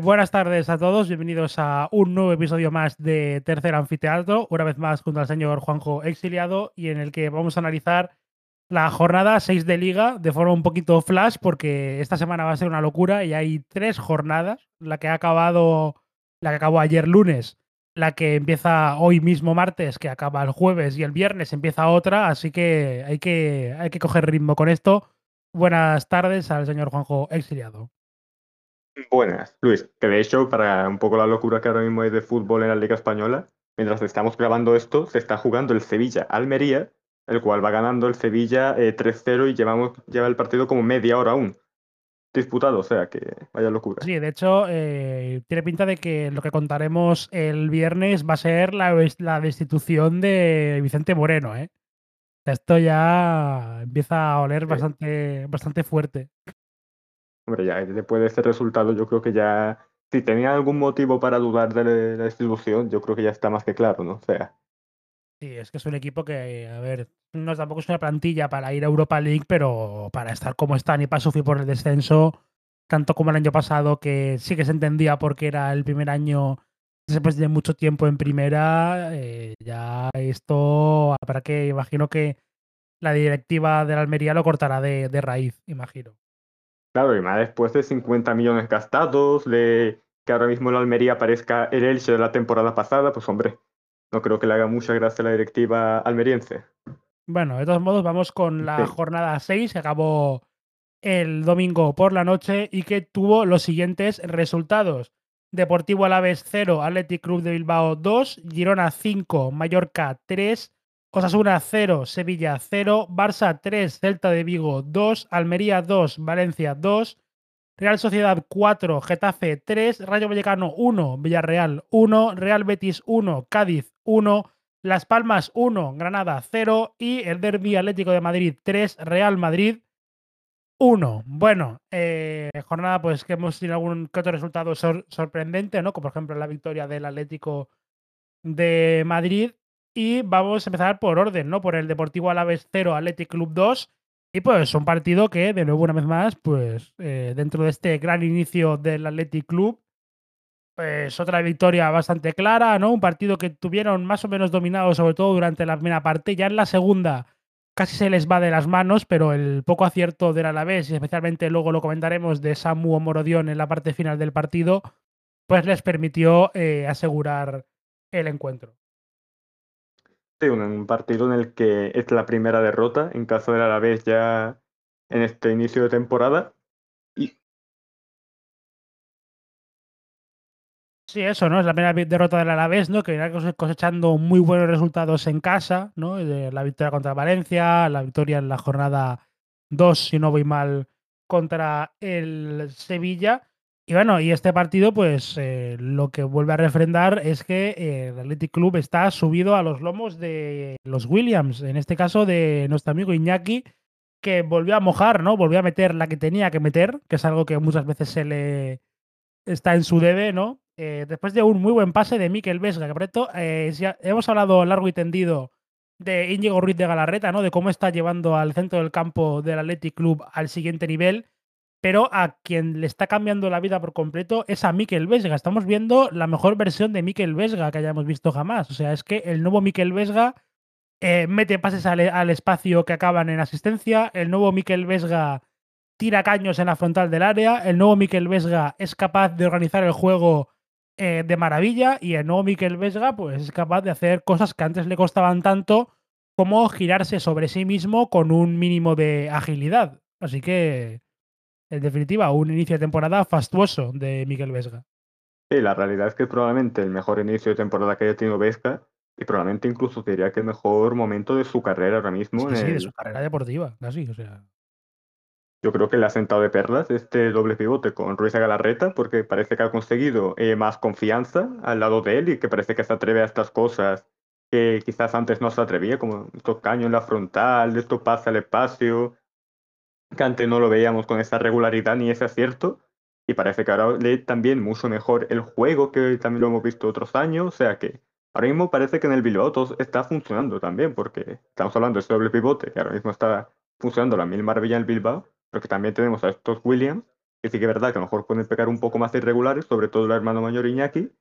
buenas tardes a todos, bienvenidos a un nuevo episodio más de Tercer Anfiteatro, una vez más junto al señor Juanjo Exiliado y en el que vamos a analizar la jornada 6 de liga de forma un poquito flash porque esta semana va a ser una locura y hay tres jornadas, la que ha acabado, la que acabó ayer lunes, la que empieza hoy mismo martes, que acaba el jueves y el viernes empieza otra, así que hay que, hay que coger ritmo con esto. Buenas tardes al señor Juanjo Exiliado. Buenas, Luis, que de hecho, para un poco la locura que ahora mismo hay de fútbol en la Liga Española, mientras estamos grabando esto, se está jugando el Sevilla-Almería, el cual va ganando el Sevilla 3-0 eh, y llevamos, lleva el partido como media hora aún disputado, o sea que vaya locura. Sí, de hecho, eh, tiene pinta de que lo que contaremos el viernes va a ser la, la destitución de Vicente Moreno, ¿eh? Esto ya empieza a oler bastante, bastante fuerte. Hombre, ya después de este resultado, yo creo que ya, si tenía algún motivo para dudar de la distribución, yo creo que ya está más que claro, ¿no? O sea. Sí, es que es un equipo que, a ver, no tampoco es una plantilla para ir a Europa League, pero para estar como están y para sufrir por el descenso, tanto como el año pasado, que sí que se entendía porque era el primer año después de mucho tiempo en primera, eh, ya esto, para que imagino que la directiva de la Almería lo cortará de, de raíz, imagino. Claro, y más después de 50 millones gastados, de que ahora mismo la Almería aparezca el Elche de la temporada pasada, pues hombre, no creo que le haga mucha gracia a la directiva almeriense. Bueno, de todos modos, vamos con la jornada 6, que acabó el domingo por la noche y que tuvo los siguientes resultados. Deportivo Alavés 0, Athletic Club de Bilbao 2, Girona 5, Mallorca 3, Osasuna 0, Sevilla 0, Barça 3, Celta de Vigo 2, Almería 2, Valencia 2, Real Sociedad 4, Getafe 3, Rayo Vallecano 1, Villarreal 1, Real Betis 1, Cádiz 1, Las Palmas 1, Granada 0 y el Derby Atlético de Madrid 3, Real Madrid 1. Bueno, eh, jornada pues que hemos tenido algún que otro resultado sorprendente, ¿no? Como por ejemplo la victoria del Atlético de Madrid y vamos a empezar por orden, ¿no? Por el Deportivo Alavés 0, Athletic Club 2. Y pues un partido que, de nuevo, una vez más, pues eh, dentro de este gran inicio del Athletic Club, pues otra victoria bastante clara, ¿no? Un partido que tuvieron más o menos dominado, sobre todo durante la primera parte. Ya en la segunda casi se les va de las manos, pero el poco acierto del Alavés, y especialmente luego lo comentaremos de Samu Morodión en la parte final del partido, pues les permitió eh, asegurar el encuentro. Un, partido en el que es la primera derrota en caso del Alavés ya en este inicio de temporada. Y... Sí, eso, ¿no? Es la primera derrota del Alavés, ¿no? Que viene cosechando muy buenos resultados en casa, ¿no? La victoria contra Valencia, la victoria en la jornada 2, si no voy mal, contra el Sevilla. Y bueno, y este partido, pues eh, lo que vuelve a refrendar es que eh, el Athletic Club está subido a los lomos de los Williams, en este caso de nuestro amigo Iñaki, que volvió a mojar, ¿no? Volvió a meter la que tenía que meter, que es algo que muchas veces se le está en su debe, ¿no? Eh, después de un muy buen pase de Miquel Vesga, que por esto hemos hablado largo y tendido de Íñigo Ruiz de Galarreta, ¿no? De cómo está llevando al centro del campo del Athletic Club al siguiente nivel pero a quien le está cambiando la vida por completo es a Mikel Vesga. Estamos viendo la mejor versión de Mikel Vesga que hayamos visto jamás. O sea, es que el nuevo Mikel Vesga eh, mete pases al, espacio que acaban en asistencia, el nuevo Mikel Vesga tira caños en la frontal del área, el nuevo Mikel Vesga es capaz de organizar el juego eh, de maravilla y el nuevo Mikel Vesga pues es capaz de hacer cosas que antes le costaban tanto como girarse sobre sí mismo con un mínimo de agilidad. Así que en definitiva, un inicio de temporada fastuoso de Miguel Vesga. Sí, la realidad es que probablemente el mejor inicio de temporada que haya tenido Vesga y probablemente incluso diría que el mejor momento de su carrera ahora mismo. Sí, de su carrera deportiva, casi, o sea. Yo creo que le ha sentado de perlas este doble pivote con Ruiz Galarreta, porque parece que ha conseguido eh, más confianza al lado de él y que parece que se atreve a estas cosas que quizás antes no se atrevía, como estos caños en la frontal, esto pasa al espacio, que antes no lo veíamos con esa regularidad ni ese acierto. Y parece que ahora lee también mucho mejor el juego que también lo hemos visto otros años. O sea que ahora mismo parece que en el Bilbao está funcionando también, porque estamos hablando de este doble pivote, que ahora mismo está funcionando la mil maravilla en el Bilbao, pero que también tenemos a estos Williams que sí que es verdad que a lo mejor pueden pegar un poco más irregulares, sobre todo el hermano mayor Iñaki,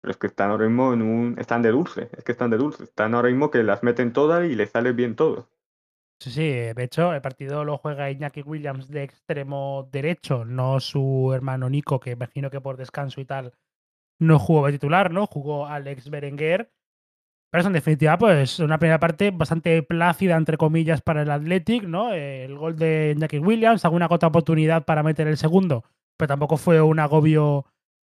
pero es que están ahora mismo en un. están de dulce, es que están de dulce. Están ahora mismo que las meten todas y les sale bien todo. Sí, sí, de hecho, el partido lo juega Iñaki Williams de extremo derecho, no su hermano Nico, que imagino que por descanso y tal no jugó de titular, ¿no? Jugó Alex Berenguer. Pero eso, en definitiva, pues una primera parte bastante plácida, entre comillas, para el Athletic, ¿no? El gol de Iñaki Williams, alguna otra oportunidad para meter el segundo, pero tampoco fue un agobio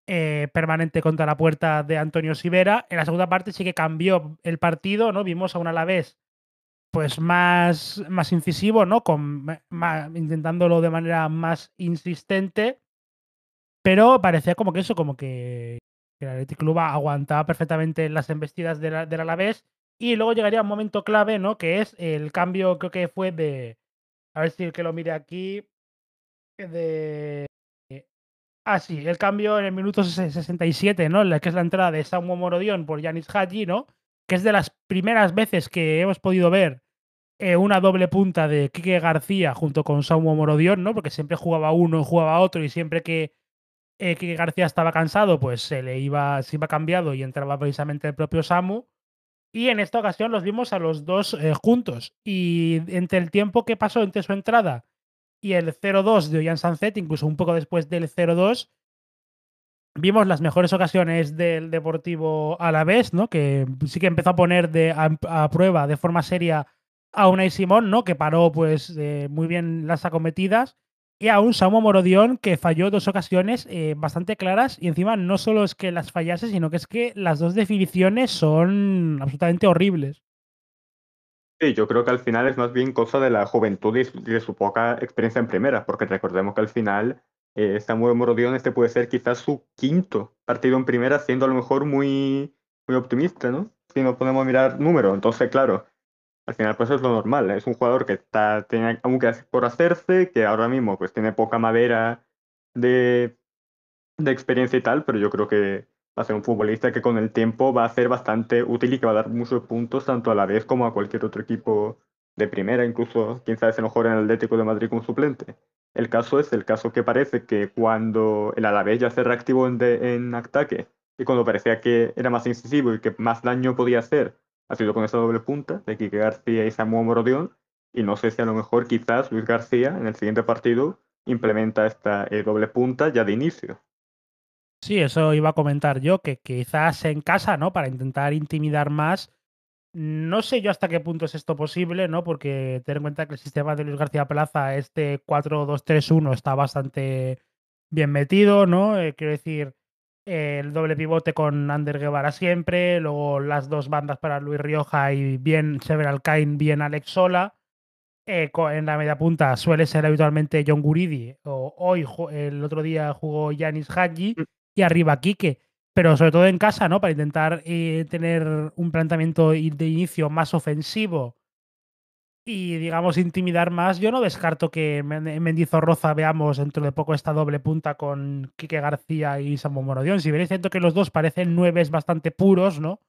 eh, permanente contra la puerta de Antonio Sivera. En la segunda parte sí que cambió el partido, ¿no? Vimos a un Alavés pues más, más incisivo, ¿no? Con, intentándolo de manera más insistente, pero parecía como que eso, como que, el Athletic Club aguantaba perfectamente las embestidas del de Alavés y luego llegaría un momento clave, ¿no? Que es el cambio, creo que fue de, a ver si el que lo mire aquí, de... Ah, sí, el cambio en el minuto 67, ¿no? Que es la entrada de Samu Morodion por Yanis Hadji, ¿no? Que es de las primeras veces que hemos podido ver eh, una doble punta de Quique García junto con Samu Morodión, ¿no? Porque siempre jugaba uno y jugaba otro, y siempre que eh, Quique García estaba cansado, pues se le iba, se iba cambiado y entraba precisamente el propio Samu. Y en esta ocasión los vimos a los dos eh, juntos. Y entre el tiempo que pasó entre su entrada y el 0-2 de Ollán Sanzet, incluso un poco después del 0-2, vimos las mejores ocasiones del Deportivo a la vez, ¿no? Que sí que empezó a poner de, a prueba de forma seria a Unai Simón, ¿no? Que paró pues eh, muy bien las acometidas. Y a un Samu Morodión que falló dos ocasiones eh, bastante claras. Y encima no solo es que las fallase, sino que es que las dos definiciones son absolutamente horribles. Sí, yo creo que al final es más bien cosa de la juventud y de su poca experiencia en primera, porque recordemos que al final eh, Samuel Morodión este puede ser quizás su quinto partido en primera, siendo a lo mejor muy, muy optimista, ¿no? Si nos podemos mirar números. Entonces, claro, al final pues es lo normal, es un jugador que está, tiene aunque por hacerse, que ahora mismo pues tiene poca madera de, de experiencia y tal, pero yo creo que va a ser un futbolista que con el tiempo va a ser bastante útil y que va a dar muchos puntos tanto a la vez como a cualquier otro equipo de primera, incluso quién sabe si mejor en el Atlético de Madrid como suplente. El caso es el caso que parece que cuando el Alavés ya se reactivó en, en ataque y cuando parecía que era más incisivo y que más daño podía hacer, ha sido con esa doble punta de Quique García y Samuel Morodión. Y no sé si a lo mejor quizás Luis García en el siguiente partido implementa esta eh, doble punta ya de inicio. Sí, eso iba a comentar yo, que quizás en casa, ¿no? Para intentar intimidar más. No sé yo hasta qué punto es esto posible, ¿no? Porque ten en cuenta que el sistema de Luis García Plaza, este 4-2-3-1, está bastante bien metido, ¿no? Eh, quiero decir, el doble pivote con Ander Guevara siempre, luego las dos bandas para Luis Rioja y bien Sever Alcain, bien Alex Sola. Eh, en la media punta suele ser habitualmente John Guridi, o hoy el otro día jugó Yanis Hadji mm. y arriba Quique, pero sobre todo en casa, ¿no? Para intentar eh, tener un planteamiento de inicio más ofensivo y, digamos, intimidar más. Yo no descarto que en Mendizorroza veamos dentro de poco esta doble punta con Quique García y Samu Morodión. Si veréis, siento que los dos parecen nueves bastante puros, ¿no?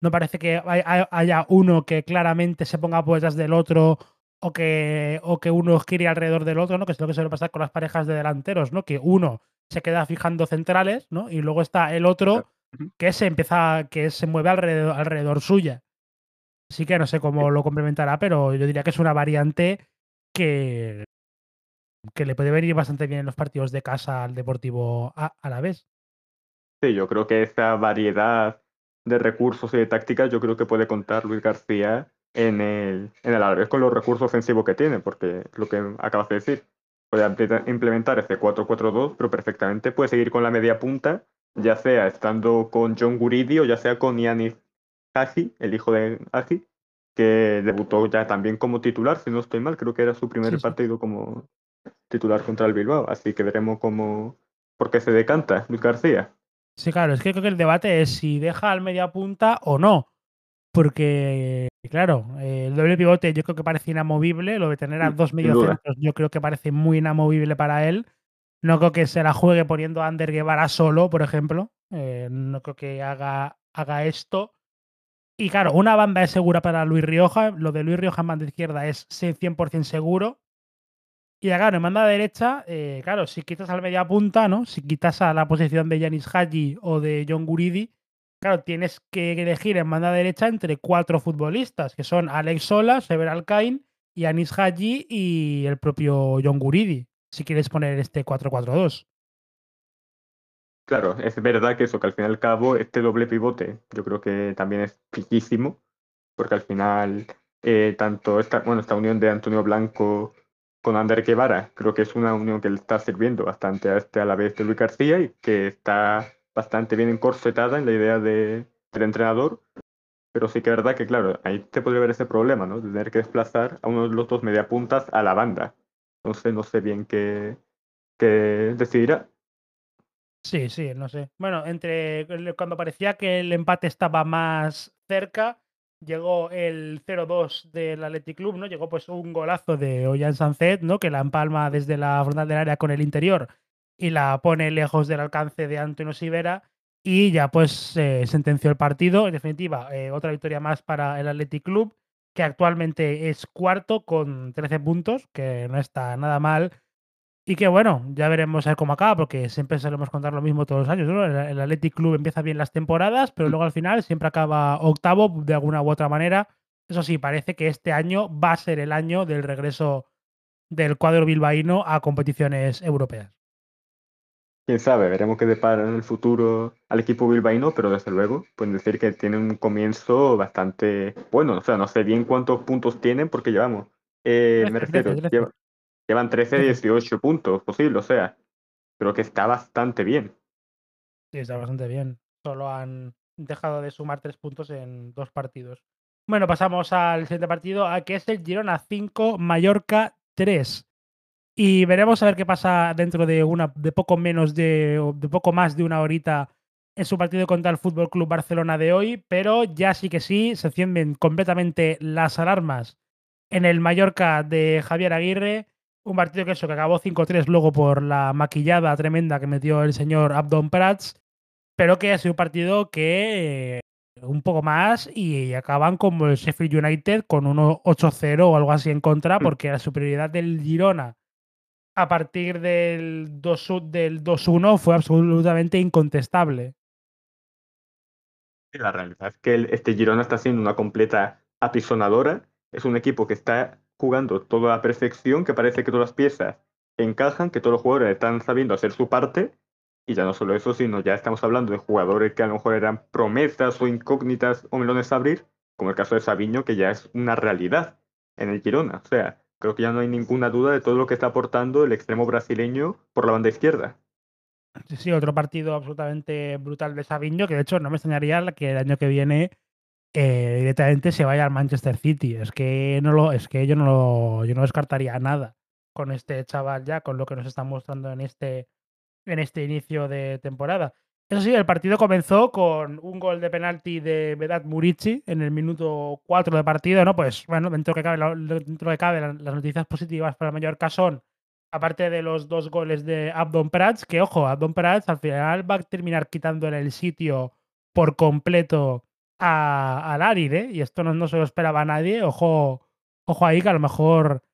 No parece que haya uno que claramente se ponga por detrás del otro o que, o que uno gire alrededor del otro, ¿no? Que es lo que suele pasar con las parejas de delanteros, ¿no? Que uno se queda fijando centrales, ¿no? Y luego está el otro que se empieza, que se mueve alrededor, alrededor suya. Así que no sé cómo lo complementará, pero yo diría que es una variante que, que le puede venir bastante bien en los partidos de casa al Deportivo a, la vez. Sí, yo creo que esta variedad de recursos y de tácticas, yo creo que puede contar Luis García en el, en el Alavés con los recursos ofensivos que tiene, porque lo que acabas de decir, puede implementar ese 4-4-2, pero perfectamente puede seguir con la media punta, ya sea estando con John Guridi o ya sea con Yanis Aji, el hijo de Aji, que debutó ya también como titular, si no estoy mal, creo que era su primer partido como titular contra el Bilbao, así que veremos cómo, por qué se decanta Luis García. Sí, claro, es que creo que el debate es si deja al media punta o no, porque, claro, el doble pivote yo creo que parece inamovible, lo de tener a dos mediocentros yo creo que parece muy inamovible para él. No creo que se la juegue poniendo a Ander Guevara solo, por ejemplo. Eh, no creo que haga, haga esto. Y claro, una banda es segura para Luis Rioja. Lo de Luis Rioja en banda izquierda es 100% seguro. Y acá en banda derecha, eh, claro, si quitas al media punta, ¿no? Si quitas a la posición de Yanis Hadji o de John Guridi, claro, tienes que elegir en banda derecha entre cuatro futbolistas, que son Alex Sola, Sever Alcain, Yanis Hadji y el propio John Guridi, si quieres poner este 4-4-2. Claro, es verdad que eso, que al fin y al cabo este doble pivote yo creo que también es piquísimo, porque al final eh, tanto esta, bueno, esta unión de Antonio Blanco con Ander Guevara creo que es una unión que le está sirviendo bastante a este a la vez de Luis García y que está bastante bien encorsetada en la idea de, del entrenador, pero sí que es verdad que, claro, ahí te podría ver ese problema, ¿no? De tener que desplazar a uno de los dos mediapuntas a la banda. Entonces no sé bien qué, qué decidirá. Sí, sí, no sé. Bueno, entre cuando parecía que el empate estaba más cerca, llegó el 0-2 del Athletic Club, ¿no? Llegó pues un golazo de Ollán Sancet, ¿no? Que la empalma desde la frontal del área con el interior y la pone lejos del alcance de Antonio Sivera y ya pues se sentenció el partido. En definitiva, eh, otra victoria más para el Athletic Club, que actualmente es cuarto con 13 puntos, que no está nada mal y que bueno, ya veremos a ver cómo acaba, porque siempre solemos contar lo mismo todos los años. ¿no? El, el Athletic Club empieza bien las temporadas, pero luego al final siempre acaba octavo de alguna u otra manera. Eso sí, parece que este año va a ser el año del regreso del cuadro bilbaíno a competiciones europeas. Quién sabe, veremos qué depara en el futuro al equipo bilbaíno, pero desde luego pueden decir que tiene un comienzo bastante bueno. O sea, no sé bien cuántos puntos tienen porque llevamos. Eh, me 13, refiero, 13, 13. lleva- llevan 13, 18 puntos posible, o sea, creo que está bastante bien. Sí, está bastante bien. Solo han dejado de sumar tres puntos en dos partidos. Bueno, pasamos al siguiente partido, a que es el Girona 5, Mallorca 3. Y veremos a ver qué pasa dentro de una de poco menos de, de poco más de una horita en su partido contra el Fútbol Club Barcelona de hoy, pero ya sí que sí se encienden completamente las alarmas en el Mallorca de Javier Aguirre, un partido que eso que acabó 5-3 luego por la maquillada tremenda que metió el señor Abdon Prats, pero que ha sido un partido que eh, un poco más y acaban como el Sheffield United con un 8-0 o algo así en contra, Mm. porque la superioridad del Girona a partir del 2 del 2-1 fue absolutamente incontestable. Y La realidad es que el- este Girona está siendo una completa apisonadora. Es un equipo que está jugando todo a la perfección, que parece que todas las piezas encajan, que todos los jugadores están sabiendo hacer su parte. Y ya no solo eso, sino ya estamos hablando de jugadores que a lo mejor eran promesas o incógnitas o melones a abrir, como el caso de Sabiño, que ya es una realidad en el Girona. O sea, creo que ya no hay ninguna duda de todo lo que está aportando el extremo brasileño por la banda izquierda. Sí, sí, otro partido absolutamente brutal de Sabiño, que de hecho no me extrañaría que el año que viene eh, directamente se vaya al Manchester City. Es que no lo, es que yo no lo, yo no descartaría nada con este chaval ya, con lo que nos está mostrando en este, en este inicio de temporada. Eso sí, el partido comenzó con un gol de penalti de Vedat Murici en el minuto 4 de partido, ¿no? Pues bueno, dentro que cabe, dentro que cabe la- las noticias positivas para el Mallorca aparte de los dos goles de Abdon Prats, que ojo, Abdon Prats al final va a terminar quitándole el sitio por completo a, a Larin, ¿eh? Y esto no, no se lo esperaba nadie. Ojo, ojo ahí, que a lo mejor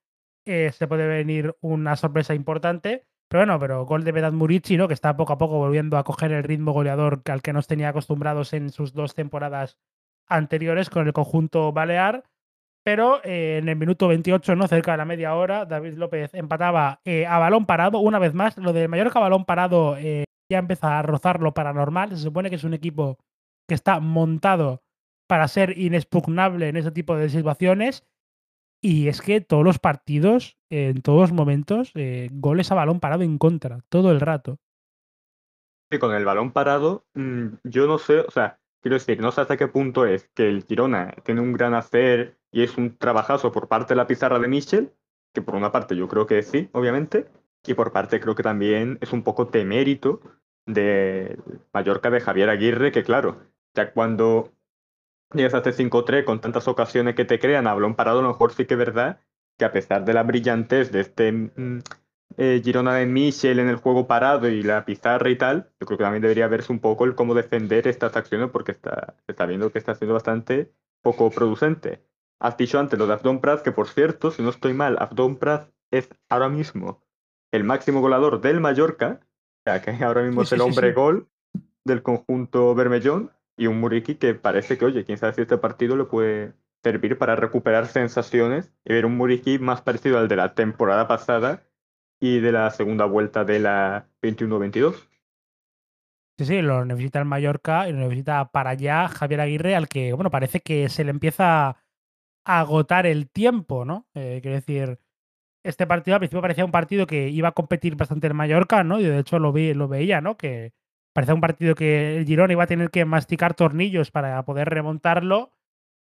eh, se puede venir una sorpresa importante. Pero bueno, pero gol de Vedat Murici, ¿no? Que está poco a poco volviendo a coger el ritmo goleador al que nos tenía acostumbrados en sus dos temporadas anteriores con el conjunto balear. Pero eh, en el minuto 28, ¿no? Cerca de la media hora, David López empataba eh, a balón parado. Una vez más, lo de Mallorca balón parado ya empieza a rozar lo paranormal. Se supone que es un equipo que está montado para ser inexpugnable en ese tipo de situaciones. Y es que todos los partidos, en todos los momentos, eh, goles a balón parado en contra, todo el rato. Y con el balón parado, mm, yo no sé, o sea, quiero decir, no sé hasta qué punto es que el Girona tiene un gran hacer y es un trabajazo por parte de la pizarra de Michel, que por una parte yo creo que sí, obviamente, y por parte creo que también es un poco temérito de Mallorca de Javier Aguirre, que claro, ya cuando llegas a este 5-3 con tantas ocasiones que te crean a balón parado, a lo mejor sí que es verdad que a pesar de la brillantez de este mm, eh, Girona de Michel en el juego parado y la pizarra y tal, yo creo que también debería verse un poco el cómo defender estas acciones porque está, se está viendo que está siendo bastante poco producente. Has dicho antes lo de Abdon Prat, que por cierto, si no estoy mal, Abdon Prat es ahora mismo el máximo goleador del Mallorca, o sea, que ahora mismo Sí, es el sí, hombre sí. gol del conjunto bermellón, y un Muriqui que parece que, oye, quién sabe si este partido le puede servir para recuperar sensaciones y ver un Muriqui más parecido al de la temporada pasada y de la segunda vuelta de la 21-22. Sí, sí, lo necesita el Mallorca y lo necesita para allá Javier Aguirre, al que, bueno, parece que se le empieza a agotar el tiempo, ¿no? Eh, quiero decir, este partido al principio parecía un partido que iba a competir bastante el Mallorca, ¿no? Y de hecho lo, vi, lo veía, ¿no? Que parecía un partido que el Girona iba a tener que masticar tornillos para poder remontarlo,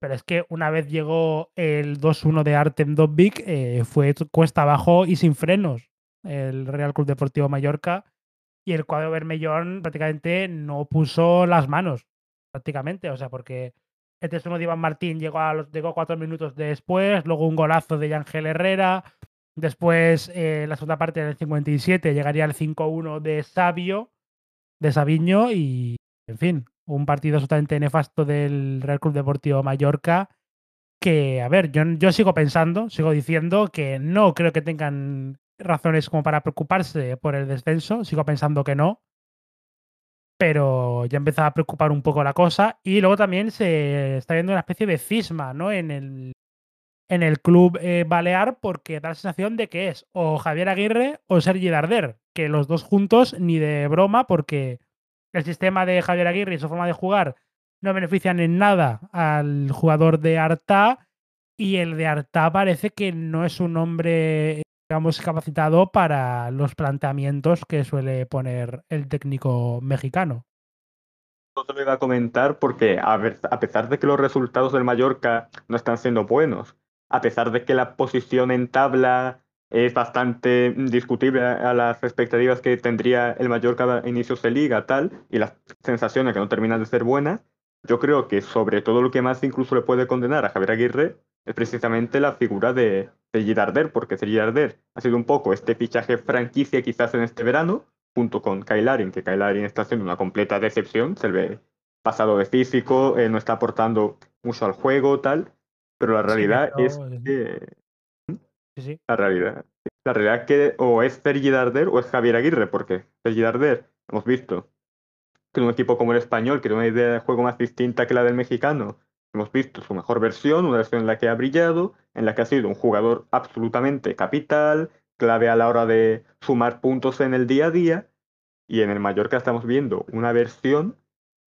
pero es que una vez llegó el 2-1 de Artem Dovbik, eh, fue cuesta abajo y sin frenos el Real Club Deportivo Mallorca. Y el cuadro Bermellón prácticamente no puso las manos, prácticamente, o sea, porque el 3-1 de Iván Martín llegó, a los, llegó cuatro minutos después, luego un golazo de Ángel Herrera, después eh, la segunda parte del 57 llegaría el 5-1 de Sabio, de Sabiño y, en fin, un partido absolutamente nefasto del Real Club Deportivo Mallorca que, a ver, yo, yo sigo pensando, sigo diciendo que no creo que tengan razones como para preocuparse por el descenso, sigo pensando que no, pero ya empezaba a preocupar un poco la cosa y luego también se está viendo una especie de cisma, ¿no? En el, en el club eh, balear porque da la sensación de que es o Javier Aguirre o Sergi Darder, que los dos juntos ni de broma porque el sistema de Javier Aguirre y su forma de jugar no benefician en nada al jugador de Arta y el de Arta parece que no es un hombre digamos capacitado para los planteamientos que suele poner el técnico mexicano. No te lo iba a comentar porque a, pesar de que los resultados del Mallorca no están siendo buenos, a pesar de que la posición en tabla es bastante discutible a las expectativas que tendría el Mallorca a inicios de liga, tal, y las sensaciones que no terminan de ser buenas, yo creo que sobre todo lo que más incluso le puede condenar a Javier Aguirre es precisamente la figura de, de Girarder, porque Girarder ha sido un poco este fichaje franquicia quizás en este verano, junto con Kailarin, que Kailarin está siendo una completa decepción, se ve pasado de físico, eh, no está aportando mucho al juego, tal, pero la realidad sí, es que... Sí, sí. La realidad. La realidad es que o es Sergi Darder o es Javier Aguirre, porque Sergi Darder, hemos visto que en un equipo como el español, que tiene una idea de juego más distinta que la del mexicano, hemos visto su mejor versión, una versión en la que ha brillado, en la que ha sido un jugador absolutamente capital, clave a la hora de sumar puntos en el día a día, y en el Mallorca estamos viendo una versión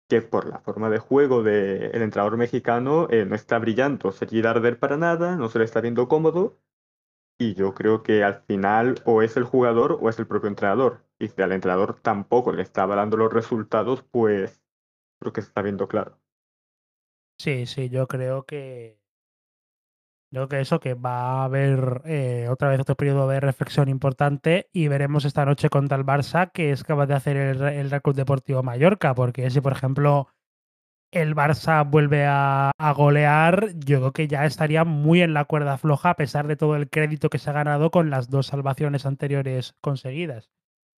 que por la forma de juego del entrenador mexicano eh, no está brillando Sergi Darder para nada, no se le está viendo cómodo, y yo creo que al final o es el jugador o es el propio entrenador. Y si al entrenador tampoco le está avalando los resultados, pues creo que se está viendo claro. Sí, sí, yo creo que. Creo que eso, que va a haber eh, otra vez otro periodo de reflexión importante y veremos esta noche contra el Barça que es capaz de hacer el, el Real Club Deportivo Mallorca, porque si por ejemplo el Barça vuelve a, golear, yo creo que ya estaría muy en la cuerda floja a pesar de todo el crédito que se ha ganado con las dos salvaciones anteriores conseguidas.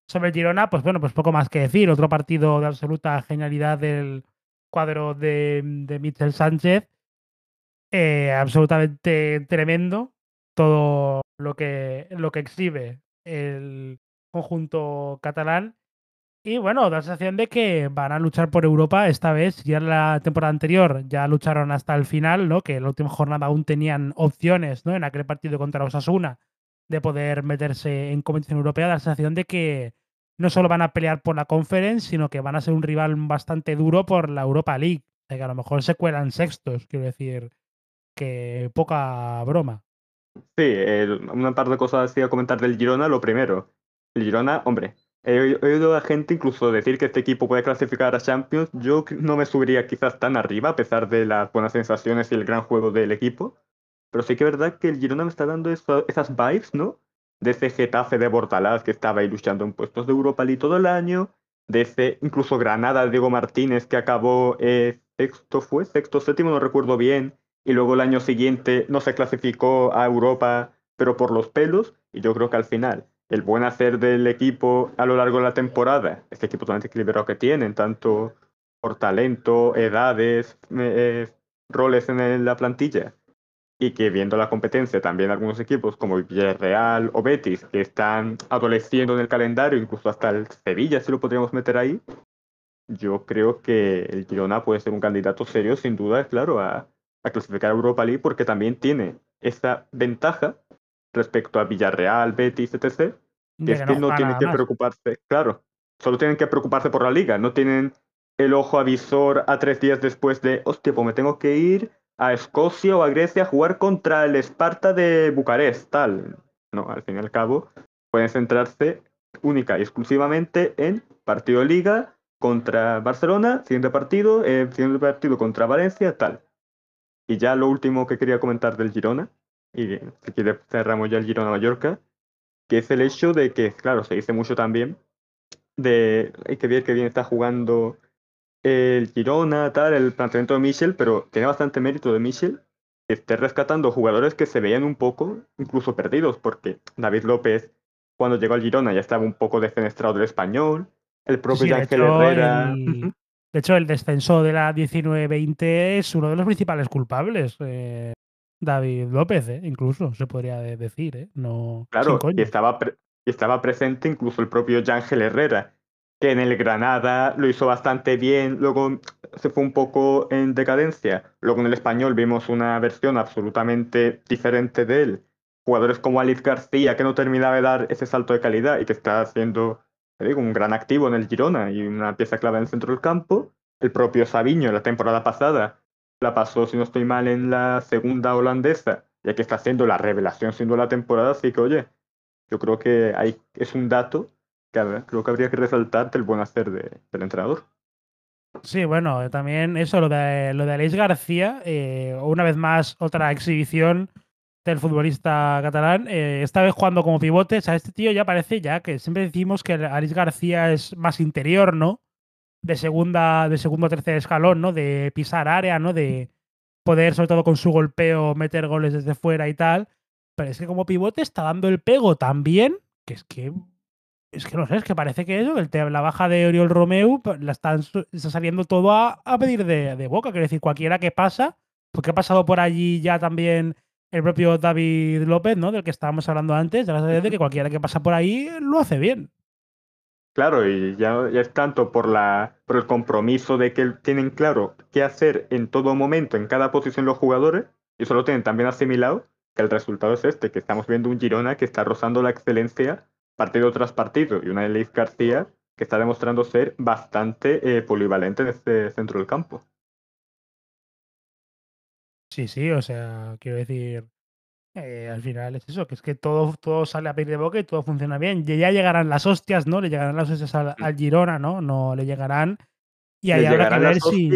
Sobre Girona, pues bueno, pues poco más que decir. Otro partido de absoluta genialidad del cuadro de, de Michel Sánchez. Eh, absolutamente tremendo todo lo que, lo que exhibe el conjunto catalán. Y bueno, da la sensación de que van a luchar por Europa esta vez. Ya en la temporada anterior ya lucharon hasta el final, ¿no? Que en la última jornada aún tenían opciones, ¿no? En aquel partido contra Osasuna de poder meterse en competición europea. Da la sensación de que no solo van a pelear por la Conference, sino que van a ser un rival bastante duro por la Europa League. O sea, a lo mejor se cuelan sextos, quiero decir, que poca broma. Sí, una par de cosas así a comentar del Girona. Lo primero, el Girona, hombre, He oído a gente incluso decir que este equipo puede clasificar a Champions. Yo no me subiría quizás tan arriba, a pesar de las buenas sensaciones y el gran juego del equipo. Pero sí que es verdad que el Girona me está dando esas vibes, ¿no? De ese Getafe de Bortalás que estaba ahí luchando en puestos de Europa League todo el año. De ese incluso Granada Diego Martínez que acabó eh, sexto, fue sexto, séptimo, no recuerdo bien. Y luego el año siguiente no se clasificó a Europa, pero por los pelos. Y yo creo que al final el buen hacer del equipo a lo largo de la temporada, este equipo totalmente equilibrado que tienen, tanto por talento, edades, eh, roles en la plantilla, y que viendo la competencia también algunos equipos como Villarreal o Betis que están adoleciendo en el calendario, incluso hasta el Sevilla si lo podríamos meter ahí, yo creo que el Girona puede ser un candidato serio sin duda, claro, a, a clasificar a Europa League porque también tiene esa ventaja respecto a Villarreal, Betis, etc. Es que no, tiene que preocuparse, claro, solo tienen que preocuparse por la liga, no tienen el ojo avisor a tres días después de, hostia, pues me tengo que ir a Escocia o a Grecia a jugar contra el Esparta de Bucarest, tal. No, al fin y al cabo, pueden centrarse única y exclusivamente en partido de liga contra Barcelona, siguiente partido, eh, siguiente partido contra Valencia, tal. Y ya lo último que quería comentar del Girona, y quiere cerramos ya el Girona Mallorca, que es el hecho de que, claro, se dice mucho también de hay que ver que bien está jugando el Girona, tal, el planteamiento de Michel, pero tiene bastante mérito de Michel que esté rescatando jugadores que se veían un poco incluso perdidos, porque David López, cuando llegó al Girona, ya estaba un poco defenestrado del español, el propio Ángel Herrera. De hecho, el descenso de la 19-20 es uno de los principales culpables. Eh, David López, eh, incluso, se podría decir, ¿eh? No, claro, y estaba, y estaba presente incluso el propio Ángel Herrera, que en el Granada lo hizo bastante bien, luego se fue un poco en decadencia. Luego en el español vimos una versión absolutamente diferente de él. Jugadores como Alice García, que no terminaba de dar ese salto de calidad y que está haciendo digo, un gran activo en el Girona y una pieza clave en el centro del campo. El propio Sabiño, la temporada pasada, la pasó, si no estoy mal, en la segunda holandesa, ya que está haciendo la revelación siendo la temporada. Así que, oye, yo creo que hay, es un dato creo que habría que resaltar el buen hacer del entrenador. Sí, bueno, también eso, lo de, lo de Aleix García, eh, una vez más, otra exhibición del futbolista catalán, eh, esta vez jugando como pivote, o sea, este tío ya parece ya que siempre decimos que Aleix García es más interior, ¿no? De segunda, de segundo o tercer escalón, ¿no? De pisar área, ¿no? De poder, sobre todo con su golpeo, meter goles desde fuera y tal. Pero es que como pivote está dando el pego también, que es que es que no sé, es que parece que eso, el la baja de Oriol Romeu, pues, la están, está saliendo todo a, pedir de, boca. Quiero decir, cualquiera que pasa, porque ha pasado por allí ya también el propio David López, ¿no? Del que estábamos hablando antes, de que cualquiera que pasa por ahí lo hace bien. Claro, y ya, ya, es tanto por, la, por el compromiso de que tienen claro qué hacer en todo momento, en cada posición los jugadores, y eso lo tienen también asimilado, que el resultado es este, que estamos viendo un Girona que está rozando la excelencia partido tras partido y una de Leif García que está demostrando ser bastante eh, polivalente en este centro del campo. Sí, sí, o sea, quiero decir, eh, al final es eso, que es que todo, todo sale a pedir de boca y todo funciona bien. Y ya llegarán las hostias, ¿no? Le llegarán las hostias al, mm. Girona, ¿no? No le llegarán. Y ahí habrá que ver si.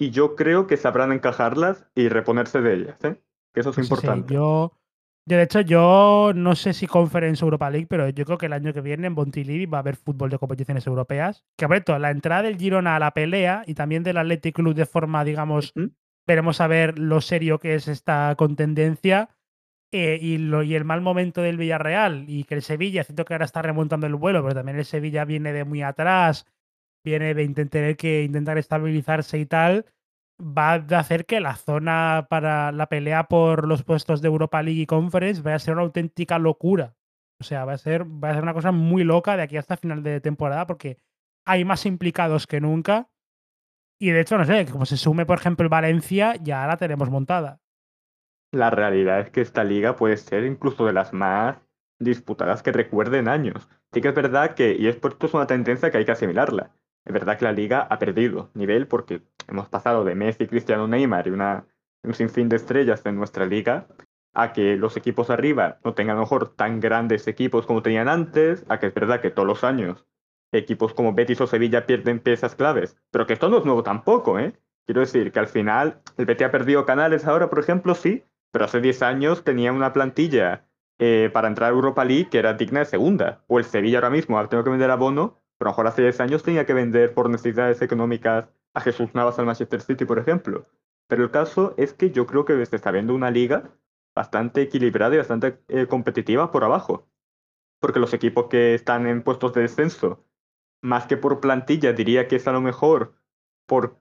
Y yo creo que sabrán encajarlas y reponerse de ellas, ¿eh? Que eso es importante. Yo, de hecho, yo no sé si Conference Europa League, pero yo creo que el año que viene en Montilivi va a haber fútbol de competiciones europeas. Que, a la entrada del Girona a la pelea y también del Athletic Club de forma, digamos, veremos a ver lo serio que es esta contendencia. Eh, y, lo, y el mal momento del Villarreal y que el Sevilla, siento que ahora está remontando el vuelo, pero también el Sevilla viene de muy atrás, viene de intentar, que intentar estabilizarse y tal va a hacer que la zona para la pelea por los puestos de Europa League y Conference vaya a ser una auténtica locura. O sea, va a ser, va a ser una cosa muy loca de aquí hasta final de temporada porque hay más implicados que nunca. Y de hecho, no sé, como se sume, por ejemplo, Valencia, ya la tenemos montada. La realidad es que esta liga puede ser incluso de las más disputadas que recuerden años. Sí que es verdad que, y esto es una tendencia que hay que asimilarla. Es verdad que la liga ha perdido nivel porque hemos pasado de Messi, Cristiano, Neymar y una, un sinfín de estrellas en nuestra liga a que los equipos arriba no tengan a lo mejor tan grandes equipos como tenían antes, a que es verdad que todos los años equipos como Betis o Sevilla pierden piezas claves, pero que esto no es nuevo tampoco, ¿eh? Quiero decir que al final el Betis ha perdido canales ahora, por ejemplo, sí, pero hace 10 años tenía una plantilla eh, para entrar a Europa League que era digna de segunda, o el Sevilla ahora mismo ha tenido que vender abono, pero a lo mejor hace 10 años tenía que vender por necesidades económicas a Jesús Navas al Manchester City, por ejemplo. Pero el caso es que yo creo que se está viendo una liga bastante equilibrada y bastante eh, competitiva por abajo. Porque los equipos que están en puestos de descenso, más que por plantilla, diría que es a lo mejor por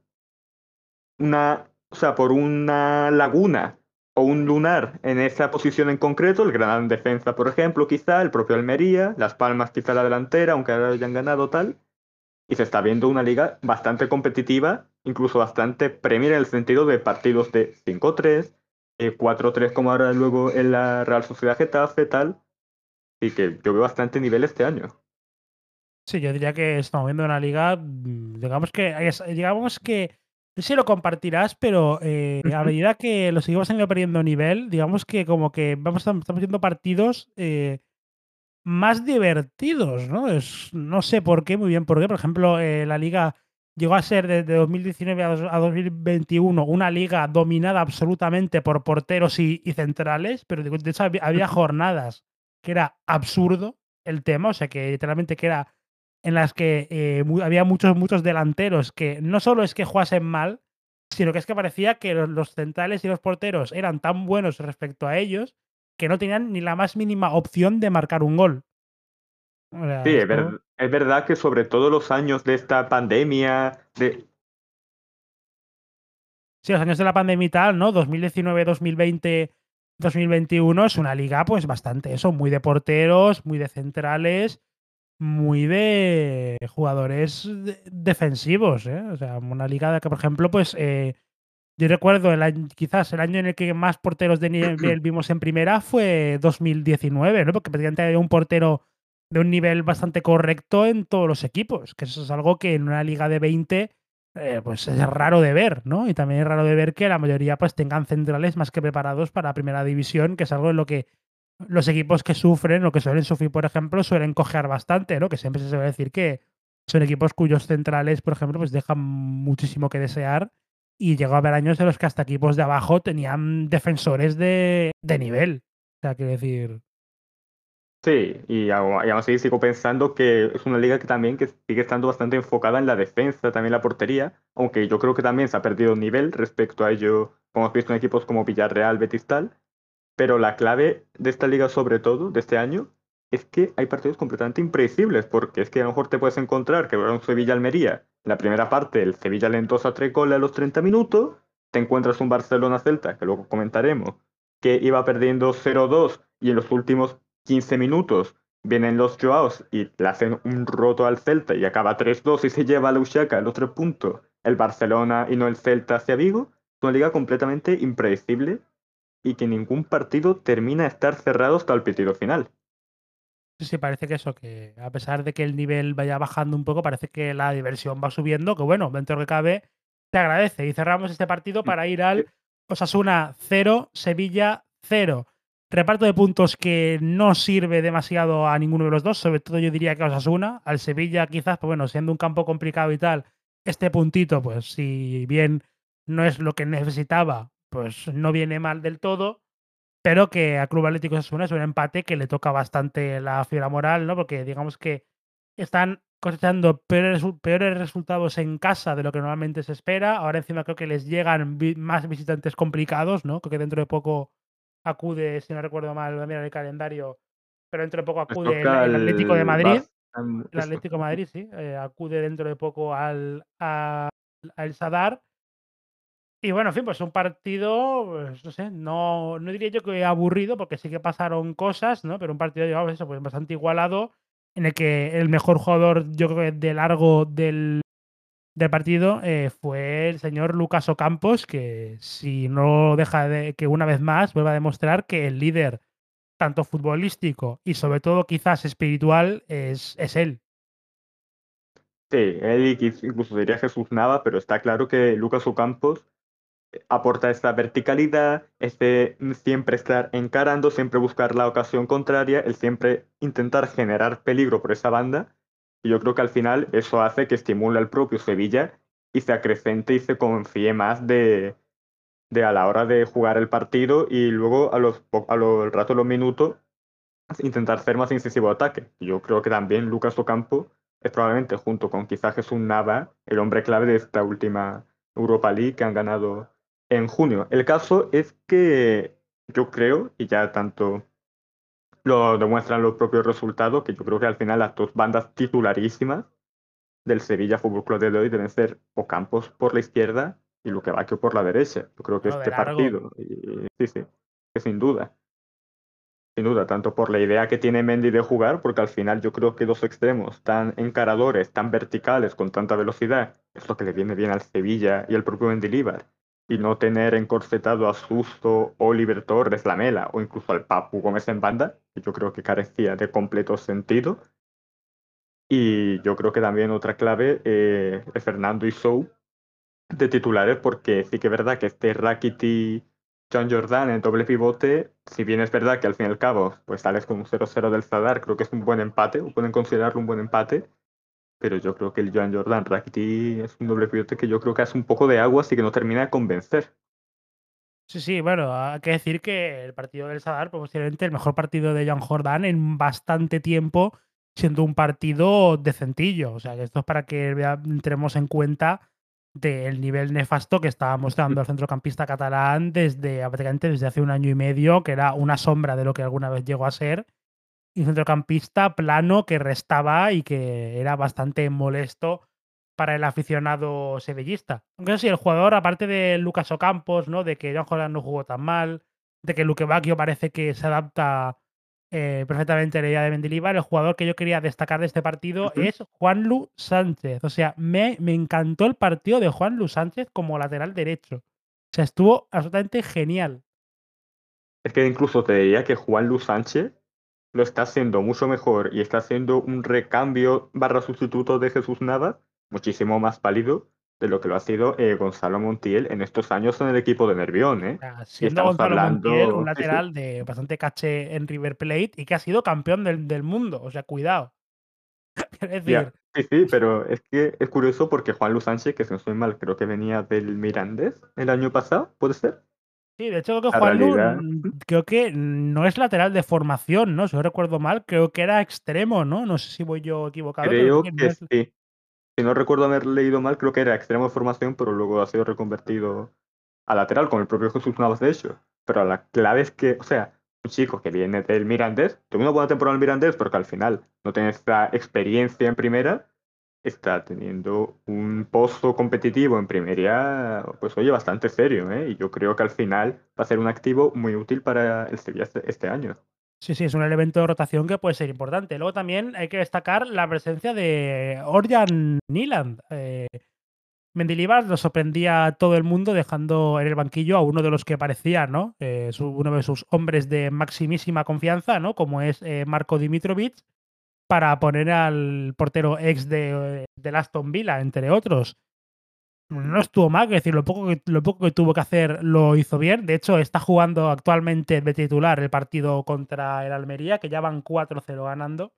una, o sea, por una laguna o un lunar en esa posición en concreto, el en defensa, por ejemplo, quizá, el propio Almería, Las Palmas quizá la delantera, aunque ahora hayan ganado tal, y se está viendo una liga bastante competitiva, incluso bastante premia en el sentido de partidos de 5-3, 4-3 eh, como ahora luego en la Real Sociedad Getafe, tal, y que yo veo bastante nivel este año. Sí, yo diría que estamos viendo una liga, mm, digamos que, digamos que, no sé si lo compartirás, pero eh, a medida que los equipos han ido perdiendo nivel, digamos que como que vamos, estamos viendo partidos eh, más divertidos, ¿no? Es, no sé por qué, muy bien por qué. Por ejemplo, eh, la liga llegó a ser desde 2019 a, 2021 una liga dominada absolutamente por porteros y, centrales, pero de hecho había jornadas que era absurdo el tema, o sea que literalmente que era en las que eh, había muchos, muchos delanteros que no solo es que jugasen mal, sino que es que parecía que los, centrales y los porteros eran tan buenos respecto a ellos que no tenían ni la más mínima opción de marcar un gol. sí, es, es, verdad que sobre todo los años de esta pandemia, de... Sí, los años de la pandemia y tal, ¿no? 2019, 2020, 2021 es una liga pues bastante eso, muy de porteros, muy de centrales muy de jugadores defensivos, ¿eh? O sea, una liga que, por ejemplo, pues eh, yo recuerdo el quizás el año en el que más porteros de nivel vimos en primera fue 2019, ¿no? Porque prácticamente había un portero de un nivel bastante correcto en todos los equipos, que eso es algo que en una liga de 20 eh, pues es raro de ver, ¿no? Y también es raro de ver que la mayoría pues tengan centrales más que preparados para la primera división, que es algo en lo que los equipos que sufren o que suelen sufrir, por ejemplo, suelen cojear bastante, ¿no? Que siempre se suele decir que son equipos cuyos centrales, por ejemplo, pues dejan muchísimo que desear. Y llegó a haber años en los que hasta equipos de abajo tenían defensores de, de nivel. O sea, quiero decir. Sí, y, aún así sigo pensando que es una liga que también que sigue estando bastante enfocada en la defensa, también la portería, aunque yo creo que también se ha perdido nivel respecto a ello, como hemos visto en equipos como Villarreal, Betis tal, pero la clave de esta liga, sobre todo, de este año, es que hay partidos completamente impredecibles, porque es que a lo mejor te puedes encontrar que era un Sevilla-Almería, la primera parte el Sevilla lentosa tres goles a los 30 minutos, te encuentras un Barcelona-Celta, que luego comentaremos, que iba perdiendo 0-2 y en los últimos 15 minutos vienen los Joaos y le hacen un roto al Celta y acaba 3-2 y se lleva a la Ushaca los tres puntos, el Barcelona y no el Celta hacia Vigo, es una liga completamente impredecible y que ningún partido termina de estar cerrado hasta el partido final. Sí, sí, parece que eso, que a pesar de que el nivel vaya bajando un poco, parece que la diversión va subiendo, que bueno, dentro de que cabe, te agradece. Y cerramos este partido para ir al Osasuna 0, Sevilla 0. Reparto de puntos que no sirve demasiado a ninguno de los dos, sobre todo yo diría que a Osasuna. Al Sevilla quizás, pues bueno, siendo un campo complicado y tal, este puntito, pues si bien no es lo que necesitaba, pues no viene mal del todo, pero que a Club Atlético Osasuna es un empate que le toca bastante la fibra moral, ¿no? Porque digamos que están cosechando peores, peores, resultados en casa de lo que normalmente se espera. Ahora encima creo que les llegan más visitantes complicados, ¿no? Creo que dentro de poco acude, si no recuerdo mal, a mirar el calendario, pero dentro de poco acude el, Atlético de Madrid. El Atlético de Madrid, sí, eh, acude dentro de poco al, al Sadar y bueno, en fin, pues un partido, pues, no sé, no, diría yo que aburrido, porque sí que pasaron cosas, ¿no? Pero un partido, digamos, eso, pues bastante igualado, en el que el mejor jugador, yo creo que de largo del, del partido eh, fue el señor Lucas Ocampos, que si no deja de que una vez más vuelva a demostrar que el líder, tanto futbolístico y sobre todo quizás espiritual, es, es él. Sí, él incluso diría Jesús Nava, pero está claro que Lucas Ocampos aporta esta verticalidad, este siempre estar encarando, siempre buscar la ocasión contraria, el siempre intentar generar peligro por esa banda. Y yo creo que al final eso hace que estimule al propio Sevilla y se acrecente y se confíe más de, de a la hora de jugar el partido y luego a los a lo, rato los minutos intentar ser más incisivo ataque. Yo creo que también Lucas Ocampo es probablemente junto con quizás Jesús Nava el hombre clave de esta última Europa League que han ganado en junio. El caso es que yo creo, y ya tanto lo demuestran los propios resultados, que yo creo que al final las dos bandas titularísimas del Sevilla Fútbol Club de hoy deben ser Ocampos por la izquierda y Luquevacchio por la derecha. Yo creo que este partido, y- sí, sí, que sin duda. Sin duda, tanto por la idea que tiene Mendy de jugar, porque al final yo creo que dos extremos tan encaradores, tan verticales, con tanta velocidad, es lo que le viene bien al Sevilla y al propio Mendilibar. Y no tener encorsetado a Susto, Oliver Torres, Lamela o incluso al Papu Gómez en banda, que yo creo que carecía de completo sentido. Y yo creo que también otra clave eh, es Fernando y Sou de titulares, porque sí que es verdad que este Rakiti John Jordan en doble pivote, si bien es verdad que al fin y al cabo pues sales con un 0-0 del Zadar, creo que es un buen empate, o pueden considerarlo un buen empate, pero yo creo que el Joan Jordan Rakiti es un doble pivote que yo creo que hace un poco de agua, así que no termina de convencer. Sí, sí, bueno, hay que decir que el partido del Sadar, pues, posiblemente el mejor partido de John Jordan en bastante tiempo, siendo un partido decentillo. O sea, que esto es para que entremos en cuenta del nivel nefasto que estaba mostrando el centrocampista catalán desde prácticamente desde hace un año y medio, que era una sombra de lo que alguna vez llegó a ser. Y un centrocampista plano que restaba y que era bastante molesto para el aficionado sevillista. Aunque eso sí, el jugador, aparte de Lucas Ocampos, ¿no? De que John Holland no jugó tan mal, de que Luque Bacchio parece que se adapta eh, perfectamente a la idea de Mendilibar, el jugador que yo quería destacar de este partido es Juanlu Sánchez. O sea, me, me encantó el partido de Juanlu Sánchez como lateral derecho. O sea, estuvo absolutamente genial. Es que incluso te diría que Juan Luis Sánchez lo está haciendo mucho mejor y está haciendo un recambio barra sustituto de Jesús Nava muchísimo más pálido de lo que lo ha sido eh, Gonzalo Montiel en estos años en el equipo de Nervión. ¿eh? Sea, siendo estamos Gonzalo Montiel hablando- un sí, sí. lateral de bastante caché en River Plate y que ha sido campeón del, del mundo. O sea, cuidado. Es decir, Sí, sí, pero es que es curioso porque Juan Luis Sánchez, que si no estoy mal, creo que venía del Mirandés el año pasado, ¿puede ser? Sí, de hecho creo que realidad- mm, creo que no es lateral de formación, ¿no? Si no recuerdo mal, creo que era extremo, ¿no? No sé si voy yo equivocado. Creo no que es- sí. Si no recuerdo haber leído mal, creo que era extremo de formación, pero luego ha sido reconvertido a lateral, con el propio Jesús Navas, de hecho. Pero la clave es que, o sea, un chico que viene del Mirandés, tuvo una buena temporada en el Mirandés, porque al final no tiene esta experiencia en primera, está teniendo un pozo competitivo en primera, pues oye, bastante serio, ¿eh? Y yo creo que al final va a ser un activo muy útil para el Sevilla este, este año. Sí, sí, es un elemento de rotación que puede ser importante. Luego también hay que destacar la presencia de Orjan Niland. Eh, Mendilibar lo sorprendía a todo el mundo dejando en el banquillo a uno de los que parecía, ¿no? Eh, uno de sus hombres de maximísima confianza, ¿no? Como es eh, Marco Dimitrovic, para poner al portero ex de, del Aston Villa, entre otros. No estuvo mal, es decir, lo poco, que, lo poco que tuvo que hacer lo hizo bien. De hecho, está jugando actualmente de titular el partido contra el Almería, que ya van 4-0 ganando.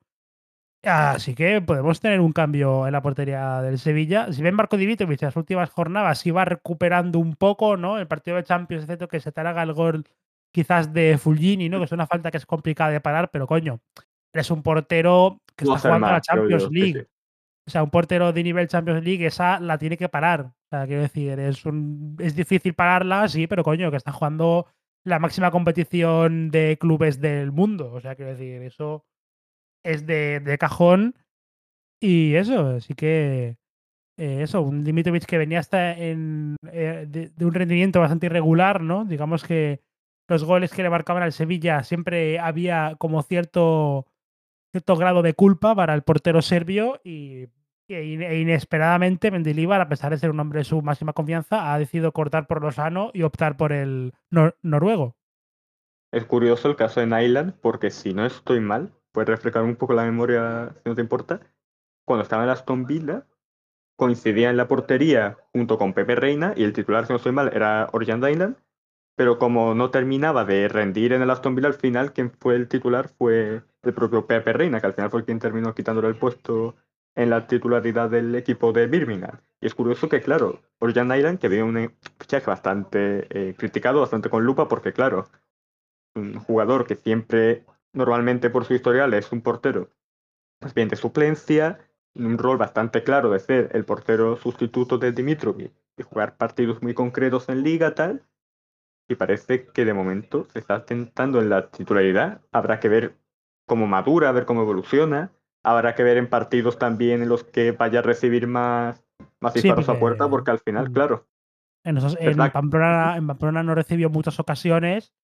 Así que podemos tener un cambio en la portería del Sevilla. Si ven Marco Divitrovic en las últimas jornadas iba recuperando un poco, ¿no? El partido de Champions, excepto que se te haga el gol quizás de Fulgini, ¿no? Que es una falta que es complicada de parar, pero coño, es un portero que está jugando a la Champions yo, League. sí. O sea, un portero de nivel Champions League, esa la tiene que parar. O sea, quiero decir, es, un, es difícil pararla, sí, pero coño, que está jugando la máxima competición de clubes del mundo. O sea, quiero decir, eso es de, de cajón. Y eso, así que. eh, eso, un Dimitrovic que venía hasta en, eh, de, de un rendimiento bastante irregular, ¿no? Digamos que los goles que le marcaban al Sevilla siempre había como cierto cierto grado de culpa para el portero serbio y, e in- inesperadamente Mendilibar, a pesar de ser un hombre de su máxima confianza, ha decidido cortar por lo sano y optar por el nor- noruego. Es curioso el caso de Nyland, porque si no estoy mal, puedes refrescar un poco la memoria, si no te importa. Cuando estaba en Aston Villa, coincidía en la portería junto con Pepe Reina, y el titular, si no estoy mal, era Orjan Nyland. Pero como no terminaba de rendir en el Aston Villa, al final quien fue el titular fue el propio Pepe Reina, que al final fue quien terminó quitándole el puesto en la titularidad del equipo de Birmingham. Y es curioso que, claro, Orjan Nyland, que viene un fichaje bastante eh, criticado, bastante con lupa, porque, claro, un jugador que siempre, normalmente por su historial, es un portero más bien de suplencia, un rol bastante claro de ser el portero sustituto de Dimitrovic y jugar partidos muy concretos en liga tal. Y parece que de momento se está tentando en la titularidad. Habrá que ver cómo madura, a ver cómo evoluciona. Habrá que ver en partidos también en los que vaya a recibir más, más Sí, disparos a puerta, porque al final, Mm. claro, En, esos, en. Pamplona, en Pamplona no recibió muchas ocasiones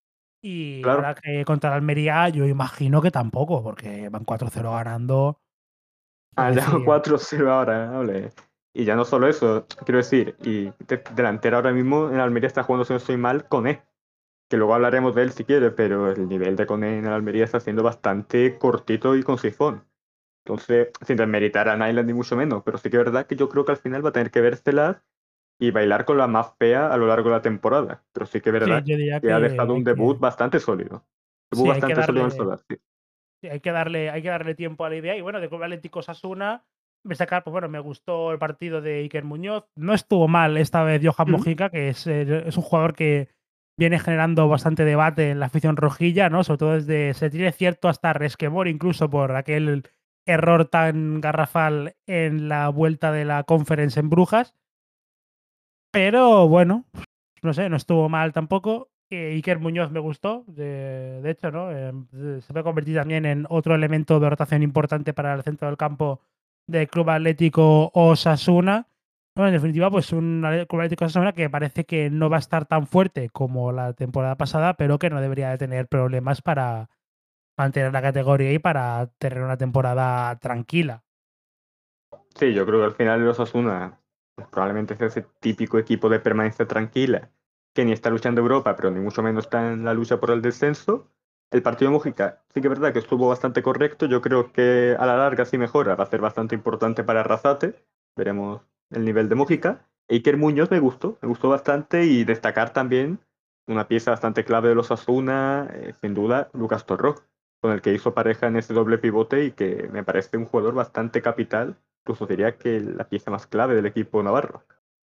y Claro. ahora que contra la Almería yo imagino que tampoco, porque van 4-0 ganando. Ah, ya decir, 4-0 ahora, ole. Y ya no solo eso, quiero decir, y de- delantero ahora mismo en Almería está jugando, si no estoy mal, Coné, que luego hablaremos de él si quieres, pero el nivel de Coné en Almería está siendo bastante cortito y con sifón. Entonces, sin desmeritar a Nyland ni mucho menos, pero sí que es verdad que yo creo que al final va a tener que vérselas y bailar con la más fea a lo largo de la temporada. Pero sí que es verdad que ha dejado un debut que, bastante sólido. Debut sí, bastante sólido en Solar, sí. sí, hay que darle, hay que darle tiempo a la idea. Y bueno, de Club Atlético Sasuna, sacar, pues bueno, me gustó el partido de Iker Muñoz. No estuvo mal esta vez Johan. Mojica, que es, eh, es un jugador que viene generando bastante debate en la afición rojilla, ¿no? Sobre todo desde, se tiene cierto hasta resquemor, incluso por aquel error tan garrafal en la vuelta de la conference en Brujas. Pero bueno, no sé, no estuvo mal tampoco. Eh, Iker Muñoz me gustó, de, de hecho, ¿no? Eh, se puede convertir también en otro elemento de rotación importante para el centro del campo del Club Atlético Osasuna. Bueno, en definitiva, pues un Atlético Osasuna que parece que no va a estar tan fuerte como la temporada pasada, pero que no debería de tener problemas para mantener la categoría y para tener una temporada tranquila. Sí, yo creo que al final el Osasuna probablemente es ese típico equipo de permanencia tranquila que ni está luchando Europa, pero ni mucho menos está en la lucha por el descenso. El partido de Mujica sí que es verdad que estuvo bastante correcto. Yo creo que a la larga sí mejora, va a ser bastante importante para Arrasate. Veremos el nivel de Mujica. Iker Muñoz me gustó, me gustó bastante y destacar también una pieza bastante clave de los Asuna, eh, sin duda, Lucas Torró, con el que hizo pareja en ese doble pivote y que me parece un jugador bastante capital incluso diría que la pieza más clave del equipo navarro.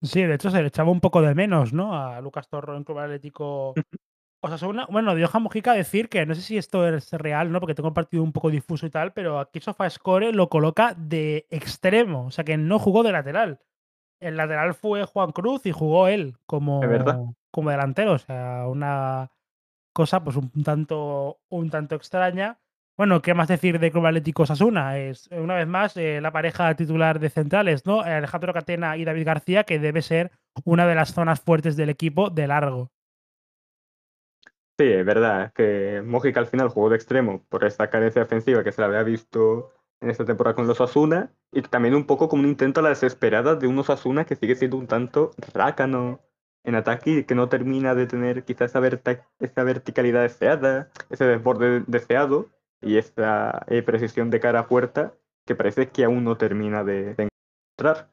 Sí, de hecho se le echaba un poco de menos, ¿no? A Lucas Torro en Club Atlético Osasuna. Bueno, de Johan Mojica decir que no sé si esto es real, ¿no? Porque tengo un partido un poco difuso y tal, pero aquí SofaScore lo coloca de extremo, o sea que no jugó de lateral. El lateral fue Juan Cruz y jugó él como, como delantero, o sea, una cosa pues un tanto, un tanto extraña. Bueno, ¿qué más decir de Club Atlético Osasuna? Es, una vez más, eh, la pareja titular de centrales, ¿no? Alejandro Catena y David García, que debe ser una de las zonas fuertes del equipo de largo. Sí, es verdad que Mojica al final jugó de extremo por esta carencia defensiva que se le había visto en esta temporada con los Asuna y también un poco como un intento a la desesperada de unos Asuna que sigue siendo un tanto rácano en ataque y que no termina de tener quizás esa, verta- esa verticalidad deseada, ese desborde deseado y esa eh, precisión de cara a puerta que parece que aún no termina de, de encontrar.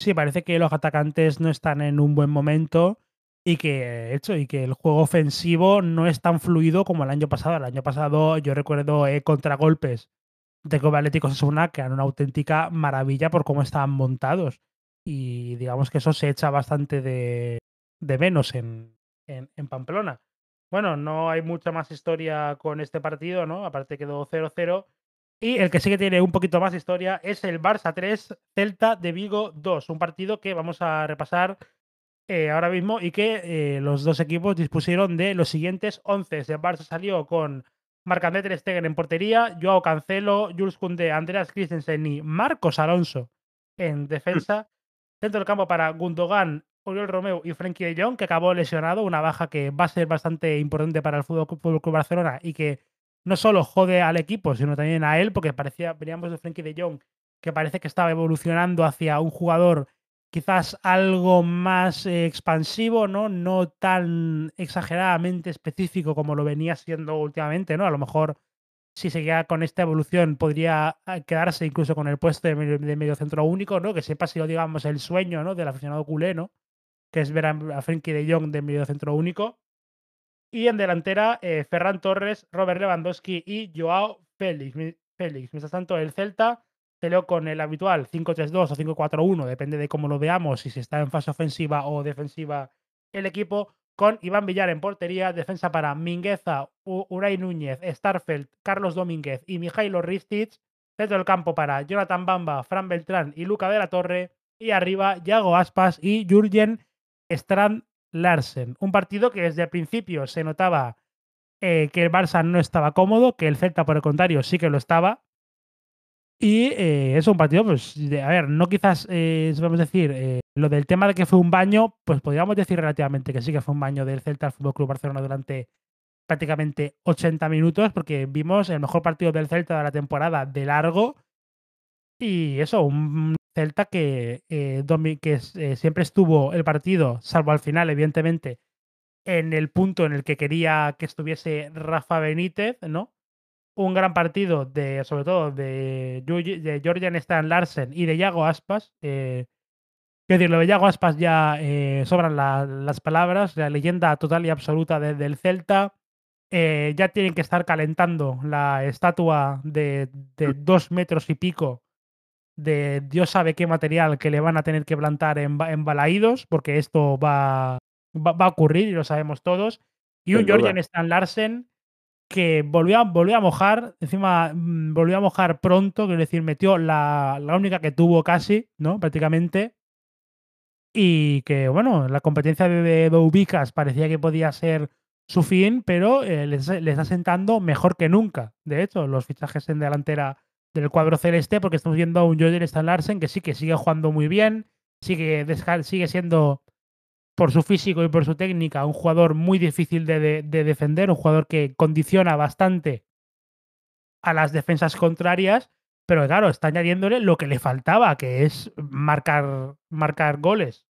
Sí, parece que los atacantes no están en un buen momento y que, hecho, y que el juego ofensivo no es tan fluido como el año pasado. El año pasado yo recuerdo eh, contragolpes de Club Atlético Osasuna que eran una auténtica maravilla por cómo estaban montados. Y digamos que eso se echa bastante de, de menos en, en, en Pamplona. Bueno, no hay mucha más historia con este partido, ¿no? Aparte quedó 0-0. Y el que sí que tiene un poquito más historia es el Barça 3, Celta de Vigo 2. Un partido que vamos a repasar eh, ahora mismo y que eh, los dos equipos dispusieron de los siguientes 11. El Barça salió con Marc-André Ter Stegen en portería, Joao Cancelo, Jules Koundé, Andreas Christensen y Marcos Alonso en defensa. Centro del campo para Gundogan, Oriol Romeu y Frenkie de Jong, que acabó lesionado, una baja que va a ser bastante importante para el Fútbol Club Barcelona y que no solo jode al equipo, sino también a él, porque parecía, veníamos de Frenkie de Jong, que parece que estaba evolucionando hacia un jugador quizás algo más eh, expansivo, ¿no? No tan exageradamente específico como lo venía siendo últimamente, ¿no? A lo mejor si seguía con esta evolución podría ah, quedarse incluso con el puesto de de medio centro único, ¿no? Que siempre ha sido, digamos, el sueño, ¿no? Del aficionado culé, ¿no? Que es ver a, a de Jong de medio centro único. Y en delantera, eh, Ferran Torres, Robert Lewandowski y Joao Félix. Félix. Mientras tanto, el Celta peleó con el habitual 5-3-2 o 5-4-1, depende de cómo lo veamos, si se está en fase ofensiva o defensiva el equipo, con Iván Villar en portería, defensa para Mingueza, U- Unai Núñez, Starfelt, Carlos Domínguez y Mijailo Ristic, centro del campo para Jonathan Bamba, Fran Beltrán y Luca de la Torre, y arriba Yago Aspas y Jurgen Strand Larsen. Un partido que desde el principio se notaba eh, que el Barça no estaba cómodo, que el Celta, por el contrario, sí que lo estaba. Y eh, es un partido, pues, de, a ver, no quizás, eh, a decir, eh, lo del tema de que fue un baño, pues podríamos decir relativamente que sí que fue un baño del Celta al Fútbol Club Barcelona durante prácticamente 80 minutos, porque vimos el mejor partido del Celta de la temporada de largo. Y eso, un Celta que, eh, que eh, siempre estuvo el partido, salvo al final, evidentemente, en el punto en el que quería que estuviese Rafa Benítez, ¿no? Un gran partido de, sobre todo, de, de Stan Larsen y de Yago Aspas. Eh, es decir, lo de Yago Aspas ya eh, sobran las palabras, la leyenda total y absoluta del Celta. Eh, ya tienen que estar calentando la estatua de, de, dos metros y pico de Dios sabe qué material que le van a tener que plantar en, en Balaídos, porque esto va, va, va, a ocurrir y lo sabemos todos. Y un Jorgen Stan Larsen que volvió a, a mojar, encima mmm, volvió a mojar pronto, quiero decir, metió la, la única que tuvo casi, ¿no? Prácticamente. Y que, bueno, la competencia de, de parecía que podía ser su fin, pero eh, le está sentando mejor que nunca. De hecho, los fichajes en delantera del cuadro celeste, porque estamos viendo a un Jorgen Stan Larsen que sí que sigue jugando muy bien, sigue, sigue siendo por su físico y por su técnica, un jugador muy difícil de, de, de, defender, un jugador que condiciona bastante a las defensas contrarias, pero claro, está añadiéndole lo que le faltaba, que es marcar, marcar goles.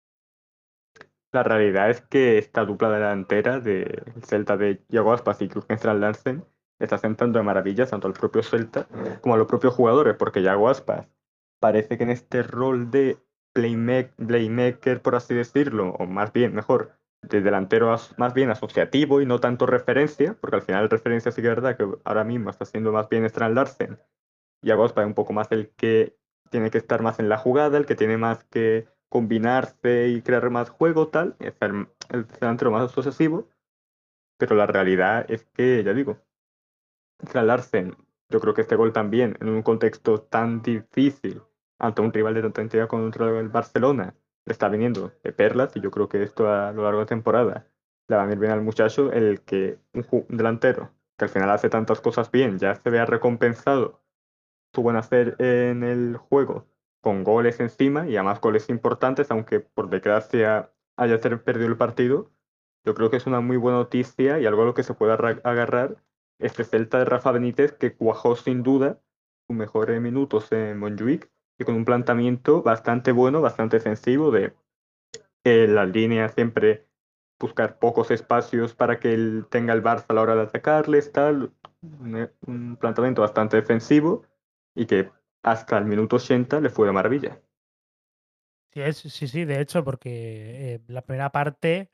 La realidad es que esta dupla delantera de Celta de Iago Aspas y Christian Larsen está sentando de maravillas tanto al propio Celta como a los propios jugadores, porque Iago Aspas parece que en este rol de playmaker, por así decirlo, o más bien, mejor, de delantero más bien asociativo y no tanto referencia, porque al final referencia sí que es verdad que ahora mismo está siendo más bien Strand Larsen. Y Agospa es un poco más el que tiene que estar más en la jugada, el que tiene más que combinarse y crear más juego, tal, es el, el delantero más asociativo, pero la realidad es que, ya digo, Strand Larsen, yo creo que este gol también, en un contexto tan difícil, ante un rival de tanta entidad contra el Barcelona, le está viniendo de perlas y yo creo que esto a lo largo de la temporada le va a venir bien al muchacho el que un delantero que al final hace tantas cosas bien ya se vea recompensado su buen hacer en el juego con goles encima y además goles importantes aunque por desgracia haya perdido el partido yo creo que es una muy buena noticia y algo a lo que se pueda agarrar este Celta de Rafa Benítez que cuajó sin duda sus mejores minutos en Montjuic y con un planteamiento bastante bueno, bastante defensivo de eh, las líneas siempre buscar pocos espacios para que él tenga el Barça a la hora de atacarles, tal, un, un planteamiento bastante defensivo y que hasta el minuto 80 le fue de maravilla. Sí, sí, sí, de hecho, porque eh, la primera parte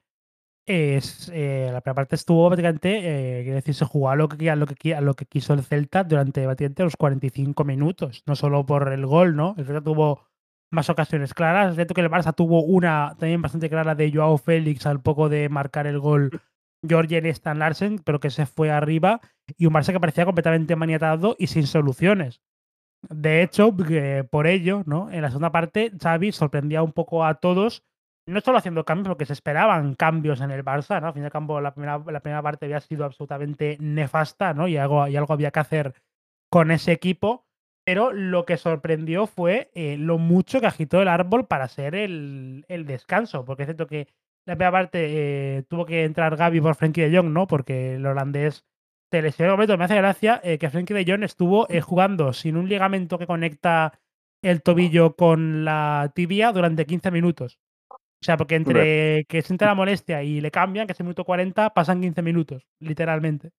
es eh, la primera parte estuvo prácticamente, eh, quiero decir, se jugó a lo, que, a, lo que, a lo que quiso el Celta durante prácticamente los 45 minutos, no solo por el gol, ¿no? El Celta tuvo más ocasiones claras, es cierto que el Barça tuvo una también bastante clara de Joao Félix al poco de marcar el gol Jorgen Stan Larsen, pero que se fue arriba, y un Barça que parecía completamente maniatado y sin soluciones. De hecho, eh, por ello, ¿no? En la segunda parte, Xavi sorprendía un poco a todos no solo haciendo cambios, porque se esperaban cambios en el Barça, ¿no? Al fin y al cabo, la primera, la primera parte había sido absolutamente nefasta, ¿no? Y algo, y algo había que hacer con ese equipo. Pero lo que sorprendió fue eh, lo mucho que agitó el árbol para ser el, el, descanso. Porque es cierto que la primera parte eh, tuvo que entrar Gaby por Frenkie de Jong, ¿no? Porque el holandés se lesionó. Me hace gracia eh, que Frenkie de Jong estuvo jugando sin un ligamento que conecta el tobillo con la tibia durante 15 minutos. O sea, porque entre que siente la molestia y le cambian, que es el minuto 40, pasan 15 minutos, literalmente.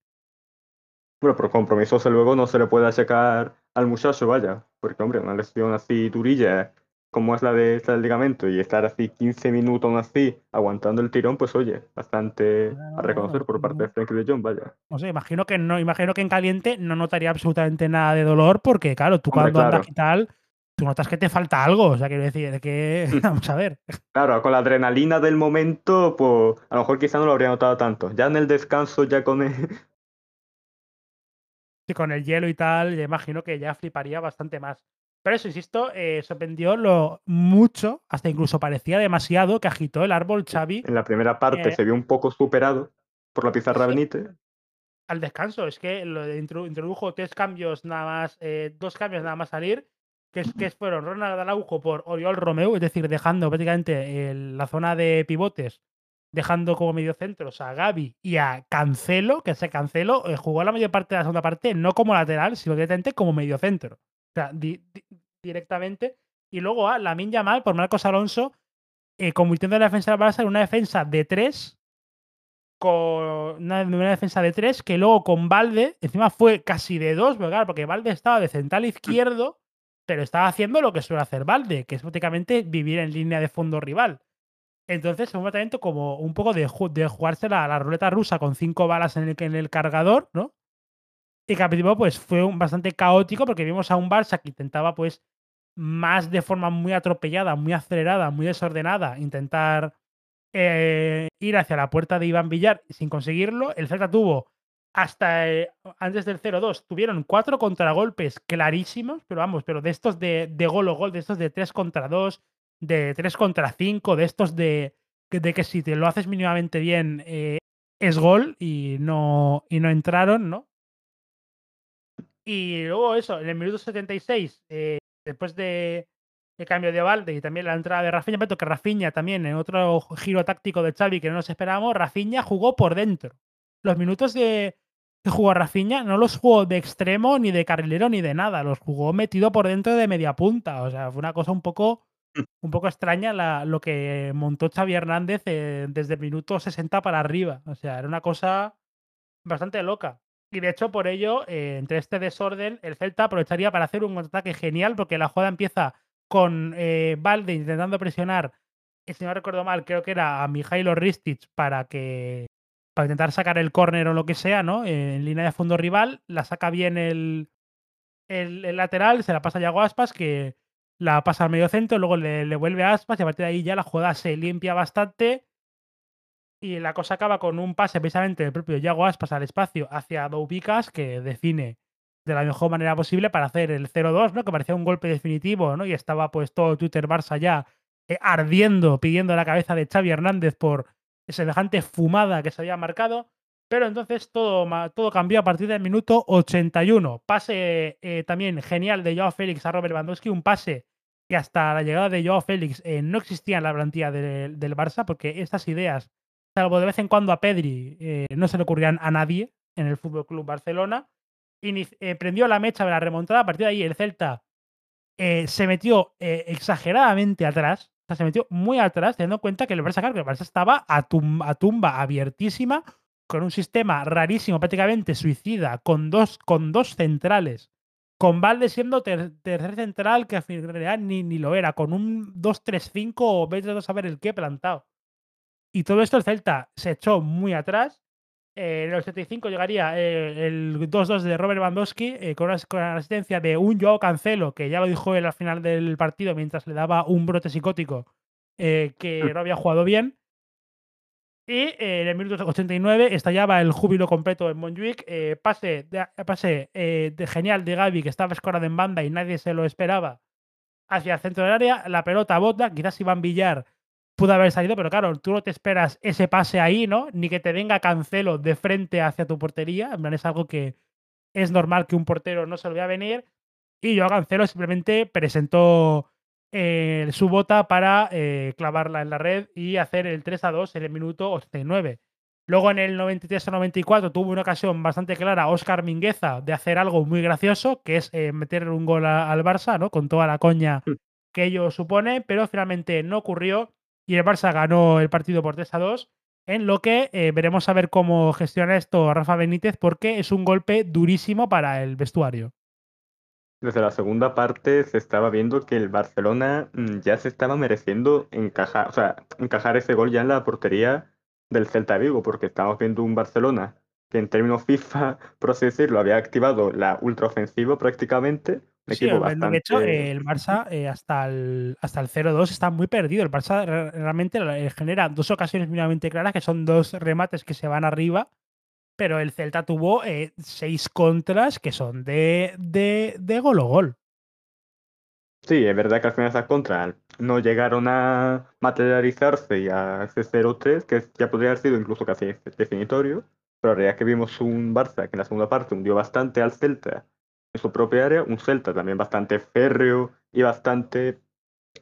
Bueno, por compromisos luego no se le puede achacar al muchacho, vaya. Porque, hombre, una lesión así durilla, como es la de este ligamento, y estar así 15 minutos aún así, aguantando el tirón, pues oye, bastante a reconocer por parte de Frankie de Jong, vaya. No sé, imagino que no, imagino que en caliente no notaría absolutamente nada de dolor, porque claro, tú hombre, cuando claro. andas y tal tú notas que te falta algo. O sea, quiero decir, que vamos a ver. Claro, con la adrenalina del momento, pues a lo mejor quizá no lo habría notado tanto. Ya en el descanso, ya con el. Sí, con el hielo y tal, ya imagino que ya fliparía bastante más. Pero eso, insisto, eh, sorprendió lo mucho, hasta incluso parecía demasiado que agitó el árbol Xavi. En la primera parte eh, se vio un poco superado por la pizarra sí. Benítez. al descanso. Es que lo introdujo tres cambios nada más, eh, dos cambios nada más salir, que, es, que fueron Ronald Araujo por Oriol Romeu, es decir, dejando prácticamente la zona de pivotes, dejando como medio centro a Gaby y a Cancelo, que ese Cancelo eh, jugó la mayor parte de la segunda parte no como lateral, sino directamente como medio centro. O sea, directamente. Y luego a Lamin Yamal por Marcos Alonso, eh, convirtiendo la defensa del Barça en una defensa de tres con una, defensa de tres, que luego con Valde, encima fue casi de dos, porque Valde estaba de central izquierdo, pero estaba haciendo lo que suele hacer Valde, que es prácticamente vivir en línea de fondo rival. Entonces, fue un como un poco de, de jugarse la, ruleta rusa con cinco balas en el, cargador, ¿no? Y que pues fue bastante caótico porque vimos a un Barça que intentaba pues más de forma muy atropellada, muy acelerada, muy desordenada, intentar eh, ir hacia la puerta de Iván Villar sin conseguirlo. El Celta tuvo hasta eh, antes del 0-2, tuvieron cuatro contragolpes clarísimos, pero vamos, pero de estos de, de gol o gol, de estos de 3 contra 2, de 3 contra 5, de estos de, de que si te lo haces mínimamente bien eh, es gol y no, y no entraron, ¿no? Y luego eso, en el minuto 76, después de, el cambio de Valde y también la entrada de Rafinha, pero que Rafinha también en otro giro táctico de Xavi que no nos esperábamos, Rafinha jugó por dentro. Los minutos de que jugó Rafinha no los jugó de extremo ni de carrilero ni de nada, los jugó metido por dentro de media punta, o sea, fue una cosa un poco mm. un poco extraña la, lo que montó Xavi Hernández eh, desde el minuto 60 para arriba, o sea, era una cosa bastante loca. Y de hecho, por ello, eh, entre este desorden, el Celta aprovecharía para hacer un ataque genial, porque la jugada empieza con eh, Valde intentando presionar, si no recuerdo mal, creo que era a Mijailo Ristic para que para intentar sacar el córner o lo que sea, ¿no? En línea de fondo rival, la saca bien el, el, lateral, se la pasa a Yago Aspas, que la pasa al medio centro, luego le, le, vuelve a Aspas y a partir de ahí ya la jugada se limpia bastante y la cosa acaba con un pase precisamente del propio Yago Aspas al espacio hacia Doubicas que define de la mejor manera posible para hacer el 0-2, ¿no? Que parecía un golpe definitivo, ¿no? Y estaba pues todo Twitter Barça ya eh, ardiendo, pidiendo la cabeza de Xavi Hernández por semejante fumada que se había marcado. Pero entonces todo, todo cambió a partir del minuto 81. Pase eh, también genial de Joao Félix a Robert Lewandowski, un pase que hasta la llegada de Joao Félix eh, no existía en la plantilla del Barça, porque estas ideas, salvo de vez en cuando a Pedri, no se le ocurrían a nadie en el Fútbol Club Barcelona. Eh, prendió la mecha de la remontada. A partir de ahí, el Celta eh, se metió eh, exageradamente atrás. O sea, se metió muy atrás, teniendo en cuenta que el Barça, claro, que el Barça estaba a, tumba abiertísima, con un sistema rarísimo, prácticamente suicida, con dos, con dos centrales. Con Valde siendo tercer central, que en realidad ni, ni lo era, con un 2-3-5 o vete a saber el qué plantado. Y todo esto el Celta se echó muy atrás en el 85 llegaría eh, el 2-2 de Robert Lewandowski eh, con, la asistencia de un Joao Cancelo, que ya lo dijo él al final del partido mientras le daba un brote psicótico que mm. no había jugado bien. Y en el minuto 89 estallaba el júbilo completo en Montjuic. pase de, pase de genial de Gaby, que estaba escorado en banda y nadie se lo esperaba, hacia el centro del área. La pelota bota, quizás Iván Villar pudo haber salido, pero claro, tú no te esperas ese pase ahí, ¿no? Ni que te venga Cancelo de frente hacia tu portería. En plan, es algo que es normal que un portero no se lo vea venir. Y yo a Cancelo simplemente presentó eh, su bota para eh, clavarla en la red y hacer el 3 a 2 en el minuto 89. Luego en el 93 o 94 tuvo una ocasión bastante clara Oscar Mingueza de hacer algo muy gracioso, que es eh, meter un gol al Barça, ¿no? Con toda la coña mm. que ello supone, pero finalmente no ocurrió y el Barça ganó el partido por 3 a 2, en lo que eh, veremos a ver cómo gestiona esto Rafa Benítez, porque es un golpe durísimo para el vestuario. Desde la segunda parte se estaba viendo que el Barcelona mm, ya se estaba mereciendo encajar, o sea, encajar ese gol ya en la portería del Celta Vigo, porque estamos viendo un Barcelona que en términos FIFA, por así decirlo, había activado la ultraofensiva prácticamente, sí, De hecho, el Barça eh, hasta el, hasta el 0-2 está muy perdido. El Barça realmente eh, genera dos ocasiones mínimamente claras, que son dos remates que se van arriba, pero el Celta tuvo eh, seis contras que son de, de, de gol o gol. Sí, es verdad que al final esas contras no llegaron a materializarse y a ese 0-3, que ya podría haber sido incluso casi definitorio, Pero la realidad es que vimos un Barça que en la segunda parte hundió bastante al Celta. En su propia área, un Celta también bastante férreo y bastante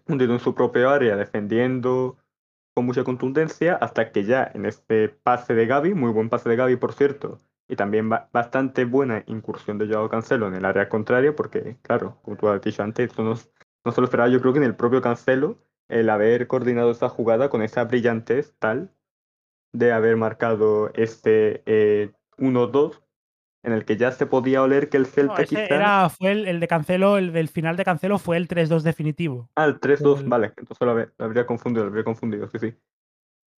hundido en su propia área, defendiendo con mucha contundencia, hasta que ya en este pase de Gaby, muy buen pase de Gaby por cierto, y también bastante buena incursión de Joao Cancelo en el área contraria, porque claro, como tú has dicho antes, no, no se lo esperaba yo creo que en el propio Cancelo el haber coordinado esta jugada con esa brillantez tal de haber marcado este 1-2 eh, en el que ya se podía oler que el Celta quizá... Era, fue el, de Cancelo, el del final de Cancelo fue el 3-2 definitivo. Ah, el 3-2, vale, entonces lo, habría confundido, lo habría confundido, sí, sí.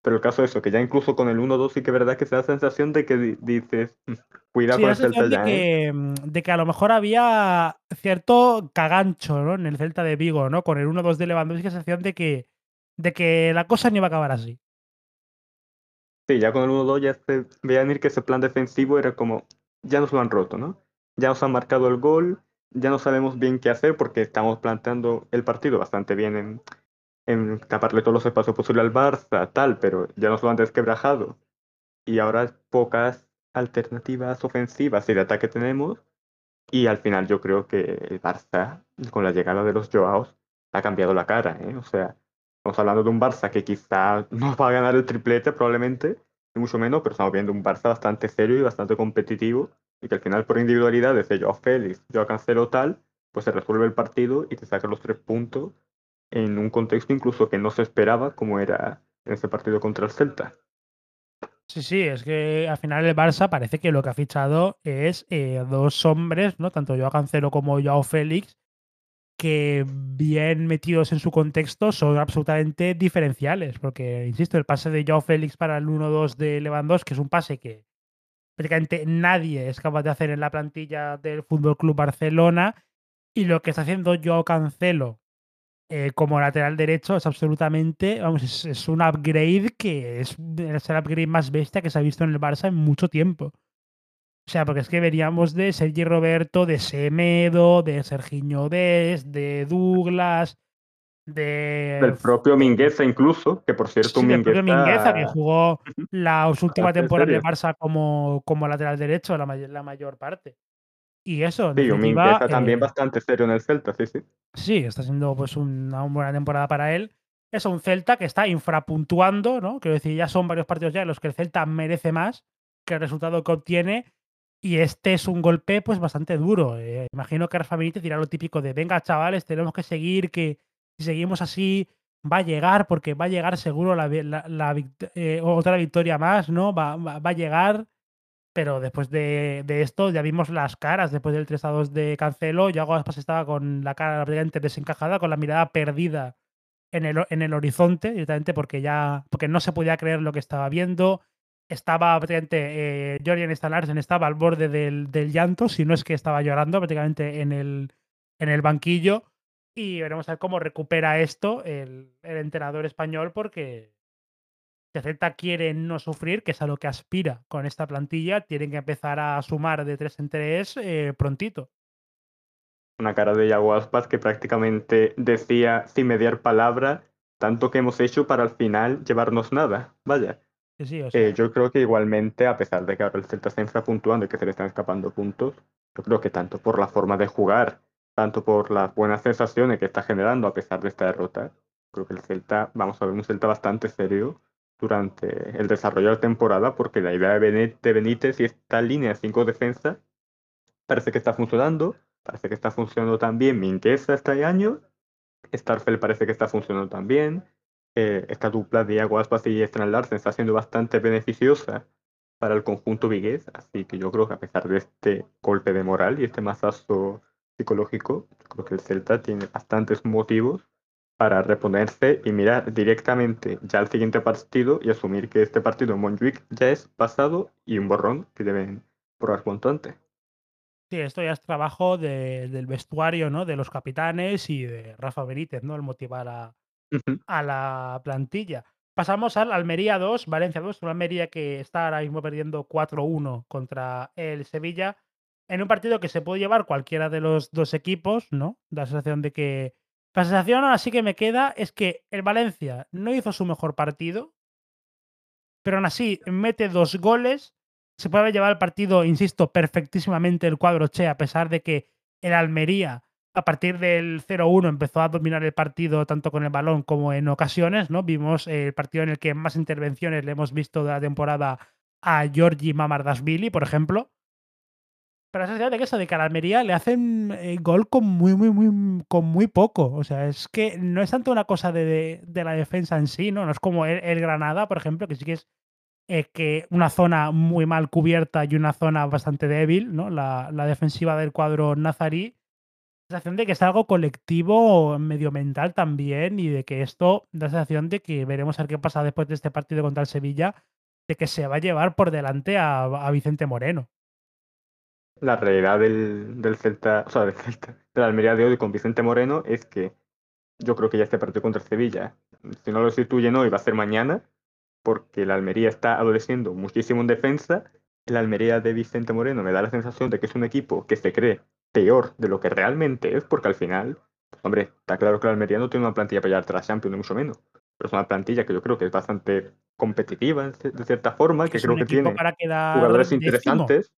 Pero el caso es eso, que ya incluso con el 1-2 sí que es verdad que se da la sensación de que dices, mm, cuidado con el Celta ya. De, ¿eh? que, mm, de que a lo mejor había cierto cagancho ¿no? en el Celta de Vigo, ¿no? Con el 1-2 de Lewandowski, sensación de que, de que la cosa no iba a acabar así. Sí, ya con el 1-2 ya se veía venir que ese plan defensivo era como, ya nos lo han roto, ¿no? Ya nos han marcado el gol, ya no sabemos bien qué hacer porque estamos planteando el partido bastante bien en, en taparle todos los espacios posibles al Barça, tal, pero ya nos lo han desquebrajado. Y ahora pocas alternativas ofensivas y de ataque tenemos. Y al final yo creo que el Barça, con la llegada de los Joaos, ha cambiado la cara. ¿eh? O sea, estamos hablando de un Barça que quizá no va a ganar el triplete probablemente, ni mucho menos, pero estamos viendo un Barça bastante serio y bastante competitivo y que al final por individualidades de Joao Félix, Joao Cancelo tal, pues se resuelve el partido y te saca los tres puntos en un contexto incluso que no se esperaba como era en ese partido contra el Celta. Sí, sí, es que al final el Barça parece que lo que ha fichado es eh, dos hombres, ¿no? Tanto Joao Cancelo como Joao Félix, que bien metidos en su contexto son absolutamente diferenciales. Porque, insisto, el pase de Joao Félix para el 1-2 de Lewandowski, que es un pase que prácticamente nadie es capaz de hacer en la plantilla del Fútbol Club Barcelona. Y lo que está haciendo Joao Cancelo eh, como lateral derecho es absolutamente, vamos, es, un upgrade que es, es, el upgrade más bestia que se ha visto en el Barça en mucho tiempo. O sea, porque es que veríamos de Sergi Roberto, de Semedo, de Sergiño Des, de Douglas, de... Del propio Mingueza incluso, que por cierto sí, Mingueza... propio Mingueza, que jugó la última temporada de Barça como, como lateral derecho la, la mayor parte. Y eso, Sí, un Mingueza también eh, bastante serio en el Celta, sí, sí. Sí, está siendo pues una, buena temporada para él. Es un Celta que está infrapuntuando, ¿no? Quiero decir, ya son varios partidos ya en los que el Celta merece más que el resultado que obtiene y este es un golpe pues bastante duro. Eh, imagino que Rafa Benítez dirá lo típico de venga chavales, tenemos que seguir, que si seguimos así va a llegar, porque va a llegar seguro la, eh, otra victoria más, ¿no? Va, a llegar. Pero después de, esto ya vimos las caras, después del 3 a 2 de Cancelo, Yago Aspas estaba con la cara bastante desencajada, con la mirada perdida en el, en el horizonte, directamente porque ya porque no se podía creer lo que estaba viendo estaba prácticamente, eh, Jorian estaba al borde del, llanto, si no es que estaba llorando prácticamente en el, en el banquillo. Y veremos a ver cómo recupera esto el, el entrenador español, porque si quiere no sufrir, que es a lo que aspira con esta plantilla, tienen que empezar a sumar de tres en tres eh, prontito. Una cara de Yago Aspas que prácticamente decía, sin mediar palabra, tanto que hemos hecho para al final llevarnos nada. Vaya. Eh, yo creo que igualmente, a pesar de que ahora el Celta está infrapuntuando y que se le están escapando puntos, yo creo que tanto por la forma de jugar, tanto por las buenas sensaciones que está generando a pesar de esta derrota, creo que el Celta, vamos a ver un Celta bastante serio durante el desarrollo de la temporada, porque la idea de Benítez y esta línea de cinco defensas parece que está funcionando, parece que está funcionando también Minquesa este año, Starfel parece que está funcionando también, esta dupla de Aguaspas y Estran Larsen está siendo bastante beneficiosa para el conjunto vigués, así que yo creo que a pesar de este golpe de moral y este mazazo psicológico, creo que el Celta tiene bastantes motivos para reponerse y mirar directamente ya al siguiente partido y asumir que este partido en Montjuic ya es pasado y un borrón que deben borrar cuanto antes. Sí, esto ya es trabajo del vestuario, ¿no? De los capitanes y de Rafa Benítez, ¿no? El motivar a, a la plantilla. Pasamos al Almería 2, Valencia 2, una Almería que está ahora mismo perdiendo 4-1 contra el Sevilla, en un partido que se puede llevar cualquiera de los dos equipos, ¿no? La sensación de que... La sensación así que me queda es que el Valencia no hizo su mejor partido, pero aún así mete dos goles se puede llevar el partido, insisto, perfectísimamente el cuadro Che, a pesar de que el Almería, a partir del 0-1, empezó a dominar el partido tanto con el balón como en ocasiones, ¿no? Vimos el partido en el que más intervenciones le hemos visto de la temporada a Giorgi Mamardashvili, por ejemplo. Pero la sensación de que eso, de que a la Almería le hacen eh, gol con muy, muy, muy, con muy poco. O sea, es que no es tanto una cosa de, de, la defensa en sí, ¿no? No es como el, el, Granada, por ejemplo, que sí que es eh, que una zona muy mal cubierta y una zona bastante débil, ¿no? La, la defensiva del cuadro nazarí. Sensación de que es algo colectivo, medio mental también, y de que esto da sensación de que veremos a ver qué pasa después de este partido contra el Sevilla, de que se va a llevar por delante a, Vicente Moreno la realidad del, del Celta, o sea, del Celta, de la Almería de hoy con Vicente Moreno es que yo creo que ya este partido contra Sevilla, si no lo sustituyen hoy, va a ser mañana, porque la Almería está adoleciendo muchísimo en defensa. La Almería de Vicente Moreno me da la sensación de que es un equipo que se cree peor de lo que realmente es, porque al final, hombre, está claro que la Almería no tiene una plantilla para llegar a la Champions, ni mucho menos. Pero es una plantilla que yo creo que es bastante competitiva, de cierta forma, que, es creo que tiene para jugadores décimo. interesantes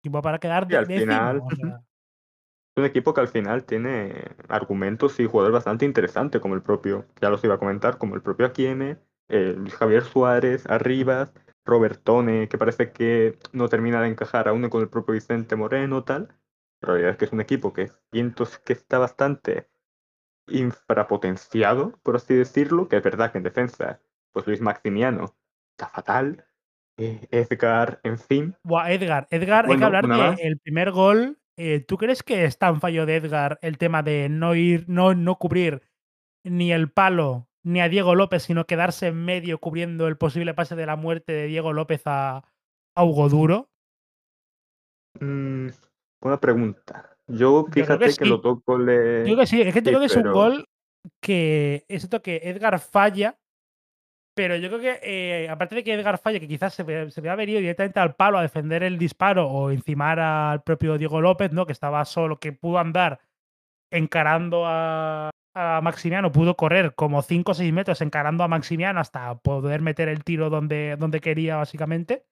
equipo para quedar y al décimo, final o sea. es un equipo que al final tiene argumentos y jugadores bastante interesantes, como el propio, ya los iba a comentar, como el propio Akieme, eh, Javier Suárez, Arribas, Robertone, que parece que no termina de encajar aún con el propio Vicente Moreno, tal. La realidad es que es un equipo que siento que está bastante infrapotenciado, por así decirlo, que es verdad que en defensa, pues Luis Maximiano está fatal, eh, Edgar, en fin. Buah, Edgar, Edgar, Bueno, hay que hablar del primer gol. Eh, ¿Tú crees que es tan fallo de Edgar el tema de no ir, no, no cubrir ni el palo ni a Diego López, sino quedarse en medio cubriendo el posible pase de la muerte de Diego López a, a Hugo Duro? Mm, una pregunta. Yo, fíjate que que, sí. los dos goles. Yo creo que sí, es que sí, creo que es un gol que es esto que Edgar falla, pero yo creo que eh, aparte de que Edgar falle, que quizás se, se hubiera venido directamente al palo a defender el disparo o encimar al propio Diego López, ¿no? Que estaba solo, que pudo andar encarando a, a Maximiano, pudo correr como 5 o 6 metros encarando a Maximiano hasta poder meter el tiro donde, donde quería, básicamente.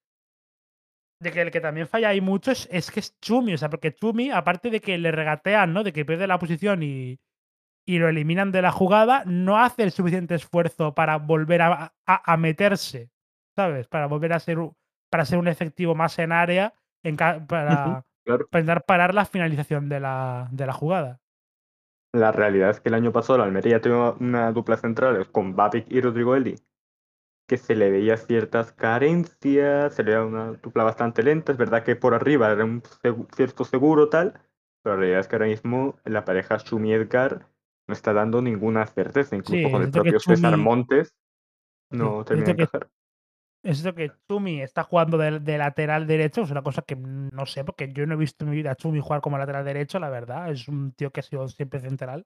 De que el que también falla ahí mucho es, es que es Chumi, o sea, porque Chumi, aparte de que le regatean, ¿no? De que pierde la posición y, y lo eliminan de la jugada, no hace el suficiente esfuerzo para volver a, a- a meterse, ¿sabes? Para volver a ser, para ser un efectivo más en área en para, claro. para intentar parar la finalización de la, de la jugada. La realidad es que el año pasado la Almería tuvo una dupla centrales con Babic y Rodrigo Eli, que se le veía ciertas carencias, se le veía una dupla bastante lenta. Es verdad que por arriba era un cierto seguro tal, pero la realidad es que ahora mismo la pareja Schumi Edgar no está dando ninguna certeza, incluso Sí, con el propio César Chumi- Montes no termina de encajar. Es eso que Chumi está jugando de, de lateral derecho, es una cosa que no sé, porque yo no he visto en mi vida a Chumi jugar como lateral derecho, la verdad. Es un tío que ha sido siempre central.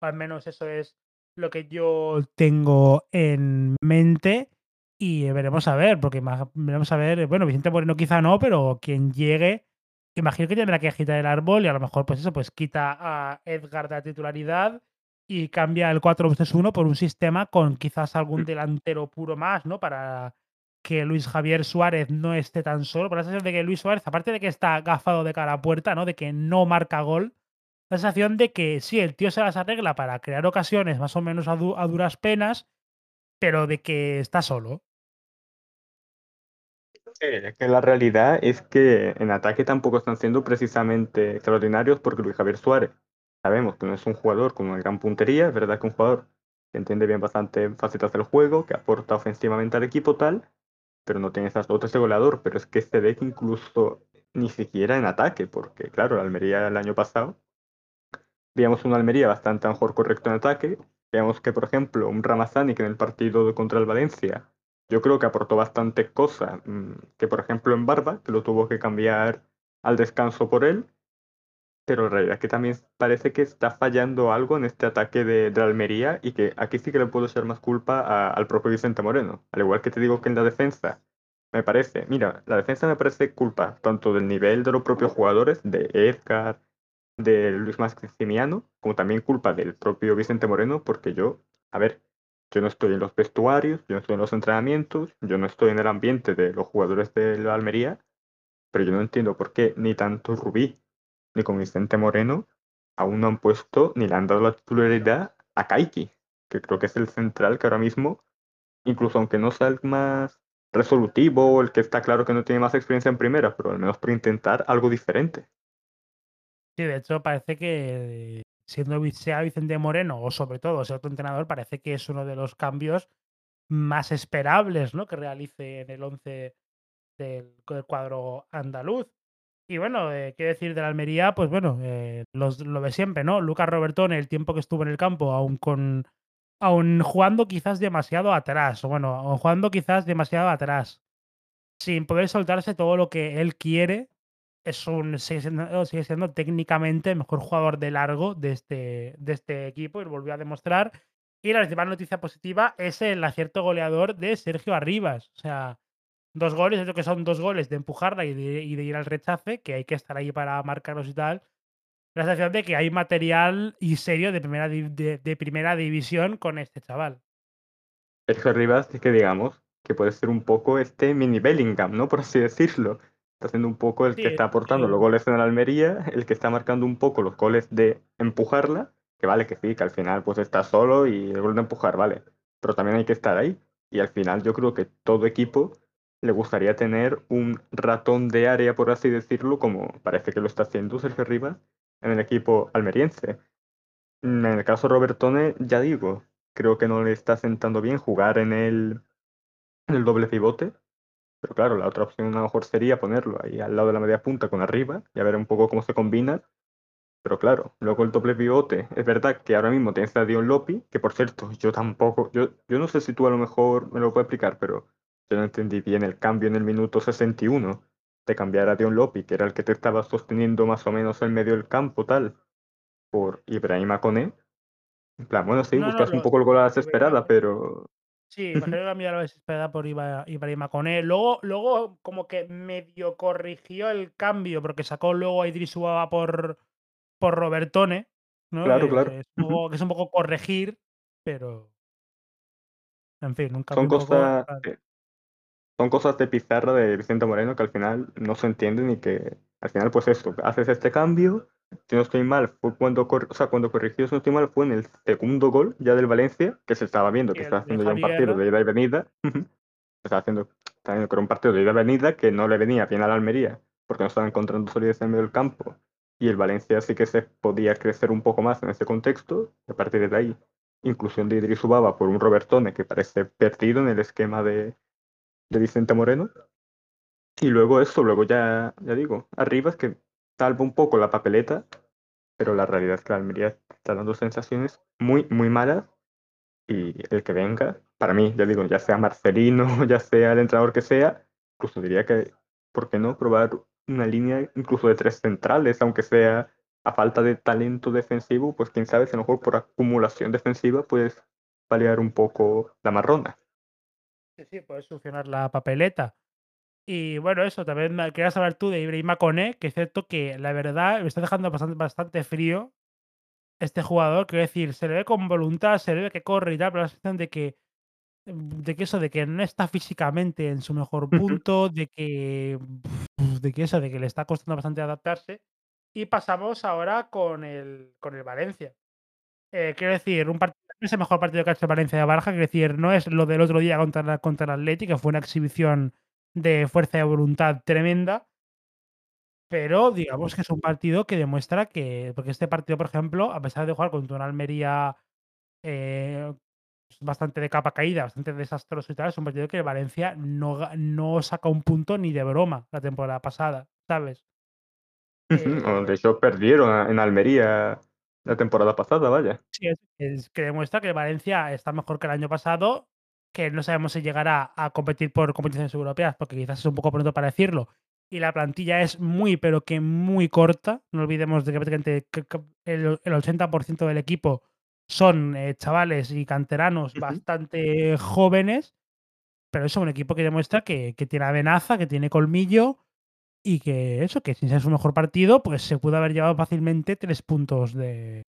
Al menos eso es lo que yo tengo en mente. Y veremos a ver, porque veremos a ver. Bueno, Vicente Moreno quizá no, pero quien llegue, imagino que tendrá que agitar el árbol y a lo mejor, pues eso, pues quita a Edgar de la titularidad y cambia el 4-3-1 por un sistema con quizás algún delantero puro más, ¿no? Para que Luis Javier Suárez no esté tan solo. Por la sensación de que Luis Suárez, aparte de que está gafado de cara a puerta, ¿no? De que no marca gol, sensación de que sí, el tío se las arregla para crear ocasiones más o menos a, du- a duras penas, pero de que está solo. Eh, que la realidad es que en ataque tampoco están siendo precisamente extraordinarios porque Luis Javier Suárez sabemos que no es un jugador con una gran puntería, es verdad que es un jugador que entiende bien bastante facetas del juego, que aporta ofensivamente al equipo tal, pero no tiene esas dotes de goleador, pero es que se ve que incluso ni siquiera en ataque, porque claro, la Almería el año pasado veíamos una Almería bastante mejor correcto en ataque, veíamos que por ejemplo un Ramazani que en el partido contra el Valencia yo creo que aportó bastante cosas, mm, que por ejemplo en Barba, que lo tuvo que cambiar al descanso por él, pero la realidad que también parece que está fallando algo en este ataque de, de Almería y que aquí sí que le puedo echar más culpa al propio Vicente Moreno. Al igual que te digo que en la defensa, me parece, mira, la defensa me parece culpa tanto del nivel de los propios jugadores, de Edgar, de Luis Maximiano, como también culpa del propio Vicente Moreno, porque yo, a ver, yo no estoy en los vestuarios, yo no estoy en los entrenamientos, yo no estoy en el ambiente de los jugadores de la Almería, pero yo no entiendo por qué ni tanto Rubí ni con Vicente Moreno aún no han puesto ni le han dado la titularidad a Kaiki, que creo que es el central que ahora mismo, incluso aunque no sea el más resolutivo, el que está claro que no tiene más experiencia en primera, pero al menos por intentar algo diferente. Sí, de hecho parece que siendo sea Vicente Moreno o sobre todo ser otro entrenador, parece que es uno de los cambios más esperables, ¿no? Que realice en el 11 del, cuadro andaluz. Y bueno, eh, qué decir de la Almería, pues bueno, eh, los, lo de siempre, ¿no? Lucas Robertón, el tiempo que estuvo en el campo, aún con. aún jugando quizás demasiado atrás, o bueno, aún jugando quizás demasiado atrás, sin poder soltarse todo lo que él quiere, es un, sigue, siendo, técnicamente el mejor jugador de largo de este, de este equipo y lo volvió a demostrar. Y la principal noticia positiva es el acierto goleador de Sergio Arribas. O sea, dos goles, creo que son dos goles de empujarla y de, ir al rechace, que hay que estar ahí para marcarlos y tal. La sensación de que hay material y serio de primera, de primera división con este chaval. Sergio Arribas es que digamos que puede ser un poco este mini Bellingham, ¿no? Por así decirlo está siendo un poco el que está aportando los goles en la Almería, el que está marcando un poco los goles de empujarla, que vale que sí, que al final pues está solo y el gol de empujar, vale, pero también hay que estar ahí. Y al final yo creo que todo equipo le gustaría tener un ratón de área, por así decirlo, como parece que lo está haciendo Sergio Rivas en el equipo almeriense. En el caso de Robertone, ya digo, creo que no le está sentando bien jugar en el, en el doble pivote, pero claro, la otra opción a lo mejor sería ponerlo ahí al lado de la media punta con arriba y a ver un poco cómo se combina. Pero claro, luego el doble pivote. Es verdad que ahora mismo tienes a Dion Lopi, que por cierto, yo tampoco, yo, yo no sé si tú a lo mejor me lo puedes explicar, pero yo no entendí bien el cambio en el minuto 61 de cambiar a Dion Lopi, que era el que te estaba sosteniendo más o menos en medio del campo, tal, por Ibrahima Koné. En plan, bueno, sí, buscas un poco el gol a la desesperada, pero Sí, imagino que cambió la desesperada por Ibrahima Koné. Luego, luego, como que medio corrigió el cambio, porque sacó luego a Idris Ubaba por, por Robertone. ¿no? Claro, claro. Que es, un poco, corregir, pero. En fin, nunca Son cosas. son cosas de pizarra de Vicente Moreno que al final no se entienden y que al final, pues esto, haces este cambio, si no estoy mal, fue cuando, o sea, cuando corrigió, si no estoy mal, fue en el segundo gol ya del Valencia, que se estaba viendo que estaba haciendo ya un partido de ida y venida. estaba haciendo, estaba haciendo un partido de ida y venida que no le venía bien a la Almería, porque no estaba encontrando solidez en medio del campo. Y el Valencia sí que se podía crecer un poco más en ese contexto, y a partir de ahí, inclusión de Idris Ubaba por un Robertone que parece perdido en el esquema de, de Vicente Moreno. Y luego eso, luego ya, ya digo, arriba es que salva un poco la papeleta, pero la realidad es que la Almería está dando sensaciones muy, muy malas y el que venga, para mí, ya digo, ya sea Marcelino, ya sea el entrenador que sea, incluso diría que, ¿por qué no probar una línea incluso de tres centrales, aunque sea a falta de talento defensivo, pues quién sabe si a lo mejor por acumulación defensiva puedes paliar un poco la marrona. Sí, sí, puedes solucionar la papeleta. Y bueno, eso, también querías saber tú de Ibrahima Kone, que es cierto que la verdad me está dejando bastante, bastante frío este jugador. Quiero decir, se le ve con voluntad, se le ve que corre y tal, pero la sensación de que, de que eso, de que no está físicamente en su mejor punto, de que, de que eso, de que le está costando bastante adaptarse. Y pasamos ahora con el, con el Valencia. Eh, quiero decir, un partido es el mejor partido que ha hecho Valencia de Baraja, quiero decir, no es lo del otro día contra, contra el Atlético, que fue una exhibición de fuerza de voluntad tremenda. Pero digamos que es un partido que demuestra que, porque este partido, por ejemplo, a pesar de jugar contra una Almería eh, pues bastante de capa caída, bastante desastroso y tal, es un partido que Valencia no, no saca un punto ni de broma la temporada pasada, ¿sabes? de eh hecho, perdieron en Almería la temporada pasada, vaya. Sí, es, que demuestra que Valencia está mejor que el año pasado, que no sabemos si llegará a competir por competiciones europeas, porque quizás es un poco pronto para decirlo. Y la plantilla es muy, pero que muy corta. No olvidemos de que prácticamente el, 80% del equipo son eh, chavales y canteranos bastante jóvenes, pero es un equipo que demuestra que, que tiene amenaza, que tiene colmillo y que eso, que sin ser su mejor partido, pues se pudo haber llevado fácilmente tres puntos de,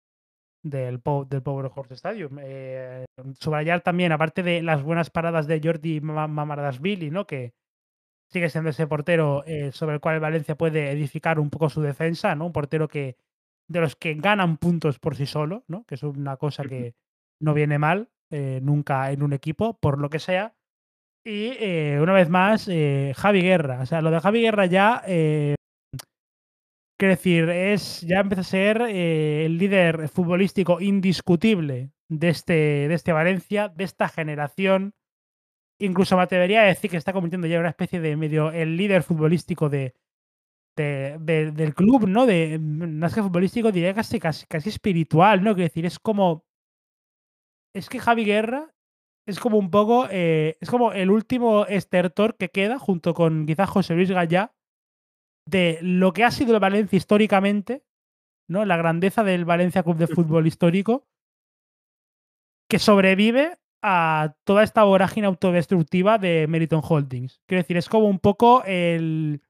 del, del Power Horse Stadium. Eh, subrayar también, aparte de las buenas paradas de Jordi Mamardasvili, ¿no? Que, sigue siendo ese portero eh, sobre el cual el Valencia puede edificar un poco su defensa, ¿no? Un portero que de los que ganan puntos por sí solo, ¿no? Que es una cosa que no viene mal eh, nunca en un equipo, por lo que sea. Y una vez más, Javi Guerra. O sea, lo de Javi Guerra ya, quiero decir, es, ya empieza a ser eh, el líder futbolístico indiscutible de este, de este Valencia, de esta generación. Incluso me atrevería a decir que está convirtiendo ya en una especie de medio el líder futbolístico de, de- de- del club, ¿no? De, más futbolístico, diría casi, casi, casi espiritual, ¿no? Quiero decir, es como, es que Javi Guerra es como un poco, eh, es como el último estertor que queda, junto con quizás José Luis Gallá, de lo que ha sido el Valencia históricamente, ¿no? La grandeza del Valencia Club de Fútbol histórico, que sobrevive a toda esta vorágine autodestructiva de Meriton Holdings. Quiero decir, es como un poco el,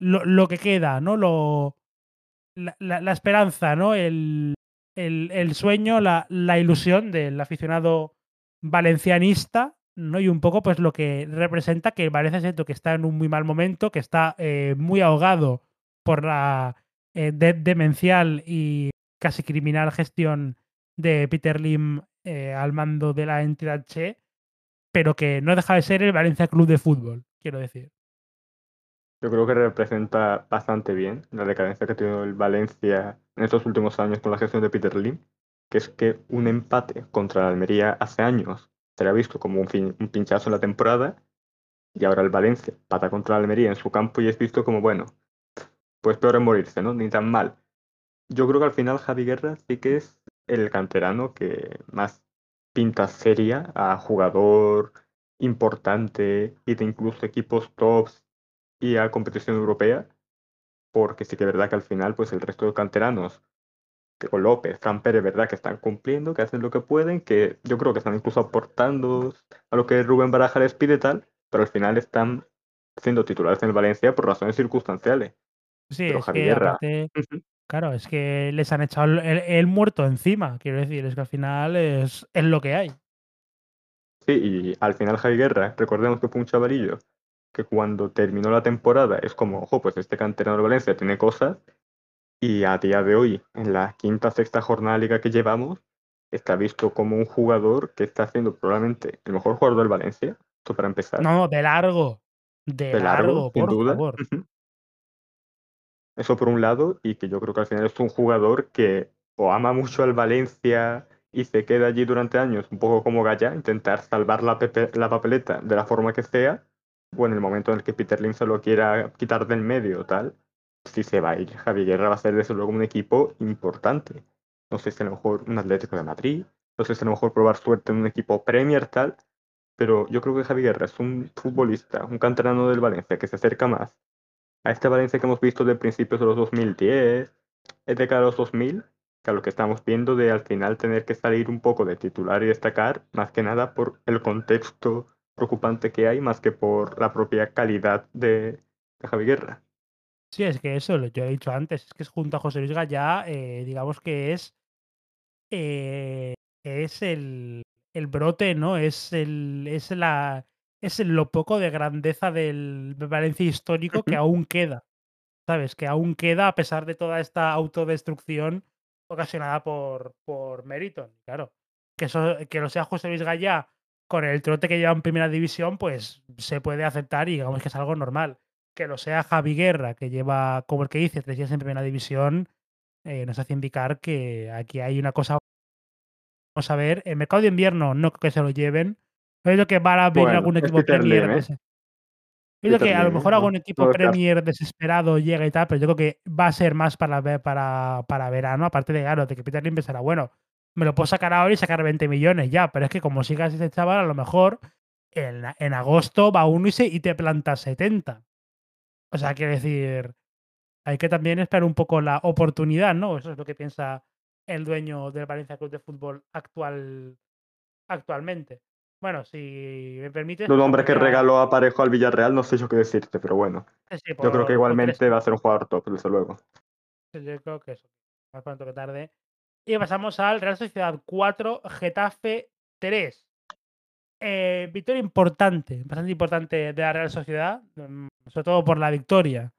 lo, lo que queda, ¿no? Lo, la, la- la esperanza, ¿no? El, el- el sueño, la, la ilusión del aficionado valencianista, ¿no? Y un poco, pues, lo que representa que Valencia siento que está en un muy mal momento, que está eh, muy ahogado por la eh, de- demencial y casi criminal gestión de Peter Lim eh, al mando de la entidad Che, pero que no deja de ser el Valencia Club de Fútbol, quiero decir. Yo creo que representa bastante bien la decadencia que ha tenido el Valencia en estos últimos años con la gestión de Peter Lim, que es que un empate contra la Almería hace años sería visto como un, fin- un pinchazo en la temporada y ahora el Valencia pata contra la Almería en su campo y es visto como, bueno, pues peor es morirse, ¿no? Ni tan mal. Yo creo que al final Javi Guerra sí que es el canterano que más pinta seria a jugador importante y de incluso equipos tops y a competición europea, porque sí que es verdad que al final, pues el resto de canteranos, con López, Camper, es verdad que están cumpliendo, que hacen lo que pueden, que yo creo que están incluso aportando a lo que Rubén Baraja les pide tal, pero al final están siendo titulares en el Valencia por razones circunstanciales. Sí, Pero es que aparte Claro, es que les han echado el muerto encima, quiero decir, es que al final es, es lo que hay. sí, y al final Javi Guerra, recordemos que fue un chavalillo que cuando terminó la temporada es como, ojo, pues este canterano de Valencia tiene cosas, Y a día de hoy, en la quinta sexta jornada de liga que llevamos, está visto como un jugador que está siendo probablemente el mejor jugador del Valencia, esto para empezar, No, de largo, de de largo, largo, sin por duda. favor. Eso por un lado, y que yo creo que al final es un jugador que o ama mucho al Valencia y se queda allí durante años, un poco como Gaya, intentar salvar la, pepe- la papeleta de la forma que sea, o en el momento en el que Peter Lim se lo quiera quitar del medio, tal, si se va a ir, Javi Guerra va a ser desde luego un equipo importante. No sé si a lo mejor un Atlético de Madrid, no sé si a lo mejor probar suerte en un equipo Premier, tal, pero yo creo que Javi Guerra es un futbolista, un canterano del Valencia que se acerca más a este Valencia que hemos visto de principios de los 2010, es de cara a los 2000, que a lo que estamos viendo de al final tener que salir un poco de titular y destacar, más que nada por el contexto preocupante que hay, más que por la propia calidad de, de Javi Guerra. Sí, es que eso, lo yo he dicho antes, es que junto a José Luis Gallá, eh, digamos que es, eh, es el, el brote, ¿no? Es el, es la, es lo poco de grandeza del Valencia histórico que aún queda. ¿sabes? Que aún queda a pesar de toda esta autodestrucción ocasionada por, por Meriton. Claro, que, eso, que lo sea José Luis Gallá con el trote que lleva en primera división, pues se puede aceptar y digamos que es algo normal. Que lo sea Javi Guerra, que lleva, como el que dice, tres días en primera división, eh, nos hace indicar que aquí hay una cosa. Vamos a ver, el mercado de invierno no creo que se lo lleven. Pero yo creo que va a venir Bueno, algún es equipo Premier de ¿eh? ese yo creo Peter que a lo mejor algún equipo. Premier desesperado llega y tal, pero yo creo que va a ser más para, para, para verano, aparte de, claro, de que Peter Lim pensará, bueno, me lo puedo sacar ahora y sacar 20 millones ya, pero es que como sigas ese chaval, a lo mejor en, en agosto va uno y, se, y te planta 70. O sea, quiere decir, hay que también esperar un poco la oportunidad, ¿no? Eso es lo que piensa el dueño del Valencia Club de Fútbol actual, actualmente. Bueno, si me permites, pues hombre que regaló a Parejo al Villarreal, no sé yo qué decirte, pero bueno. Sí, sí, Yo creo que igualmente va a ser un jugador top, desde luego. Yo creo que eso, más pronto que tarde. Y pasamos al Real Sociedad 4, Getafe 3. Eh, victoria importante, bastante importante de la Real Sociedad. Sobre todo por la victoria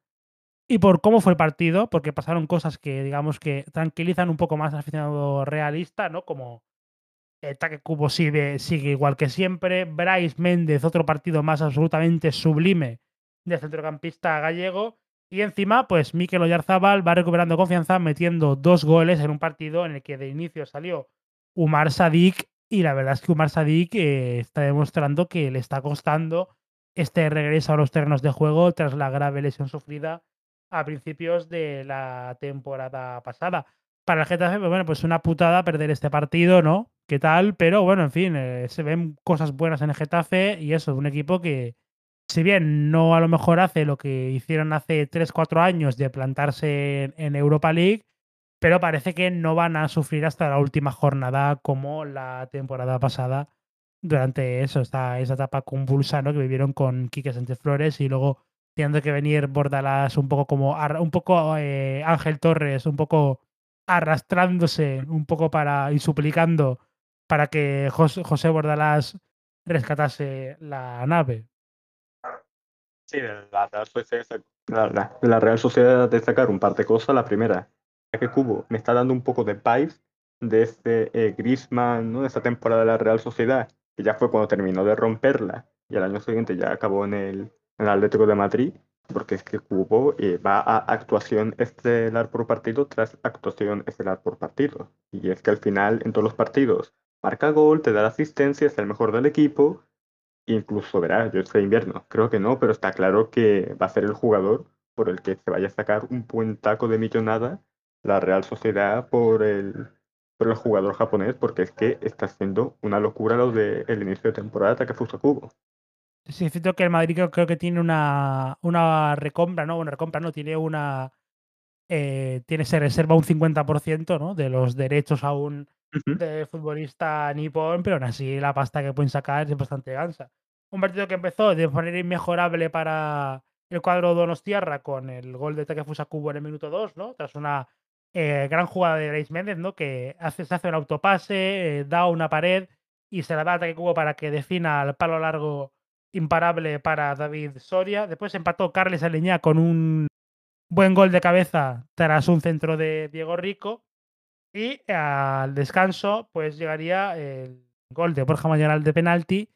y por cómo fue el partido, porque pasaron cosas que, digamos, que tranquilizan un poco más al aficionado realista, ¿no? Como el Taque Cubo sigue, igual que siempre. Bryce Méndez, otro partido más absolutamente sublime de centrocampista gallego. Y encima, pues Mikel Oyarzábal va recuperando confianza metiendo dos goles en un partido en el que de inicio salió Umar Sadik y la verdad es que Umar Sadik eh, está demostrando que le está costando este regreso a los terrenos de juego tras la grave lesión sufrida a principios de la temporada pasada. Para el Getafe, pues bueno, pues una putada perder este partido, ¿no? ¿Qué tal? Pero bueno, en fin, eh, se ven cosas buenas en el Getafe y eso, un equipo que, si bien no a lo mejor hace lo que hicieron hace 3-4 años de plantarse en, Europa League, pero parece que no van a sufrir hasta la última jornada como la temporada pasada durante eso, esa etapa convulsa ¿no? que vivieron con Quique Sánchez Flores y luego teniendo que venir Bordalás un poco como un poco eh, Ángel Torres, un poco arrastrándose un poco para y suplicando para que José, Bordalás rescatase la nave. Sí, de la, la, Real Sociedad destacar un par de cosas. La primera, que Cubo me está dando un poco de vibes de este eh, ¿no? de esta temporada de la Real Sociedad, ya fue cuando terminó de romperla y al año siguiente ya acabó en el, en el Atlético de Madrid porque es que Cubo eh, va a actuación estelar por partido tras actuación estelar por partido. Y es que al final, en todos los partidos, marca gol, te da la asistencia, es el mejor del equipo. Incluso, verá, yo este invierno, creo que no, pero está claro que va a ser el jugador por el que se vaya a sacar un buen taco de millonada la Real Sociedad por el, por el jugador japonés, porque es que está haciendo una locura lo del inicio de temporada que Fusa Cubo. Sí, es cierto que el Madrid creo, que tiene una, una recompra, ¿no? Una recompra, ¿no? Tiene una. Eh, tiene, se reserva un 50% ¿no? de los derechos aún de futbolista nipón, pero aún así la pasta que pueden sacar es bastante gansa. Un partido que empezó de manera inmejorable para el cuadro Donostiarra con el gol de Takefusa Kubo en el minuto 2, ¿no? Tras una eh, gran jugada de Reis Méndez, ¿no? Que hace, se hace un autopase, eh, da una pared y se la da a Takefusa para que defina al palo largo imparable para David Soria. Después empató Carles Aleñá con un buen gol de cabeza tras un centro de Diego Rico. Y al descanso, pues llegaría el gol de Borja Mayoral de penalti.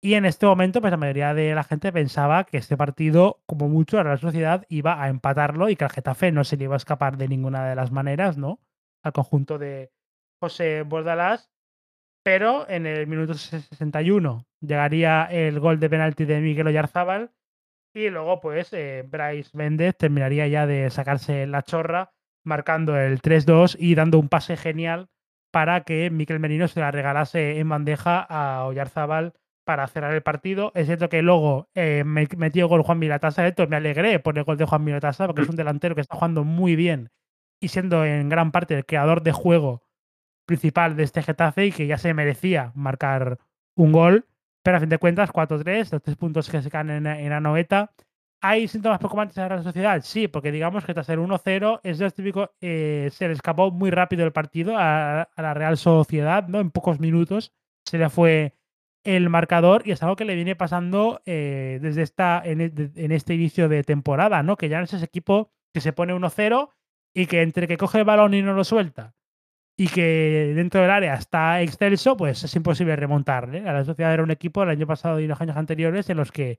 Y en este momento, pues la mayoría de la gente pensaba que este partido, como mucho, la Sociedad iba a empatarlo y que el Getafe no se le iba a escapar de ninguna de las maneras, ¿no? Al conjunto de José Bordalás pero en el minuto 61 llegaría el gol de penalti de Miguel Oyarzábal y luego pues eh, Bryce Méndez terminaría ya de sacarse la chorra marcando el 3-2 y dando un pase genial para que Miquel Merino se la regalase en bandeja a Oyarzábal para cerrar el partido. Es cierto que luego eh, metió gol Juan Miratasa, esto me alegré por el gol de Juan Miratasa porque es un delantero que está jugando muy bien y siendo en gran parte el creador de juego principal de este Getafe y que ya se merecía marcar un gol. Pero a fin de cuentas, 4-3, los tres puntos que se caen en, en Anoeta. ¿Hay síntomas preocupantes en la sociedad? Sí, porque digamos que tras el 1-0 es lo típico, eh, se le escapó muy rápido el partido a, la Real Sociedad, ¿no? En pocos minutos se le fue el marcador y es algo que le viene pasando eh, desde esta, en, en, este inicio de temporada, ¿no? Que ya no es ese equipo que se pone 1-0 y que entre que coge el balón y no lo suelta y que dentro del área está excelso, pues es imposible remontarle. A la sociedad era un equipo el año pasado y los años anteriores en los que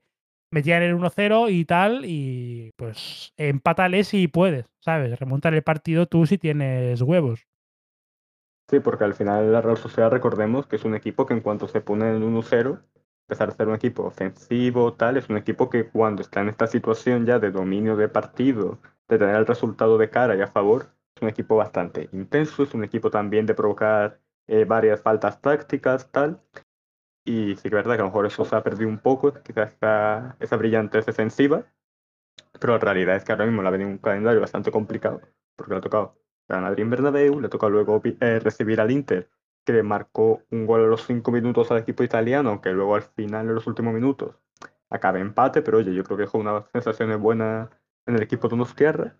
metían el 1-0 y tal, y pues empátale si puedes, ¿sabes? Remontar el partido tú si tienes huevos. Sí, porque al final la Real Sociedad, recordemos que es un equipo que en cuanto se pone en 1-0, a pesar de ser un equipo ofensivo, tal, es un equipo que cuando está en esta situación ya de dominio de partido, de tener el resultado de cara y a favor, un equipo bastante intenso, es un equipo también de provocar eh, varias faltas tácticas, tal. Y sí que es verdad que a lo mejor eso se ha perdido un poco, quizás esa, esa brillantez defensiva, pero la realidad es que ahora mismo le ha venido un calendario bastante complicado, porque le ha tocado ganar Madrid Bernabéu, le ha tocado luego eh, recibir al Inter, que le marcó un gol a los cinco minutos al equipo italiano, aunque luego al final, en los últimos minutos, acaba empate, pero oye, yo creo que dejó unas sensaciones buenas en el equipo de unos tierras.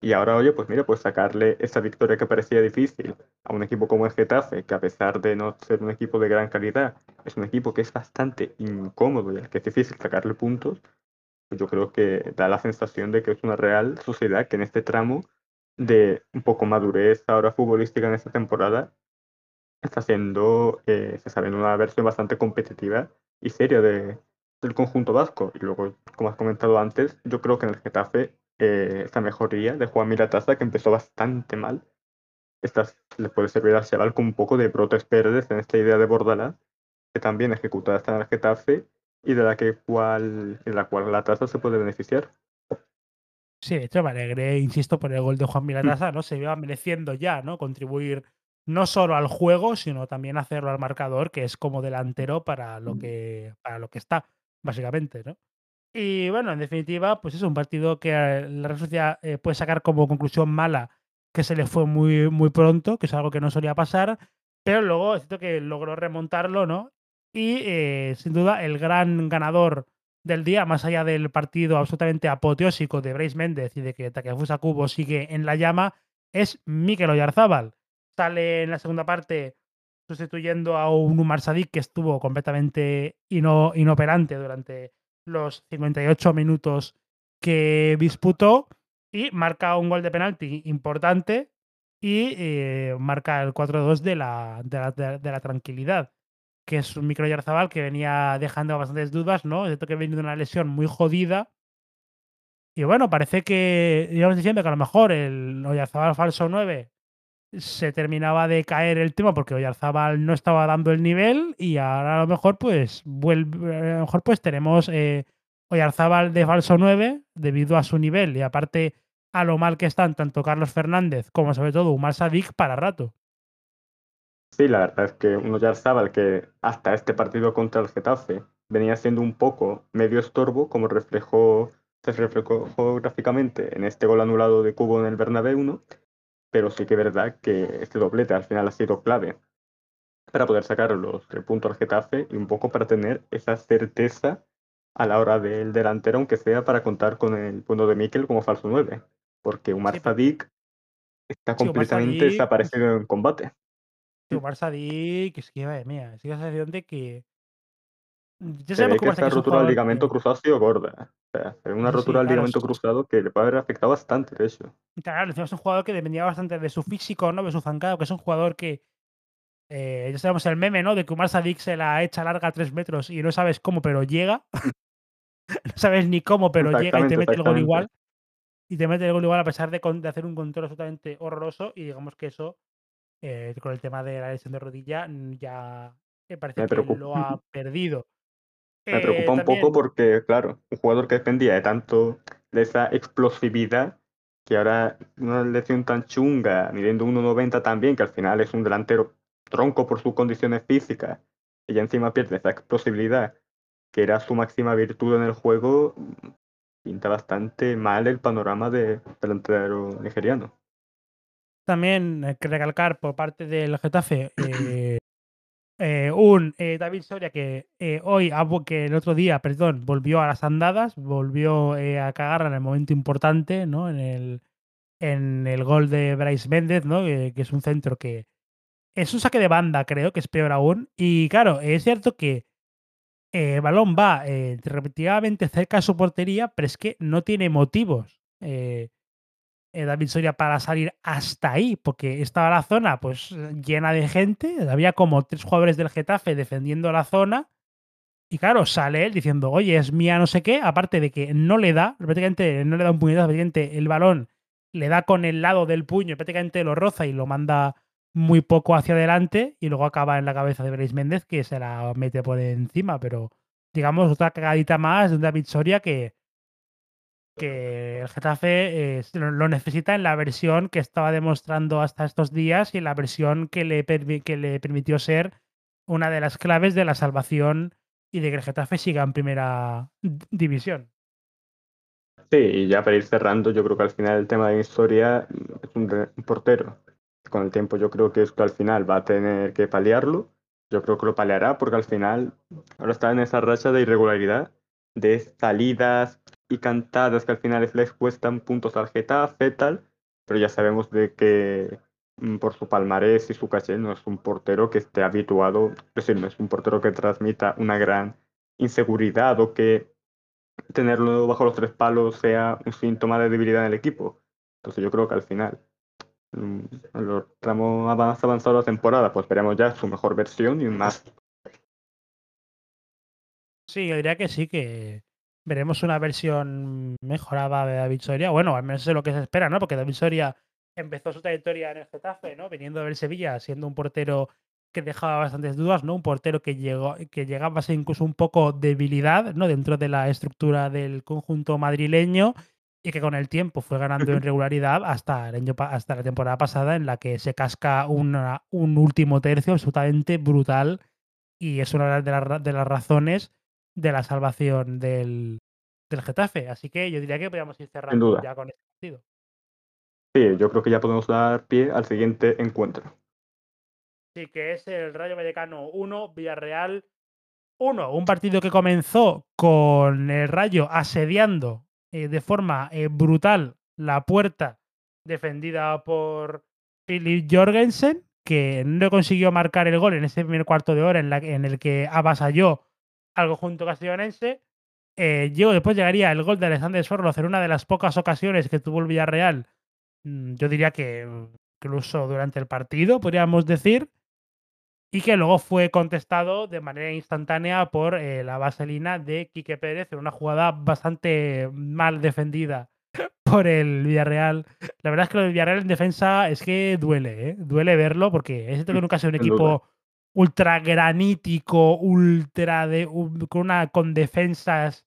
Y ahora, oye, pues mira, pues sacarle esa victoria que parecía difícil a un equipo como el Getafe, que a pesar de no ser un equipo de gran calidad, es un equipo que es bastante incómodo y al que es difícil sacarle puntos, yo creo que da la sensación de que es una real sociedad que en este tramo de un poco madurez ahora futbolística en esta temporada está haciendo, eh, se sabe, una versión bastante competitiva y seria de, del conjunto vasco. Y luego, como has comentado antes, yo creo que en el Getafe eh, esta mejoría de Juan Mirataza, que empezó bastante mal, estas le puede servir al chaval como un poco de brotes verdes en esta idea de Bordalás, que también ejecutada está en el Getafe y de la, que cual, de la cual la tasa se puede beneficiar. Sí, de hecho me alegré, insisto, por el gol de Juan Mirataza, ¿no? Se iba mereciendo ya, ¿no? Contribuir no solo al juego, sino también hacerlo al marcador, que es como delantero para lo que, para lo que está, básicamente, ¿no? Y bueno, en definitiva, pues es un partido que eh, la Real Sociedad eh, puede sacar como conclusión mala que se le fue muy, muy pronto, que es algo que no solía pasar, pero luego es cierto que logró remontarlo, ¿no? Y eh, sin duda el gran ganador del día, más allá del partido absolutamente apoteósico de Bryce Méndez y de que Takefusa Kubo sigue en la llama, es Mikel Oyarzábal. Sale en la segunda parte sustituyendo a un Umar Sadik que estuvo completamente inoperante durante los 58 minutos que disputó y marca un gol de penalti importante y eh, marca el 4-2 de la, de, la, de la, tranquilidad, que es un micro Yarzabal que venía dejando bastantes dudas, ¿no? De que viene de una lesión muy jodida. Y bueno, parece que, íbamos diciendo que a lo mejor el Oyarzabal falso 9 se terminaba de caer el tema porque Oyarzabal no estaba dando el nivel y ahora a lo mejor pues vuelve, a lo mejor pues tenemos eh, Oyarzábal de falso 9 debido a su nivel y aparte a lo mal que están tanto Carlos Fernández como sobre todo Umar Sadik para rato. Sí, la verdad es que un Oyarzábal que hasta este partido contra el Getafe venía siendo un poco medio estorbo, como reflejó, se reflejó gráficamente en este gol anulado de Cubo en el Bernabéu, ¿no? pero sí que es verdad que este doblete al final ha sido clave para poder sacar los tres puntos al Getafe y un poco para tener esa certeza a la hora del delantero, aunque sea para contar con el punto de Mikel como falso 9, porque Umar Sadik está completamente desaparecido en combate. Umar Sadik, es que, vaya mía, es que sensación de que. Ya sabemos que esta rotura del ligamento cruzado ha sido gorda. O sea, una rotura del ligamento cruzado que le puede haber afectado bastante, de eso. Claro, es un jugador que dependía bastante de su físico, ¿no? De su zancado, que es un jugador que. Eh, ya sabemos el meme, ¿no? De que Umar Sadik se la echa larga a tres metros y no sabes cómo, pero llega. no sabes ni cómo, pero llega y te mete el gol igual. Y te mete el gol igual a pesar de, de hacer un control absolutamente horroroso. Y digamos que eso, eh, con el tema de la lesión de rodilla, mm, ya me parece que lo ha perdido. Me preocupa un eh, poco porque, claro, un jugador que dependía de tanto de esa explosividad, que ahora una lesión tan chunga, midiendo 1,90 también, que al final es un delantero tronco por sus condiciones físicas, y ya encima pierde esa explosividad, que era su máxima virtud en el juego, pinta bastante mal el panorama de delantero nigeriano. También hay que recalcar por parte del Getafe eh, eh, un eh, David Soria que eh, hoy, que el otro día, perdón, volvió a las andadas, volvió a cagar en el momento importante, ¿no? En el, en el gol de Bryce Méndez, ¿no? que es un centro que es un saque de banda, creo, que es peor aún. Y claro, es cierto que el balón va repetidamente cerca de su portería, pero es que no tiene motivos. Eh, David Soria para salir hasta ahí, porque estaba la zona pues llena de gente, había como tres jugadores del Getafe defendiendo la zona, y claro, sale él diciendo, oye, es mía no sé qué, aparte de que no le da, prácticamente no le da un puñetazo, prácticamente el balón le da con el lado del puño, prácticamente lo roza y lo manda muy poco hacia adelante, y luego acaba en la cabeza de Brais Méndez, que se la mete por encima, pero digamos otra cagadita más de David Soria que que el Getafe eh, lo necesita en la versión que estaba demostrando hasta estos días y en la versión que le, que le permitió ser una de las claves de la salvación y de que el Getafe siga en primera división. Sí, y ya para ir cerrando, yo creo que al final el tema de la historia es un, portero. Con el tiempo yo creo que esto al final va a tener que paliarlo. Yo creo que lo paliará porque al final ahora está en esa racha de irregularidad, de salidas y cantadas que al final les cuestan puntos al Getafe, tal, pero ya sabemos de que mm, por su palmarés y su caché no es un portero que esté habituado, es decir, no es un portero que transmita una gran inseguridad o que tenerlo bajo los tres palos sea un síntoma de debilidad en el equipo. Entonces yo creo que al final, mm, en los tramos más avanzados de la temporada, pues veremos ya su mejor versión y más. Sí, yo diría que sí, que veremos una versión mejorada de David Soria. Bueno, al menos es lo que se espera, ¿no? Porque David Soria empezó su trayectoria en el Getafe, ¿no? Viniendo del Sevilla, siendo un portero que dejaba bastantes dudas, ¿no? Un portero que llegó, que llegaba a ser incluso un poco debilidad, ¿no? Dentro de la estructura del conjunto madrileño y que con el tiempo fue ganando en regularidad hasta, el año, hasta la temporada pasada en la que se casca una, un último tercio absolutamente brutal y es una de las, de las razones de la salvación del, del Getafe. Así que yo diría que podríamos ir cerrando ya con este partido. Sí, yo creo que ya podemos dar pie al siguiente encuentro. Sí, que es el Rayo Vallecano 1, Villarreal 1. Un partido que comenzó con el Rayo asediando eh, de forma eh, brutal la puerta defendida por Philip Jorgensen, que no consiguió marcar el gol en ese primer cuarto de hora en, la, en el que avasalló al conjunto castellonense. Eh, después llegaría el gol de Alexander Sorloz en una de las pocas ocasiones que tuvo el Villarreal. Mm, yo diría que incluso durante el partido, podríamos decir y que luego fue contestado de manera instantánea por eh, la vaselina de Quique Pérez en una jugada bastante mal defendida por el Villarreal. La verdad es que lo del Villarreal en defensa es que duele, ¿eh? duele verlo porque es cierto que nunca ha sido un equipo ultra granítico, ultra de con una con defensas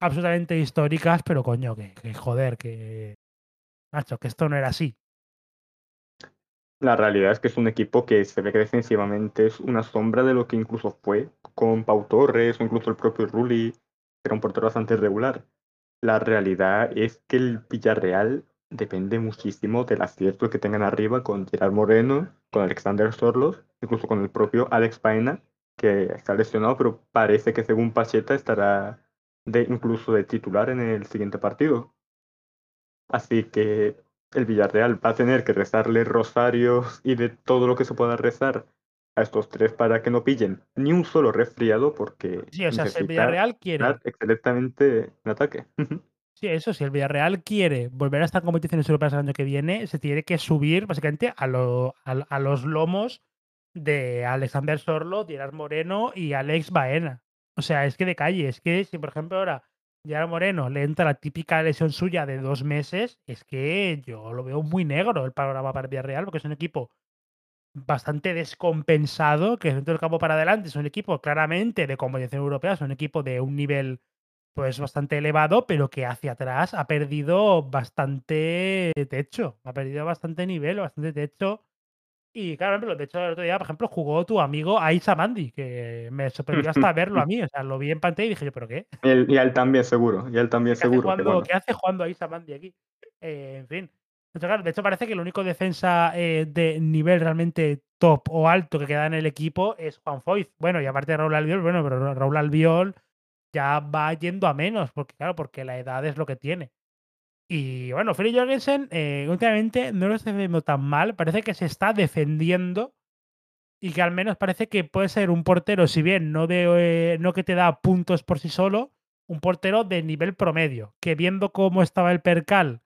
absolutamente históricas, pero coño, que, joder, que macho, que esto no era así. La realidad es que es un equipo que se ve que defensivamente es una sombra de lo que incluso fue con Pau Torres o incluso el propio Rulli, que era un portero bastante regular. La realidad es que el Villarreal depende muchísimo del acierto que tengan arriba con Gerard Moreno, con Alexander Sorlos, incluso con el propio Alex Paena, que está lesionado, pero parece que según Pacheta estará de, incluso de titular en el siguiente partido. Así que el Villarreal va a tener que rezarle rosarios y de todo lo que se pueda rezar a estos tres para que no pillen ni un solo resfriado porque sí, o sea, si el Villarreal quiere excelentemente en ataque. Sí, eso, si el Villarreal quiere volver a estas competiciones europeas el año que viene, se tiene que subir básicamente a, los lomos de Alexander Sorlo, Gerard Moreno y Alex Baena. O sea, es que de calle, es que si por ejemplo ahora ya Moreno le entra la típica lesión suya de dos meses, es que yo lo veo muy negro el panorama para el Villarreal, porque es un equipo bastante descompensado, que dentro del campo para adelante es un equipo claramente de competición europea, es un equipo de un nivel pues bastante elevado, pero que hacia atrás ha perdido bastante techo, ha perdido bastante nivel, bastante techo. Y claro, de hecho, el otro día, por ejemplo, jugó tu amigo Aisa Mandi, que me sorprendió hasta verlo a mí. O sea, lo vi en pantalla y dije yo, ¿pero qué? Y él, y él también seguro, y él también ¿Qué seguro. Hace jugando, ¿Qué hace jugando Aisa Mandi aquí? Eh, en fin. de hecho, parece que el único defensa eh, de nivel realmente top o alto que queda en el equipo es Juan Foyz. Bueno, y aparte de Raúl Albiol, bueno, pero Raúl Albiol ya va yendo a menos, porque claro, porque la edad es lo que tiene. Y bueno, Freddy Jorgensen eh, últimamente no lo está haciendo tan mal, parece que se está defendiendo y que al menos parece que puede ser un portero, si bien no, de, eh, no que te da puntos por sí solo, un portero de nivel promedio, que viendo cómo estaba el percal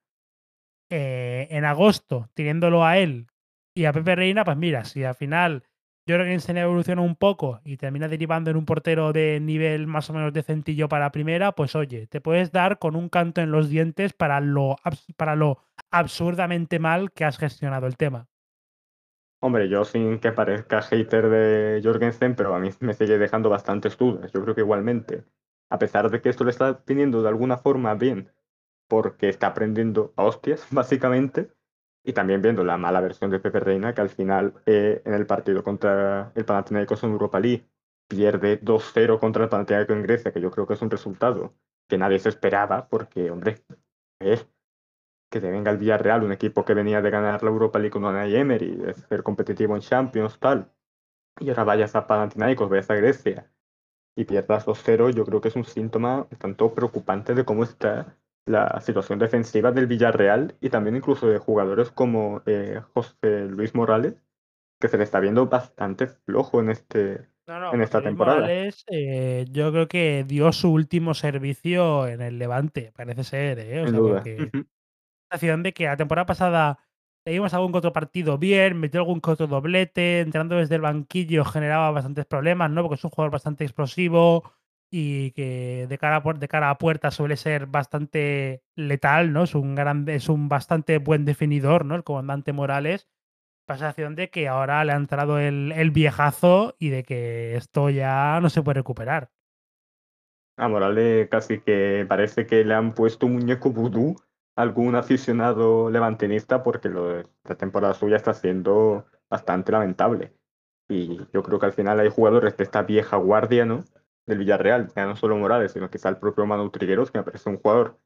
eh, en agosto, teniéndolo a él y a Pepe Reina, pues mira, si al final Jorgensen evoluciona un poco y termina derivando en un portero de nivel más o menos decentillo para primera, pues oye, te puedes dar con un canto en los dientes para lo, para lo absurdamente mal que has gestionado el tema. Hombre, yo sin que parezca hater de Jorgensen, pero a mí me sigue dejando bastantes dudas. Yo creo que igualmente, a pesar de que esto le está viniendo de alguna forma bien, porque está aprendiendo a hostias, básicamente, y también viendo la mala versión de Pepe Reina, que al final eh, en el partido contra el Panathinaikos en Europa League pierde 2-0 contra el Panathinaikos en Grecia, que yo creo que es un resultado que nadie se esperaba, porque, hombre, es que te venga el Villarreal, un equipo que venía de ganar la Europa League con Unai Emery, de ser competitivo en Champions, tal, y ahora vayas a Panathinaikos, vayas a Grecia y pierdas 2-0, yo creo que es un síntoma tanto preocupante de cómo está la situación defensiva del Villarreal y también incluso de jugadores como eh, José Luis Morales, que se le está viendo bastante flojo en este, No, no, en esta Luis temporada. Morales, eh, yo creo que dio su último servicio en el Levante, parece ser, ¿eh? O Sin sea, duda. porque sensación de que la temporada pasada leímos algún otro partido bien, metió algún otro doblete, entrando desde el banquillo generaba bastantes problemas, ¿no? Porque es un jugador bastante explosivo y que de cara a, de cara a puerta suele ser bastante letal, ¿no? Es un gran, es un bastante buen definidor, ¿no? El comandante Morales. Pasación de que ahora le ha entrado el, el viejazo y de que esto ya no se puede recuperar. A Morales casi que parece que le han puesto un muñeco vudú a algún aficionado levantinista porque lo la temporada suya está siendo bastante lamentable. Y yo creo que al final hay jugadores de esta vieja guardia, ¿no? Del Villarreal, ya no solo Morales, sino quizá el propio Manu Trigueros, que me parece un jugador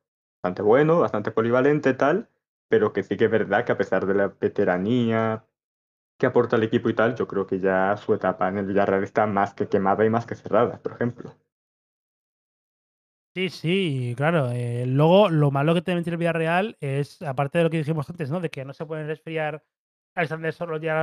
bastante bueno, bastante polivalente, tal, pero que sí que es verdad que a pesar de la veteranía que aporta el equipo y tal, yo creo que ya su etapa en el Villarreal está más que quemada y más que cerrada, por ejemplo. Sí, sí, claro. eh, luego, lo malo que tiene el Villarreal es, aparte de lo que dijimos antes, ¿no? De que no se pueden resfriar Alexander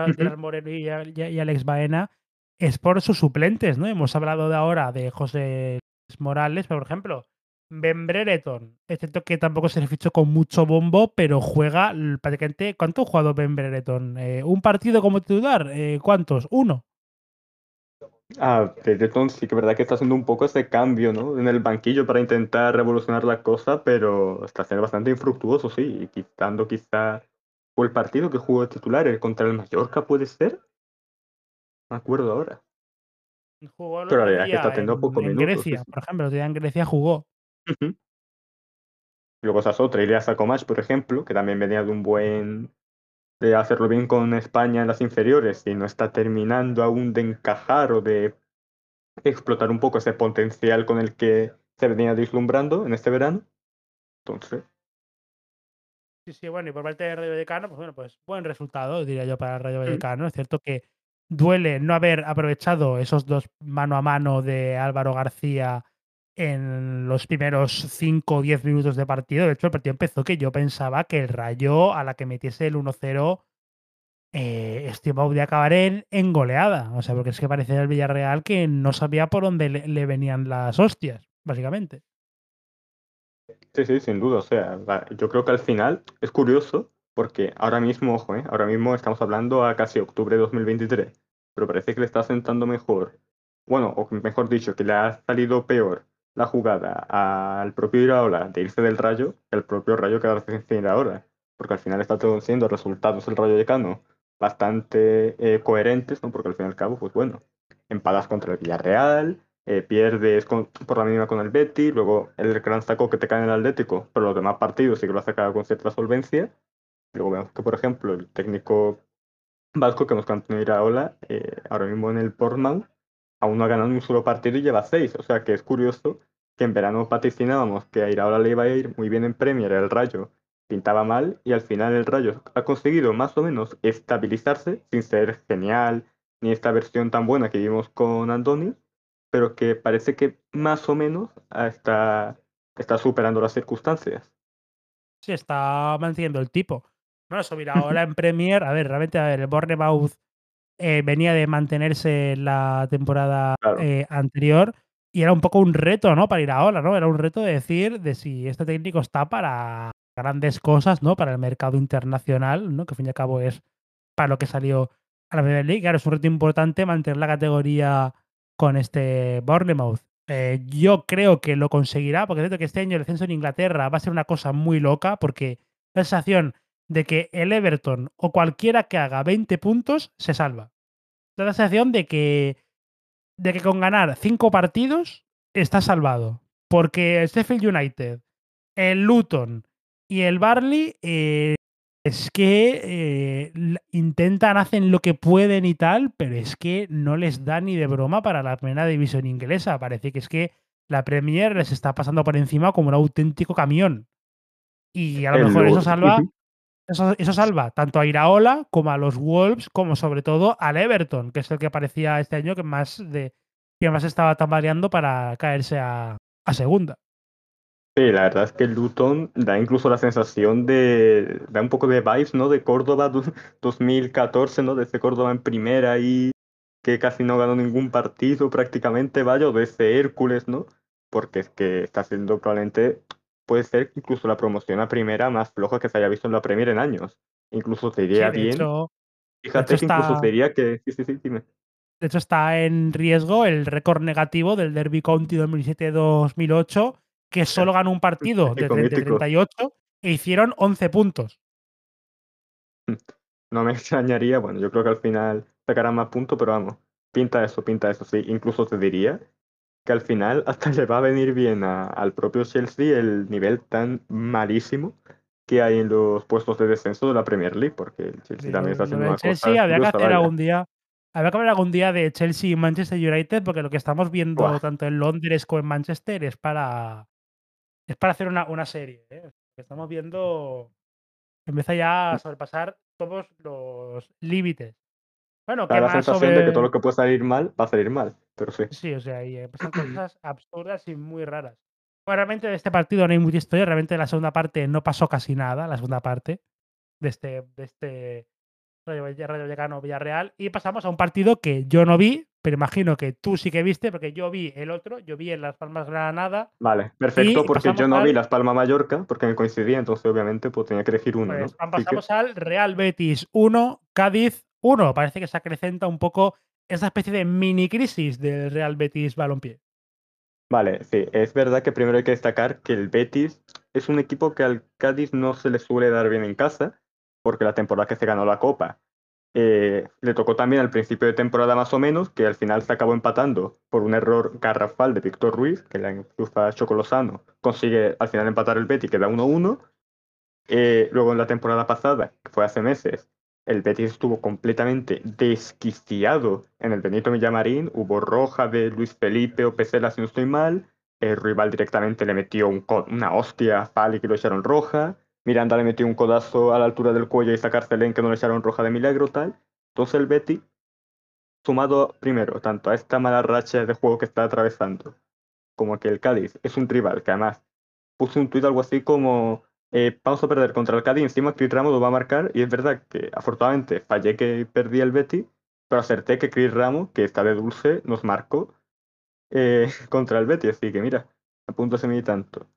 Ujú. Gerard Moreno y, y y Alex Baena, es por sus suplentes, ¿no? Hemos hablado de ahora de José Morales, pero, por ejemplo, Ben Brereton, excepto que tampoco se le fichó con mucho bombo, pero juega prácticamente. ¿Cuánto ha jugado Ben Brereton? Eh, ¿Un partido como titular? Eh, ¿Cuántos? ¿Uno? Ah, Teton sí que es verdad que está haciendo un poco ese cambio, ¿no? En el banquillo para intentar revolucionar la cosa, pero está siendo bastante infructuoso, sí, y quitando quizá el partido que jugó de titular, el contra el Mallorca, puede ser, me acuerdo ahora. Jugó Pero la verdad es que está teniendo en, pocos en minutos, sí, Grecia, por ejemplo. En Grecia jugó. Ujú. Luego esa es otra, Ilya Sakomash, por ejemplo, que también venía de un buen, de hacerlo bien con España en las inferiores y no está terminando aún de encajar o de explotar un poco ese potencial con el que se venía vislumbrando en este verano. Entonces, Sí, sí, bueno, y por parte del Rayo Vallecano, pues bueno, pues buen resultado, diría yo, para el Rayo mm, Vallecano. Es cierto que duele no haber aprovechado esos dos mano a mano de Álvaro García en los primeros 5 o 10 minutos de partido. De hecho, el partido empezó que yo pensaba que el Rayo, a la que metiese el 1-0, eh, de acabar en, en goleada. O sea, porque es que parecía el Villarreal que no sabía por dónde le, venían las hostias, básicamente. Sí, sí, sin duda. O sea, yo creo que al final es curioso porque ahora mismo, ojo, ¿eh? ahora mismo estamos hablando a casi octubre de 2023, pero parece que le está sentando mejor, bueno, o mejor dicho, que le ha salido peor la jugada al propio Iraola de irse del Rayo que al propio Rayo quedarse sin ahora, porque al final está produciendo resultados el Rayo Vallecano bastante eh, coherentes, ¿no? Porque al fin y al cabo, pues bueno, empadas contra el Villarreal eh, pierdes con- por la mínima con el Betis, luego el gran saco que te cae en el Atlético, pero los demás partidos sí que lo has sacado con cierta solvencia. Luego vemos que, por ejemplo, el técnico vasco que nos cantó Iraola, eh, ahora mismo en el Portmouth, aún no ha ganado un solo partido y lleva seis. O sea que es curioso que en verano vaticinábamos que a Iraola le iba a ir muy bien en Premier, el Rayo pintaba mal y al final el Rayo ha conseguido más o menos estabilizarse sin ser genial ni esta versión tan buena que vimos con Andoni, pero que parece que más o menos está, está superando las circunstancias. Sí, está manteniendo el tipo. Bueno, subir ahora en Premier, a ver, realmente, a ver, el Bournemouth eh, venía de mantenerse la temporada Claro, eh, anterior y era un poco un reto, ¿no? Para ir ahora, ¿no? Era un reto de decir de si este técnico está para grandes cosas, ¿no? Para el mercado internacional, ¿no? Que al fin y al cabo es para lo que salió a la Premier League. Claro, es un reto importante mantener la categoría con este Bournemouth. Eh, yo creo que lo conseguirá, porque es cierto que este año el descenso en Inglaterra va a ser una cosa muy loca, porque la sensación de que el Everton o cualquiera que haga 20 puntos se salva. Da la sensación de que, de que con ganar 5 partidos está salvado. Porque el Sheffield United, el Luton y el Barley eh, es que eh, intentan, hacen lo que pueden y tal, pero es que no les da ni de broma para la primera división inglesa. Parece que es que la Premier les está pasando por encima como un auténtico camión. Y a lo el, mejor eso salva eso, eso salva tanto a Iraola como a los Wolves, como sobre todo al Everton, que es el que parecía este año que más, de, que más estaba tambaleando para caerse a, segunda. Sí, la verdad es que Luton da incluso la sensación de, da un poco de vibes, ¿no? De Córdoba du- 2014, ¿no? De ese Córdoba en primera y que casi no ganó ningún partido prácticamente, vaya, o de ese Hércules, ¿no? Porque es que está siendo probablemente, puede ser incluso la promoción a primera más floja que se haya visto en la Premier en años. Incluso te iría de bien. Hecho, Fíjate que incluso está- sería que. Sí, sí, sí, dime. De hecho, está en riesgo el récord negativo del Derby County 2007-2008, que solo ganó un partido de Mítico, 30 de mítico. 38 e hicieron 11 puntos. No me extrañaría, bueno, yo creo que al final sacarán más puntos, pero vamos, pinta eso, pinta eso, sí. Incluso te diría que al final hasta le va a venir bien a- al propio Chelsea el nivel tan malísimo que hay en los puestos de descenso de la Premier League, porque el Chelsea Sí, también está haciendo una Chelsea cosa habría que hacer vaya. algún día. Habría que hablar algún día de Chelsea y Manchester United, porque lo que estamos viendo Buah. tanto en Londres como en Manchester es para. Es para hacer una, una serie. ¿eh? Lo que estamos viendo empieza ya a sobrepasar todos los límites. Bueno, Da ¿qué la sensación de que todo lo que puede salir mal va a salir mal, pero sí. Sí, o sea, y eh, pasan cosas absurdas y muy raras. Bueno, realmente de este partido no hay mucha historia. Realmente en la segunda parte no pasó casi nada, la segunda parte de este, de este Rayo, Rayo Vallecano Villarreal. Y pasamos a un partido que yo no vi, pero imagino que tú sí que viste, porque yo vi el otro, yo vi en Las Palmas Granada. Vale, perfecto, porque yo no vi Las Palmas Mallorca, porque me coincidía, entonces obviamente pues tenía que elegir uno, Pues pasamos al Real Betis 1, Cádiz 1. Parece que se acrecenta un poco esa especie de mini crisis del Real Betis Balompié. Vale, sí, es verdad que primero hay que destacar que el Betis es un equipo que al Cádiz no se le suele dar bien en casa, porque la temporada que se ganó la Copa eh, le tocó también al principio de temporada más o menos, que al final se acabó empatando por un error garrafal de Víctor Ruiz, que la enchufa Chocolosano, consigue al final empatar el Betis, queda 1-1. Eh, luego en la temporada pasada, que fue hace meses, el Betis estuvo completamente desquiciado en el Benito Villamarín. Hubo roja de Luis Felipe o Pesela, si no estoy mal. El rival directamente le metió un una hostia a Fali que lo echaron roja. Miranda le metió un codazo a la altura del cuello y sacársele que no le echaron roja de milagro, tal. Entonces el Betis, sumado primero tanto a esta mala racha de juego que está atravesando, como que el Cádiz es un rival que además puso un tuit algo así como eh, vamos a perder contra el Cádiz, encima Chris Ramos lo va a marcar y es verdad que afortunadamente fallé que perdí el Betis, pero acerté que Chris Ramos, que está de dulce, nos marcó eh, contra el Betis, así que mira, apúntase mi tanto.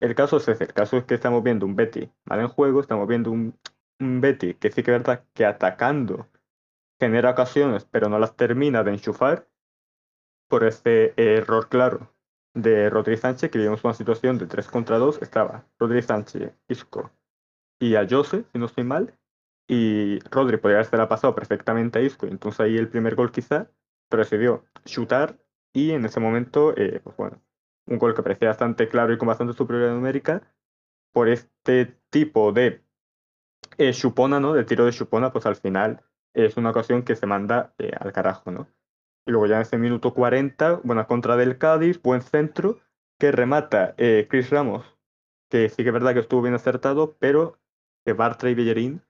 El caso es ese, el caso es que estamos viendo un Betis mal en juego, estamos viendo un, un Betis que sí que es verdad que atacando genera ocasiones, pero no las termina de enchufar por este error claro de Rodri Sánchez, que vimos una situación de 3 contra 2, estaba Rodri Sánchez, Isco y a Jose, si no estoy mal, y Rodri podría haberse la pasado perfectamente a Isco, y entonces ahí el primer gol quizá, pero decidió chutar y en ese momento, eh, pues bueno, un gol que parecía bastante claro y con bastante superioridad numérica, por este tipo de eh, ¿no? De tiro de chupona, pues al final es una ocasión que se manda eh, al carajo, ¿no? Y luego ya en ese minuto 40, buena contra del Cádiz, buen centro, que remata eh, Chris Ramos, que sí que es verdad que estuvo bien acertado, pero que Bartra y Bellerín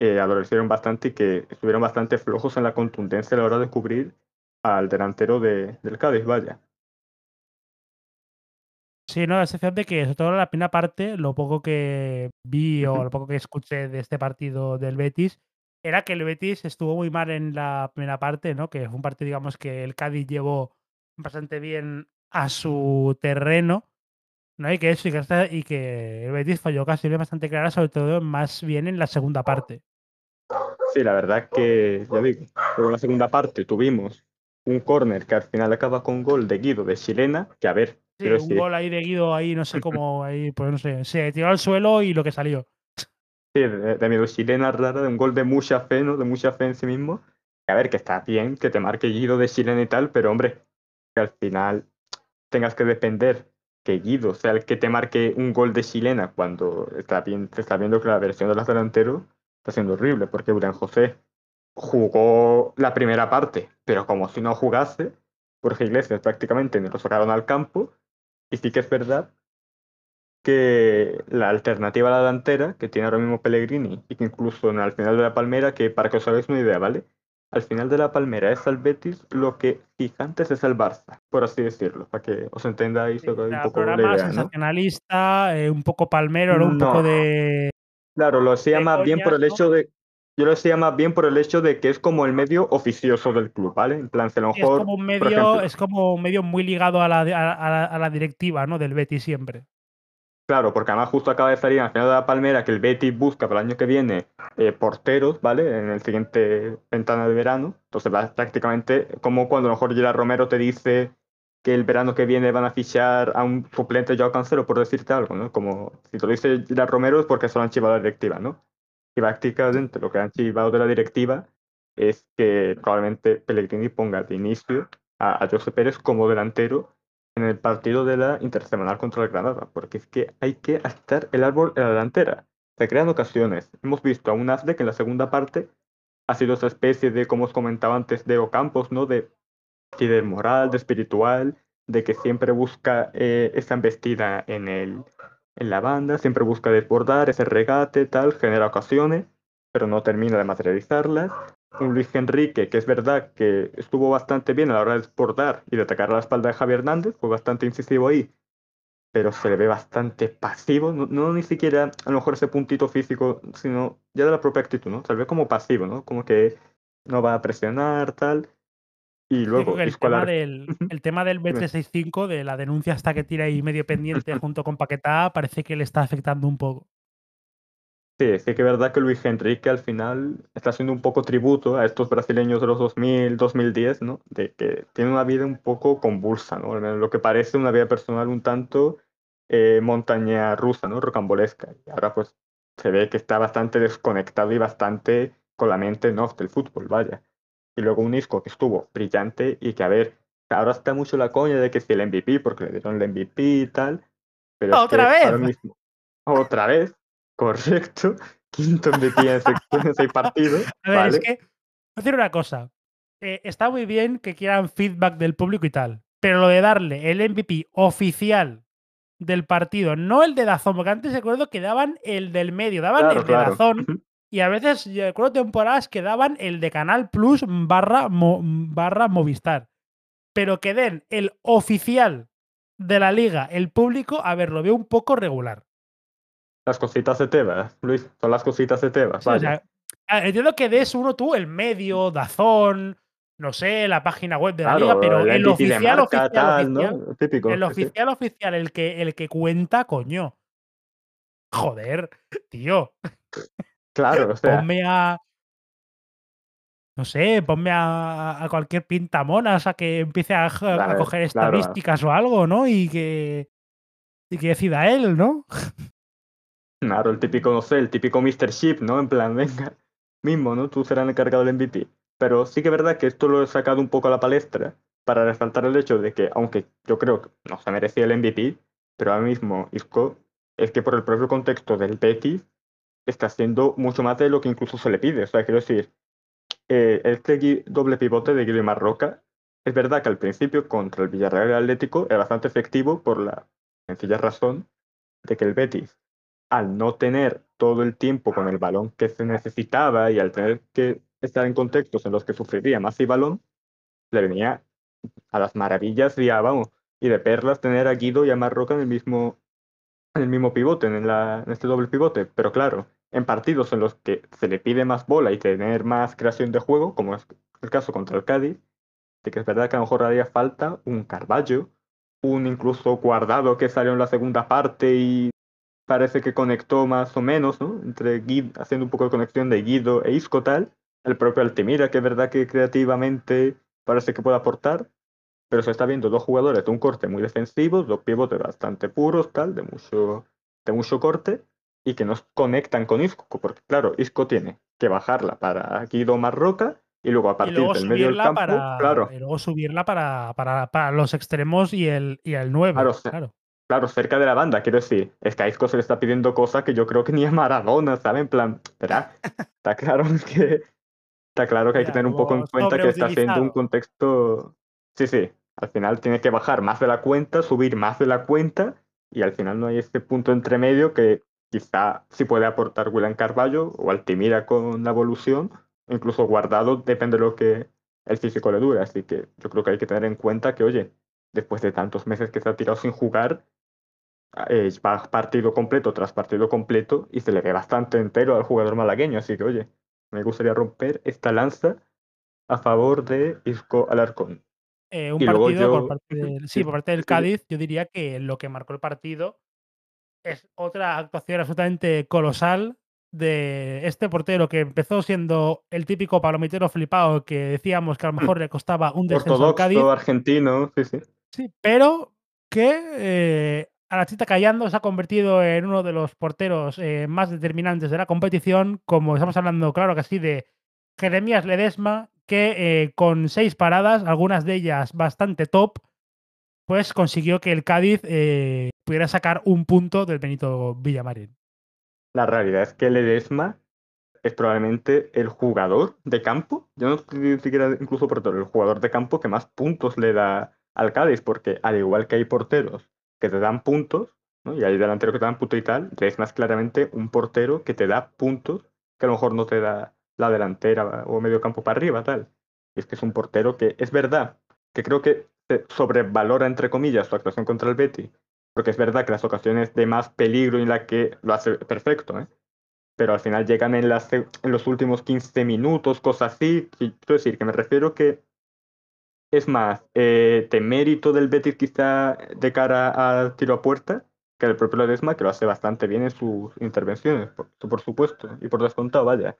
eh, adolecieron bastante y que estuvieron bastante flojos en la contundencia a la hora de cubrir al delantero de, del Cádiz, vaya. Sí, no, es de que, sobre todo en la primera parte, lo poco que vi o lo poco que escuché de este partido del Betis, era que el Betis estuvo muy mal en la primera parte, ¿no? Que fue un partido, digamos, que el Cádiz llevó bastante bien a su terreno, ¿no? Y que eso, y que, y que el Betis falló casi bastante clara, sobre todo más bien en la segunda parte. Sí, la verdad que, ya digo, luego en la segunda parte tuvimos un córner que al final acaba con gol de Guido de chilena, que a ver, Sí, un decir, gol ahí de Guido, ahí no sé cómo, ahí, pues no sé, se tiró al suelo y lo que salió. Sí, de, de miedo chilena rara, de un gol de mucha fe, ¿no? De mucha fe en sí mismo. A ver, que está bien que te marque Guido de chilena y tal, pero hombre, que al final tengas que depender que Guido sea el que te marque un gol de chilena cuando está bien, te está viendo que la versión de los delanteros está siendo horrible, porque Brian José jugó la primera parte, pero como si no jugase, Jorge Iglesias prácticamente nos lo sacaron al campo, y sí que es verdad que la alternativa a la delantera que tiene ahora mismo Pellegrini y que incluso en, al final de la Palmera, que para que os hagáis una idea, ¿vale? Al final de la Palmera es al Betis lo que Gigantes es el Barça, por así decirlo, para que os entendáis Sí, un poco la idea, ¿no? sensacionalista, eh, un poco palmero, ¿no? Un poco No. de. Claro, lo hacía más bien por el ¿no? hecho de yo lo decía más bien por el hecho de que es como el medio oficioso del club, ¿vale? En plan, a lo Sí, es mejor, como un medio, es como un medio muy ligado a la, a, la, a la directiva, ¿no? Del Betis siempre. Claro, porque además justo acaba de salir al final de la Palmera que el Betis busca para el año que viene eh, porteros, ¿vale? En el siguiente ventana de verano. Entonces va prácticamente como cuando a lo mejor Gerard Romero te dice que el verano que viene van a fichar a un suplente Joao Cancelo, por decirte algo, ¿no? Como si te lo dice Gerard Romero es porque se lo han chivado la directiva, ¿no? Y prácticamente lo que han chivado de la directiva es que probablemente Pellegrini ponga de inicio a, a José Pérez como delantero en el partido de la intersemanal contra el Granada, porque es que hay que estar el árbol en la delantera. Se crean ocasiones. Hemos visto a un Asde que en la segunda parte ha sido esa especie de, como os comentaba antes, de Ocampos, ¿no? De líder moral, de espiritual, de que siempre busca eh, esa embestida el, en la banda, siempre busca desbordar ese regate, tal, genera ocasiones, pero no termina de materializarlas un Luis Enrique, que es verdad que estuvo bastante bien a la hora de exportar y de atacar a la espalda de Javier Hernández, fue bastante incisivo ahí, pero se le ve bastante pasivo, no, no, ni siquiera a lo mejor ese puntito físico, sino ya de la propia actitud, ¿no? Se le ve como pasivo, ¿no? Como que no va a presionar, tal. Y luego, el, tema del, el tema del B365, de la denuncia hasta que tira ahí medio pendiente junto con Paquetá, parece que le está afectando un poco. Sí, sí que es verdad que Luis Enrique al final está haciendo un poco tributo a estos brasileños de los 2000, 2010, ¿no? De que tiene una vida un poco convulsa, ¿no? Lo que parece una vida personal un tanto eh, montaña rusa, ¿no? Rocambolesca. Y ahora pues se ve que está bastante desconectado y bastante con la mente en off del fútbol, vaya. Y luego un Isco que estuvo brillante y que, a ver, ahora está mucho la coña de que si el MVP, porque le dieron el MVP y tal. Pero ¿Otra es vez? Ahora mismo, otra vez Correcto. Quinto MVP en seis partidos. A ver, es que, voy a decir una cosa. Eh, está muy bien que quieran feedback del público y tal, pero lo de darle el MVP oficial del partido, no el de Dazón, porque antes recuerdo que daban el del medio, daban claro, el de claro. Dazón, y a veces, yo recuerdo temporadas que daban el de Canal Plus barra, mo, barra Movistar. Pero que den el oficial de la liga, el público, a ver, lo veo un poco regular. Las cositas de Tebas, Luis, son las cositas de Tebas. Sí, o sea, entiendo que des uno tú, el medio, Dazón, no sé, la página web de la claro, liga, pero el, oficial, marca, oficial, tal, oficial, ¿no? Típico, el oficial, sí. oficial, el que, el que cuenta, coño. Joder, tío. Claro, o sea. Ponme a. No sé, ponme a, a cualquier pintamona, o sea, que empiece a, coger claro. estadísticas o algo, ¿no? Y que. Y que decida él, ¿no? Claro, el típico, no sé, el típico Mr. Chip, ¿no? En plan, venga, mismo, ¿no? Tú serás el encargado del MVP. Pero sí que es verdad que esto lo he sacado un poco a la palestra para resaltar el hecho de que, aunque yo creo que no se merecía el MVP, pero ahora mismo Isco es que por el propio contexto del Betis está haciendo mucho más de lo que incluso se le pide. O sea, quiero decir, eh, este doble pivote de Guillermo Marroca, es verdad que al principio contra el Villarreal Atlético era bastante efectivo por la sencilla razón de que el Betis al no tener todo el tiempo con el balón que se necesitaba y al tener que estar en contextos en los que sufriría más y balón, le venía a las maravillas y a, vamos, y de perlas tener a Guido y a Marroca en el mismo, en el mismo pivote, en, la, en este doble pivote. Pero claro, en partidos en los que se le pide más bola y tener más creación de juego, como es el caso contra el Cádiz, de que es verdad que a lo mejor haría falta un Carballo, un incluso guardado que salió en la segunda parte y parece que conectó más o menos, ¿no? Entre Guido, haciendo un poco de conexión de Guido e Isco tal. El propio Altimira, que es verdad que creativamente parece que puede aportar, pero se está viendo dos jugadores de un corte muy defensivo, dos pivotes bastante puros, tal, de mucho, de mucho corte, y que no conectan con Isco, porque claro, Isco tiene que bajarla para Guido Marroca y luego a partir del medio del campo, para, claro. Y luego subirla para, para, para, los extremos y el, y el 9. Claro, claro. Claro, cerca de la banda, quiero decir, es que a Isco se le está pidiendo cosas que yo creo que ni a Maradona, ¿sabes? En plan, ¿verdad? Está claro que, está claro que hay que tener un poco en cuenta que está haciendo un contexto... Sí, sí, al final tiene que bajar más de la cuenta, subir más de la cuenta, y al final no hay este punto entre medio que quizá sí puede aportar William Carballo o Altimira con la evolución, incluso Guardado, depende de lo que el físico le dure. Así que yo creo que hay que tener en cuenta que, oye, después de tantos meses que se ha tirado sin jugar, eh, partido completo tras partido completo y se le ve bastante entero al jugador malagueño, así que oye, Me gustaría romper esta lanza a favor de Isco Alarcón. Eh, un partido por parte del, sí, por parte del Cádiz, yo diría que lo que marcó el partido es otra actuación absolutamente colosal de este portero que empezó siendo el típico palomitero flipado que decíamos que a lo mejor le costaba un descenso al Ortodoxo, Cádiz. argentino, sí, sí. Sí, pero que eh, a la chita callando se ha convertido en uno de los porteros eh, más determinantes de la competición, como estamos hablando, claro que sí, de Jeremías Ledesma, que eh, con seis paradas, algunas de ellas bastante top, pues consiguió que el Cádiz eh, pudiera sacar un punto del Benito Villamarín. La realidad es que Ledesma es probablemente el jugador de campo, yo no estoy siquiera incluso portero, el jugador de campo que más puntos le da al Cádiz, porque al igual que hay porteros que te dan puntos, ¿no? y hay delanteros que te dan puntos y tal, es claramente un portero que te da puntos que a lo mejor no te da la delantera o medio campo para arriba, tal. Y es que es un portero que es verdad, que creo que sobrevalora, entre comillas, su actuación contra el Betty, porque es verdad que las ocasiones de más peligro en la que lo hace perfecto, ¿eh? pero al final llegan en, las, en los últimos 15 minutos, cosas así. Quiero decir, que me refiero que es más eh, de mérito del Betis quizá de cara al tiro a puerta que el propio Ledesma, que lo hace bastante bien en sus intervenciones, por, por supuesto, y por descontado, vaya.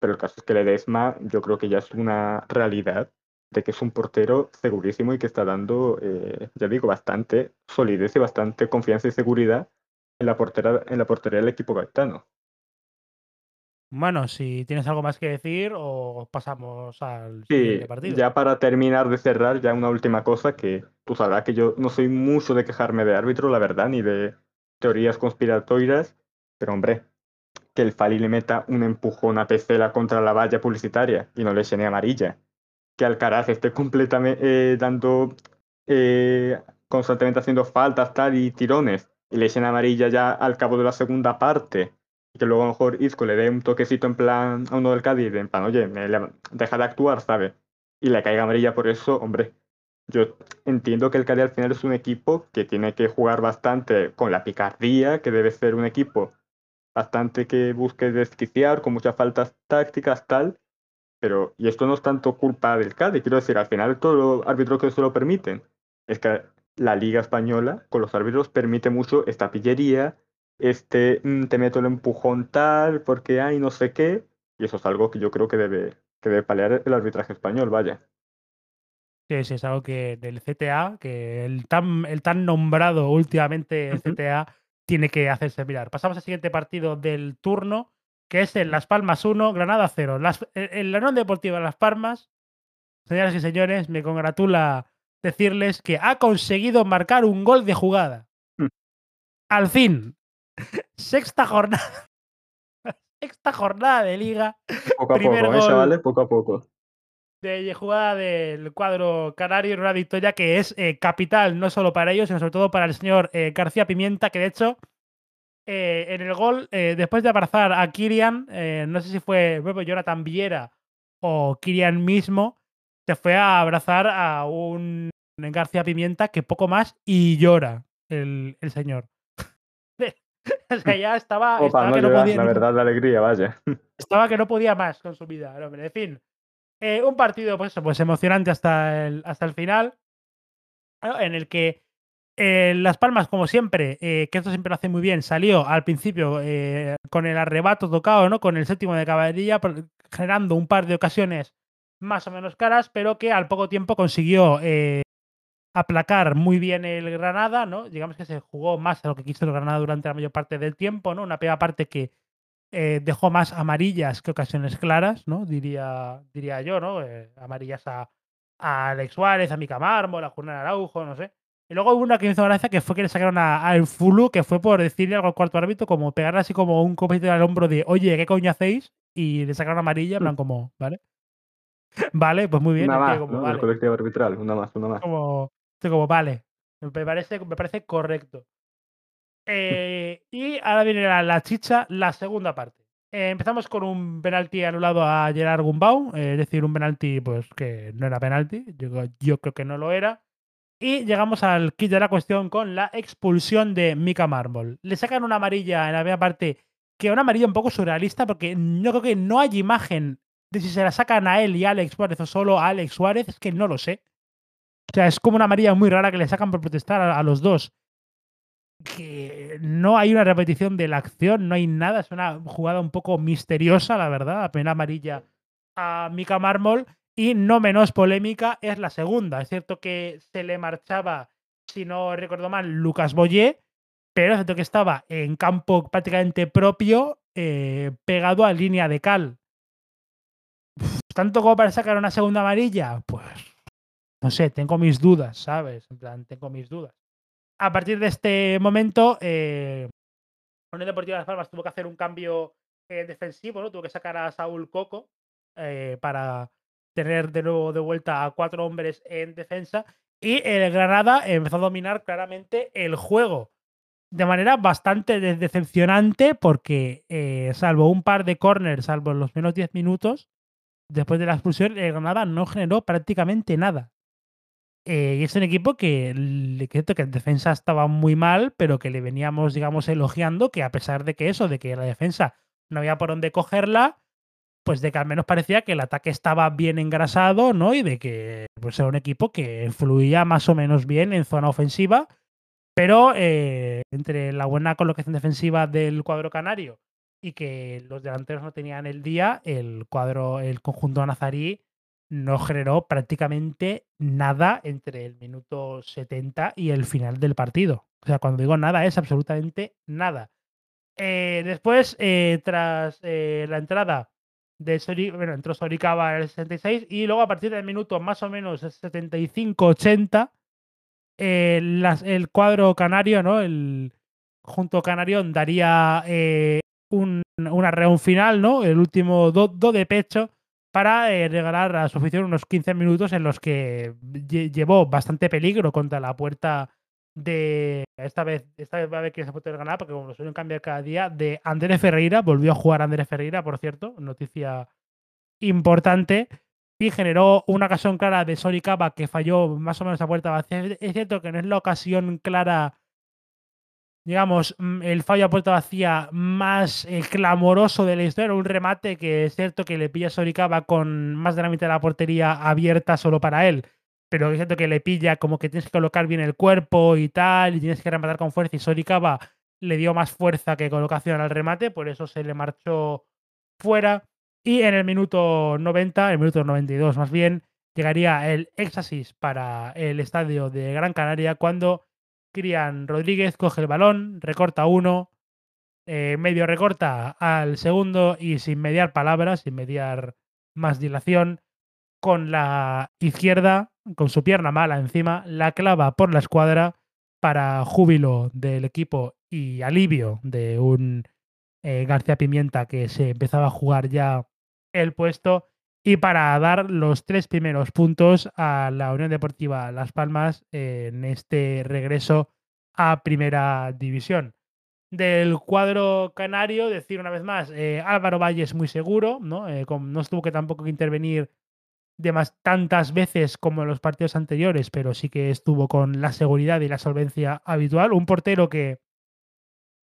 Pero el caso es que Ledesma yo creo que ya es una realidad de que es un portero segurísimo y que está dando, eh, ya digo, bastante solidez y bastante confianza y seguridad en la, portera, en la portería del equipo gaetano. Bueno, si tienes algo más que decir o pasamos al Sí, siguiente partido. ya para terminar de cerrar, ya una última cosa que tú sabrás que yo no soy mucho de quejarme de árbitro, la verdad, ni de teorías conspiratorias, pero hombre, que el Fali le meta un empujón a Pecela contra la valla publicitaria y no le eche ni amarilla. Que Alcaraz esté completamente eh, dando, eh, constantemente haciendo faltas tal y tirones y le echen amarilla ya al cabo de la segunda parte que luego a lo mejor Isco le dé un toquecito en plan a uno del Cádiz, en plan, oye, me deja de actuar, ¿sabes? Y le caiga amarilla por eso, hombre. Yo entiendo que el Cádiz al final es un equipo que tiene que jugar bastante con la picardía, que debe ser un equipo bastante que busque desquiciar, con muchas faltas tácticas, tal. Pero, y esto no es tanto culpa del Cádiz, quiero decir, al final todos los árbitros que se lo permiten. Es que la Liga Española, con los árbitros, permite mucho esta pillería, este, mm, te meto el empujón tal, porque hay no sé qué, y eso es algo que yo creo que debe, que debe paliar el arbitraje español, vaya. Sí, sí, es algo que del CTA, que el tan, el tan nombrado últimamente. CTA tiene que hacerse mirar. Pasamos al siguiente partido del turno, que es el Las Palmas 1, Granada 0. Las, el, el la Unión Deportiva Las Palmas, señoras y señores, me congratula decirles que ha conseguido marcar un gol de jugada. Mm. Al fin, sexta jornada. Sexta jornada de liga Poco a Primer poco, ¿eh, chavales? Poco a poco. de jugada del cuadro canario en una victoria que es eh, capital, no solo para ellos, sino sobre todo para el señor eh, García Pimienta, que de hecho eh, en el gol, después de abrazar a Kirian, no sé si fue bueno, Jonathan Viera o Kirian mismo, se fue a abrazar a un García Pimienta que poco más y llora el, el señor. o sea, ya estaba, O para estaba no que no podía la verdad, la alegría, vaya. estaba que no podía más con su vida, el hombre. En fin, eh, un partido pues, pues emocionante hasta el, hasta el final, en el que eh, Las Palmas, como siempre, eh, que esto siempre lo hace muy bien, salió al principio con el arrebato tocado, ¿no? Con el séptimo de caballería, generando un par de ocasiones más o menos caras, pero que al poco tiempo consiguió eh, aplacar muy bien el Granada, ¿no? Digamos que se jugó más a lo que quiso el Granada durante la mayor parte del tiempo, ¿no? Una primera parte que eh, dejó más amarillas que ocasiones claras, ¿no? Diría, diría yo, ¿no? Eh, amarillas a, a Alex Suárez, a Mica Mármol, a Julián Araujo, no sé. Y luego hubo una que me hizo gracia que fue que le sacaron a- al Fulu, que fue por decirle algo al cuarto árbitro, como pegarle así como un copete al hombro de, oye, ¿qué coño hacéis? Y le sacaron amarilla, en plan como, ¿vale? vale, pues muy bien. Una más, como, ¿no? vale Del colectivo arbitral, una más, una más. como, estoy como, vale, me parece, me parece correcto. Eh, y ahora viene la, la chicha, la segunda parte. Eh, empezamos con un penalti anulado a Gerard Gumbau, eh, es decir, un penalti pues que no era penalti, yo, yo creo que no lo era. Y llegamos al kit de la cuestión con la expulsión de Mika Marmol. Le sacan una amarilla en la primera parte que una amarilla un poco surrealista, porque yo creo que no hay imagen de si se la sacan a él y a Alex Suárez o solo a Alex Suárez, es que no lo sé. O sea, es como una amarilla muy rara que le sacan por protestar a, los dos. Que no hay una repetición de la acción, no hay nada. Es una jugada un poco misteriosa, la verdad. La primera amarilla a Mika Marmol. Y no menos polémica es la segunda. Es cierto que se le marchaba, si no recuerdo mal, Lucas Boyé, pero es cierto que estaba en campo prácticamente propio, eh, pegado a línea de cal. ¿Tanto como para sacar una segunda amarilla? Pues no sé, tengo mis dudas, ¿sabes? En plan, tengo mis dudas. A partir de este momento, eh, Unión Deportiva de Las Palmas tuvo que hacer un cambio eh, defensivo, ¿no? Tuvo que sacar a Saúl Coco eh, para tener de nuevo de vuelta a cuatro hombres en defensa. Y el Granada empezó a dominar claramente el juego de manera bastante decepcionante porque, eh, salvo un par de corners, salvo los menos 10 minutos, después de la expulsión, el Granada no generó prácticamente nada. Eh, y es un equipo que, que en defensa estaba muy mal, pero que le veníamos, digamos, elogiando que a pesar de que eso, de que la defensa no había por dónde cogerla, pues de que al menos parecía que el ataque estaba bien engrasado, ¿no? Y de que pues, era un equipo que fluía más o menos bien en zona ofensiva, pero eh, entre la buena colocación defensiva del cuadro canario y que los delanteros no tenían el día, el cuadro, el conjunto nazarí no generó prácticamente nada entre el minuto 70 y el final del partido. O sea, cuando digo nada es absolutamente nada. Eh, después, eh, tras eh, la entrada de Sori, bueno, entró Soricaba en el 66 y luego a partir del minuto más o menos 75-80, el cuadro canario, ¿no? El junto canario daría un, una reunión final, ¿no? El último do, do de pecho para eh, regalar a su afición unos 15 minutos en los que llevó bastante peligro contra la puerta de esta vez, esta vez va a ver que se puede ganar porque como lo suelen cambiar cada día, de Andrés Ferreira, volvió a jugar Andrés Ferreira, por cierto, noticia importante, y generó una ocasión clara de Sori que falló más o menos a puerta vacía. Es cierto que no es la ocasión clara digamos, mm, el fallo a puerta vacía más eh, clamoroso de la historia, un remate que es cierto que le pilla Soricaba con más de la mitad de la portería abierta solo para él, pero es cierto que le pilla como que tienes que colocar bien el cuerpo y tal, y tienes que rematar con fuerza, y Soricaba le dio más fuerza que colocación al remate, por eso se le marchó fuera. Y en el minuto 90, el minuto 92 más bien, llegaría el éxtasis para el estadio de Gran Canaria cuando Crian Rodríguez coge el balón, recorta uno, eh, medio recorta al segundo y sin mediar palabras, sin mediar más dilación, con la izquierda, con su pierna mala encima, la clava por la escuadra para júbilo del equipo y alivio de un eh, García Pimienta que se empezaba a jugar ya el puesto y para dar los tres primeros puntos a la Unión Deportiva Las Palmas en este regreso a Primera División. Del cuadro canario, decir una vez más, eh, Álvaro Valle es muy seguro, ¿no? Eh, no tuvo que tampoco intervenir de más, tantas veces como en los partidos anteriores, pero sí que estuvo con la seguridad y la solvencia habitual. Un portero que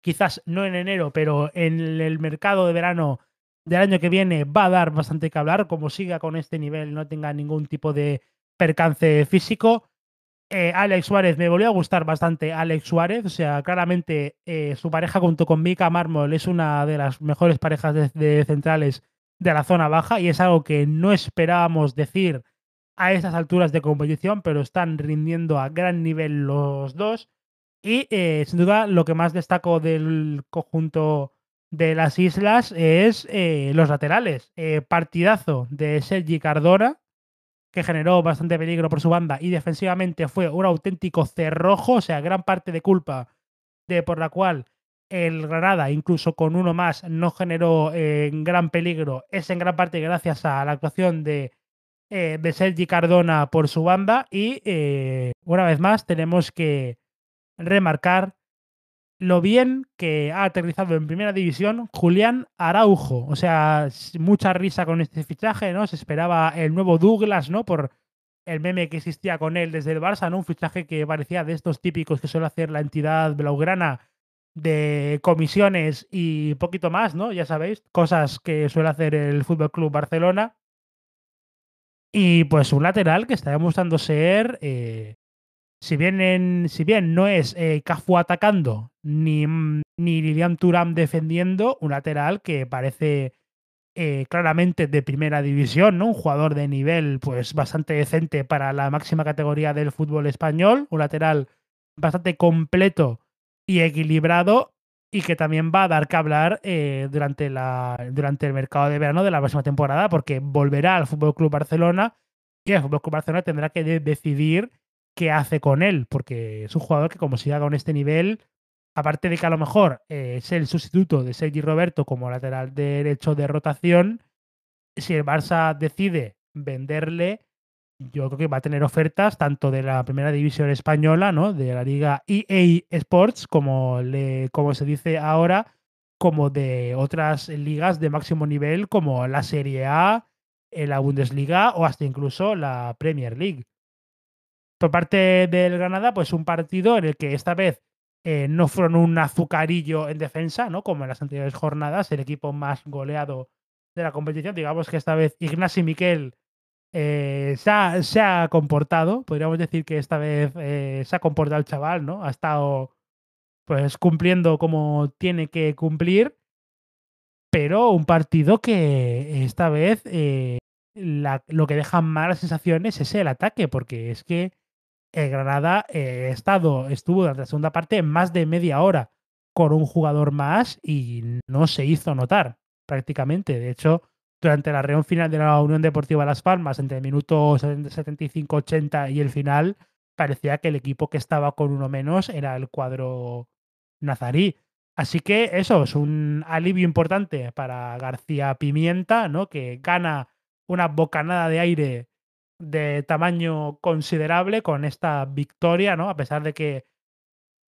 quizás no en enero, pero en el mercado de verano del año que viene va a dar bastante que hablar, como siga con este nivel, no tenga ningún tipo de percance físico. Eh, Alex Suárez, me volvió a gustar bastante Alex Suárez, o sea, claramente eh, su pareja junto con Mika Marmol es una de las mejores parejas de, centrales de la zona baja y es algo que no esperábamos decir a estas alturas de competición, pero están rindiendo a gran nivel los dos. Y eh, sin duda lo que más destaco del conjunto de las islas es eh, los laterales. Eh, partidazo de Sergi Cardona, que generó bastante peligro por su banda y defensivamente fue un auténtico cerrojo, o sea, gran parte de culpa de por la cual el Granada, incluso con uno más, no generó eh, gran peligro, es en gran parte gracias a la actuación de, de Sergi Cardona por su banda y una vez más tenemos que remarcar lo bien que ha aterrizado en primera división Julián Araujo. O sea, mucha risa con este fichaje, ¿no? Se esperaba el nuevo Douglas, ¿no? Por el meme que existía con él desde el Barça, ¿no? Un fichaje que parecía de estos típicos que suele hacer la entidad blaugrana de comisiones y poquito más, ¿no? Ya sabéis, cosas que suele hacer el Fútbol Club Barcelona. Y pues un lateral que está demostrando ser, eh, si, bien si bien no es eh, Cafu atacando ni, ni Lilian Turam defendiendo, un lateral que parece eh, claramente de primera división, ¿no? Un jugador de nivel pues bastante decente para la máxima categoría del fútbol español, un lateral bastante completo y equilibrado y que también va a dar que hablar eh, durante, la, durante el mercado de verano de la próxima temporada porque volverá al Fútbol Club Barcelona y el Fútbol Club Barcelona tendrá que decidir qué hace con él porque es un jugador que como siga con este nivel aparte de que a lo mejor eh, es el sustituto de Sergi Roberto como lateral derecho de rotación, si el Barça decide venderle, yo creo que va a tener ofertas tanto de la primera división española, ¿no? De la liga EA Sports, como, le, como se dice ahora, como de otras ligas de máximo nivel, como la Serie A, eh, la Bundesliga o hasta incluso la Premier League. Por parte del Granada, pues un partido en el que esta vez eh, no fueron un azucarillo en defensa, ¿no? Como en las anteriores jornadas, el equipo más goleado de la competición. Digamos que esta vez Ignasi Miquel eh, se, ha, comportado, podríamos decir que esta vez eh, se ha comportado el chaval, ¿no? Ha estado pues cumpliendo como tiene que cumplir, pero un partido que esta vez lo que deja malas sensaciones es el ataque, porque es que el Granada eh, estado, estuvo durante la segunda parte más de media hora con un jugador más y no se hizo notar prácticamente. De hecho, durante la reunión final de la Unión Deportiva Las Palmas, entre el minuto 75-80 y el final, parecía que el equipo que estaba con uno menos era el cuadro nazarí. Así que eso es un alivio importante para García Pimienta, ¿no? Que gana una bocanada de aire de tamaño considerable con esta victoria, ¿no? A pesar de que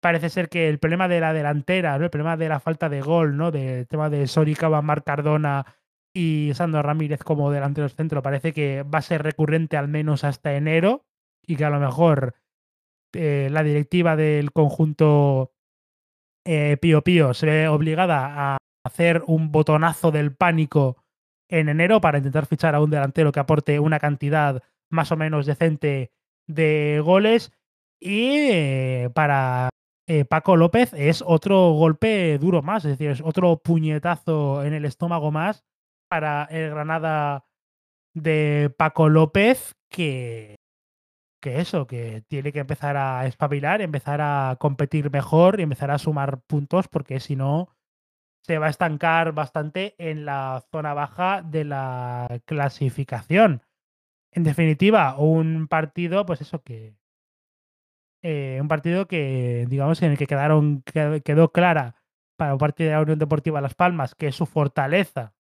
parece ser que el problema de la delantera. El problema de la falta de gol, ¿no? Del tema de Soricaba, Mar Cardona y Sandro Ramírez como delantero centro, parece que va a ser recurrente al menos hasta enero y que a lo mejor eh, la directiva del conjunto eh, Pío Pío se ve obligada a hacer un botonazo del pánico en enero para intentar fichar a un delantero que aporte una cantidad más o menos decente de goles. Y eh, para eh, Paco López es otro golpe duro más, es decir, es otro puñetazo en el estómago más para el Granada de Paco López que, que eso, que tiene que empezar a espabilar, empezar a competir mejor y empezar a sumar puntos porque si no se va a estancar bastante en la zona baja de la clasificación. En definitiva, un partido, pues eso que. Eh, un partido que, digamos, en el que quedaron, quedó clara para parte de la Unión Deportiva Las Palmas que su fortaleza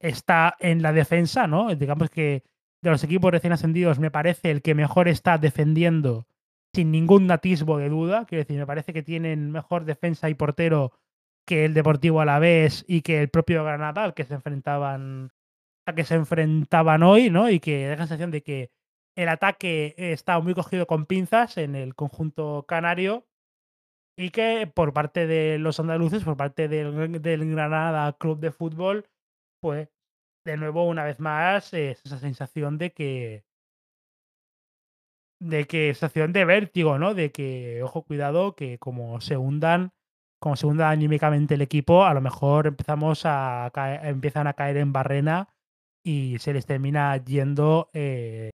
está en la defensa, ¿no? Digamos que de los equipos recién ascendidos me parece el que mejor está defendiendo sin ningún atisbo de duda. Quiero decir, me parece que tienen mejor defensa y portero que el Deportivo Alavés y que el propio Granada, al que se enfrentaban a que se enfrentaban hoy, ¿no? Y que da la sensación de que el ataque está muy cogido con pinzas en el conjunto canario y que por parte de los andaluces, por parte del, Granada Club de Fútbol, pues de nuevo, una vez más, es esa sensación de que. de que sensación de vértigo, ¿no? De que, ojo, cuidado, que como se hundan, como se hunda anímicamente el equipo, a lo mejor empezamos a empiezan a caer en barrena y se les termina yendo eh,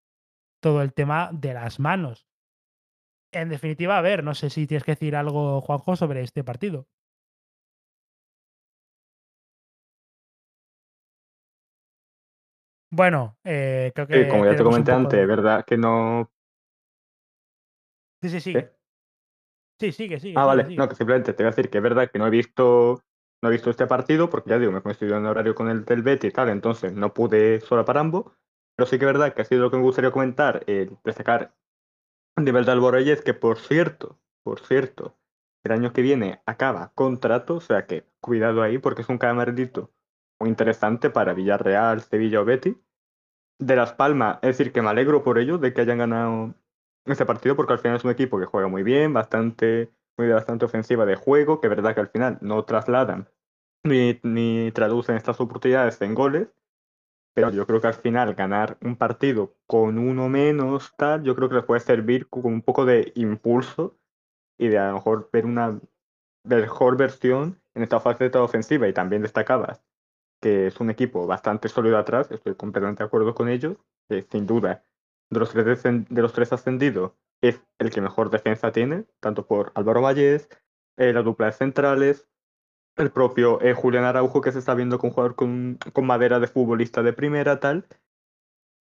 todo el tema de las manos. En definitiva, a ver, no sé si tienes que decir algo, Juanjo, sobre este partido. Bueno, eh, creo que. como ya te comenté antes, ¿verdad? Que no. Sí, sí, sí. Sí, sigue, sigue. Ah, vale. No, que simplemente te voy a decir que es verdad que no he visto no he visto este partido porque ya digo, me he coincidido en horario con el del Betty y tal, entonces no pude solo para ambos. Pero sí que es verdad que ha sido lo que me gustaría comentar, eh, destacar a nivel de Alboreyes, que por cierto, por cierto, el año que viene acaba contrato, o sea que cuidado ahí porque es un camarito muy interesante para Villarreal, Sevilla o Betty. De Las Palmas, es decir, que me alegro por ello de que hayan ganado este partido porque al final es un equipo que juega muy bien, bastante muy bastante ofensiva de juego, que es verdad que al final no trasladan ni, ni traducen estas oportunidades en goles, pero yo creo que al final ganar un partido con uno menos, tal, yo creo que les puede servir como un poco de impulso y de a lo mejor ver una mejor versión en esta fase de ofensiva. Y también destacabas que es un equipo bastante sólido atrás, estoy completamente de acuerdo con ellos, que sin duda de los tres, de los tres ascendidos es el que mejor defensa tiene, tanto por Álvaro Valles, eh, la dupla de centrales, el propio eh, Julián Araujo que se está viendo con jugador con, con madera de futbolista de primera, tal.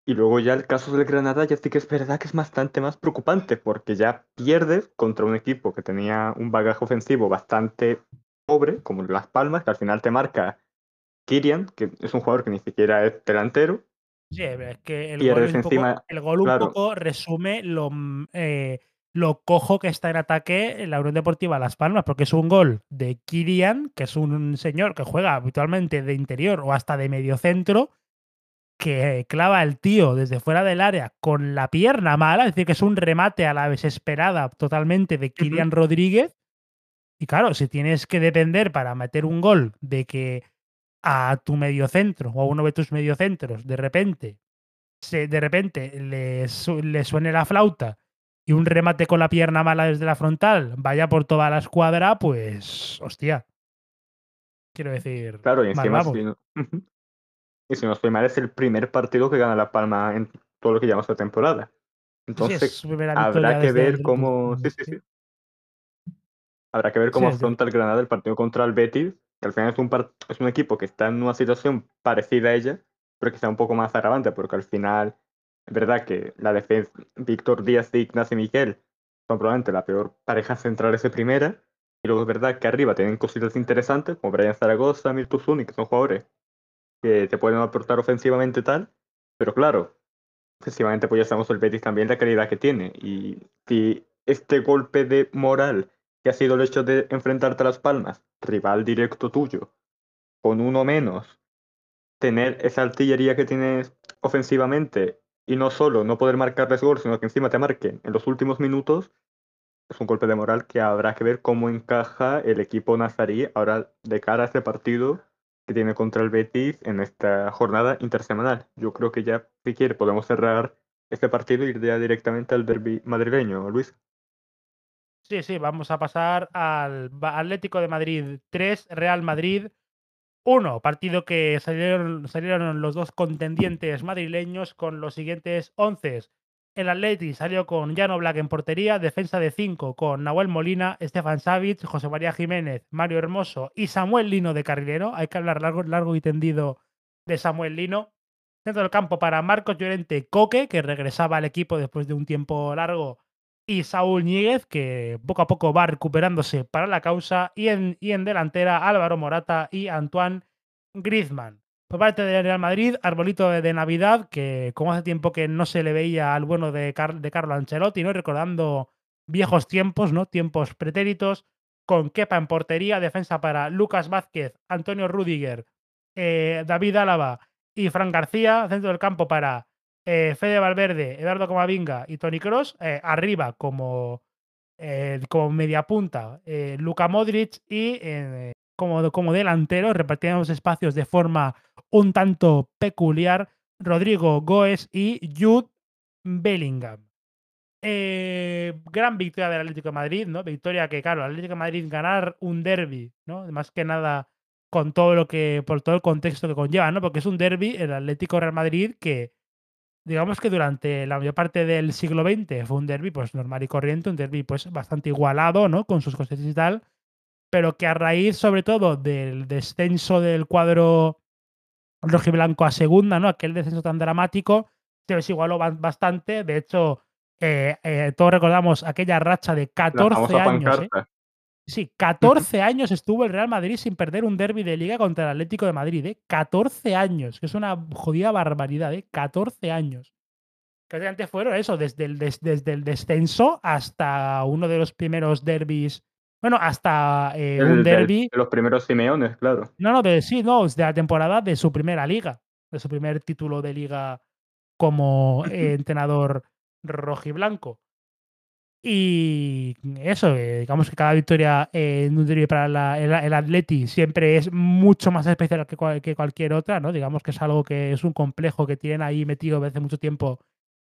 Y luego ya el caso del Granada ya sí que es verdad que es bastante más preocupante porque ya pierdes contra un equipo que tenía un bagaje ofensivo bastante pobre, como Las Palmas, que al final te marca Kirian, que es un jugador que ni siquiera es delantero. Sí, es que el gol, un, poco, el gol un poco resume lo, mm, eh, lo cojo que está en ataque en la Unión Deportiva Las Palmas, porque es un gol de Kirian, que es un señor que juega habitualmente de interior o hasta de medio centro, que clava el tío desde fuera del área con la pierna mala, es decir, que es un remate a la desesperada totalmente de Kirian Rodríguez. Y claro, si tienes que depender para meter un gol de que a tu mediocentro o a uno de tus mediocentros de repente, se, de repente le, le suene la flauta y un remate con la pierna mala desde la frontal vaya por toda la escuadra, pues hostia. Quiero decir. Claro, y encima, si no, y si no estoy mal, es el primer partido que gana La Palma en todo lo que llevamos de temporada. Entonces, habrá que ver cómo. Sí, sí, sí. Habrá que ver cómo afronta el Granada el partido contra el Betis, que al final es un, es un equipo que está en una situación parecida a ella, pero que está un poco más agravante, porque al final es verdad que la defensa, Víctor Díaz de Ignacio Miguel son probablemente la peor pareja central de primera. Y luego es verdad que arriba tienen cositas interesantes, como Brian Zaragoza, Mirtu Zuni, que son jugadores que te pueden aportar ofensivamente tal. Pero claro, ofensivamente pues ya sabemos el Betis también la calidad que tiene. Y si este golpe de moral que ha sido el hecho de enfrentarte a Las Palmas, rival directo tuyo, con uno menos, tener esa artillería que tienes ofensivamente y no solo no poder marcarles gol, sino que encima te marquen en los últimos minutos, es un golpe de moral que habrá que ver cómo encaja el equipo nazarí ahora de cara a este partido que tiene contra el Betis en esta jornada intersemanal. Yo creo que ya, si quiere, podemos cerrar este partido e ir ya directamente al derby madrileño, Luis. Sí, sí, vamos a pasar al Atlético de Madrid 3, Real Madrid uno, partido que salieron, salieron los dos contendientes madrileños con los siguientes once. El Atleti salió con Llano Black en portería, defensa de 5 con Nahuel Molina, Estefan Savic, José María Jiménez, Mario Hermoso y Samuel Lino de carrilero. Hay que hablar largo, largo y tendido de Samuel Lino. Centro del campo para Marcos Llorente Coque, que regresaba al equipo después de un tiempo largo y Saúl Ñíguez, que poco a poco va recuperándose para la causa, y en, y en delantera Álvaro Morata y Antoine Griezmann. Por parte de Real Madrid, arbolito de Navidad, que como hace tiempo que no se le veía al bueno de, de Carlo Ancelotti, ¿no? recordando viejos tiempos, ¿no? tiempos pretéritos, con Kepa en portería, defensa para Lucas Vázquez, Antonio Rudiger, eh, David Álava y Fran García, centro del campo para eh, Fede Valverde, Eduardo Comavinga y Tony Cross, eh, arriba como, eh, como media punta, Luka Modric y como, como delantero, repartiendo los espacios de forma un tanto peculiar, Rodrigo Goes y Jude Bellingham. gran victoria del Atlético de Madrid, ¿no? Victoria que, claro, el Atlético de Madrid ganar un derby, ¿no? Más que nada con todo lo que, por todo el contexto que conlleva, ¿no? Porque es un derby, el Atlético Real Madrid, que digamos que durante la mayor parte del siglo XX fue un derby pues normal y corriente, un derby pues bastante igualado, ¿no? Con sus cosas y tal, pero que a raíz sobre todo del descenso del cuadro rojiblanco a segunda, ¿no? Aquel descenso tan dramático, se desigualó bastante. De hecho, eh, eh, todos recordamos aquella racha de 14 años. ¿eh? Sí, 14 años estuvo el Real Madrid sin perder un derby de liga contra el Atlético de Madrid, ¿eh? 14 años, que es una jodida barbaridad, ¿eh? 14 años. Que antes fueron eso, desde el, desde el descenso hasta uno de los primeros derbis. Bueno, hasta eh, un derby. De los primeros Simeones, claro. No, no, de, sí, no, de la temporada de su primera liga, de su primer título de liga como entrenador rojiblanco. Y eso, eh, digamos que cada victoria eh, en un derby para el, el Atleti siempre es mucho más especial que, cual- que cualquier otra, ¿no? Digamos que es algo que es un complejo que tienen ahí metido desde mucho tiempo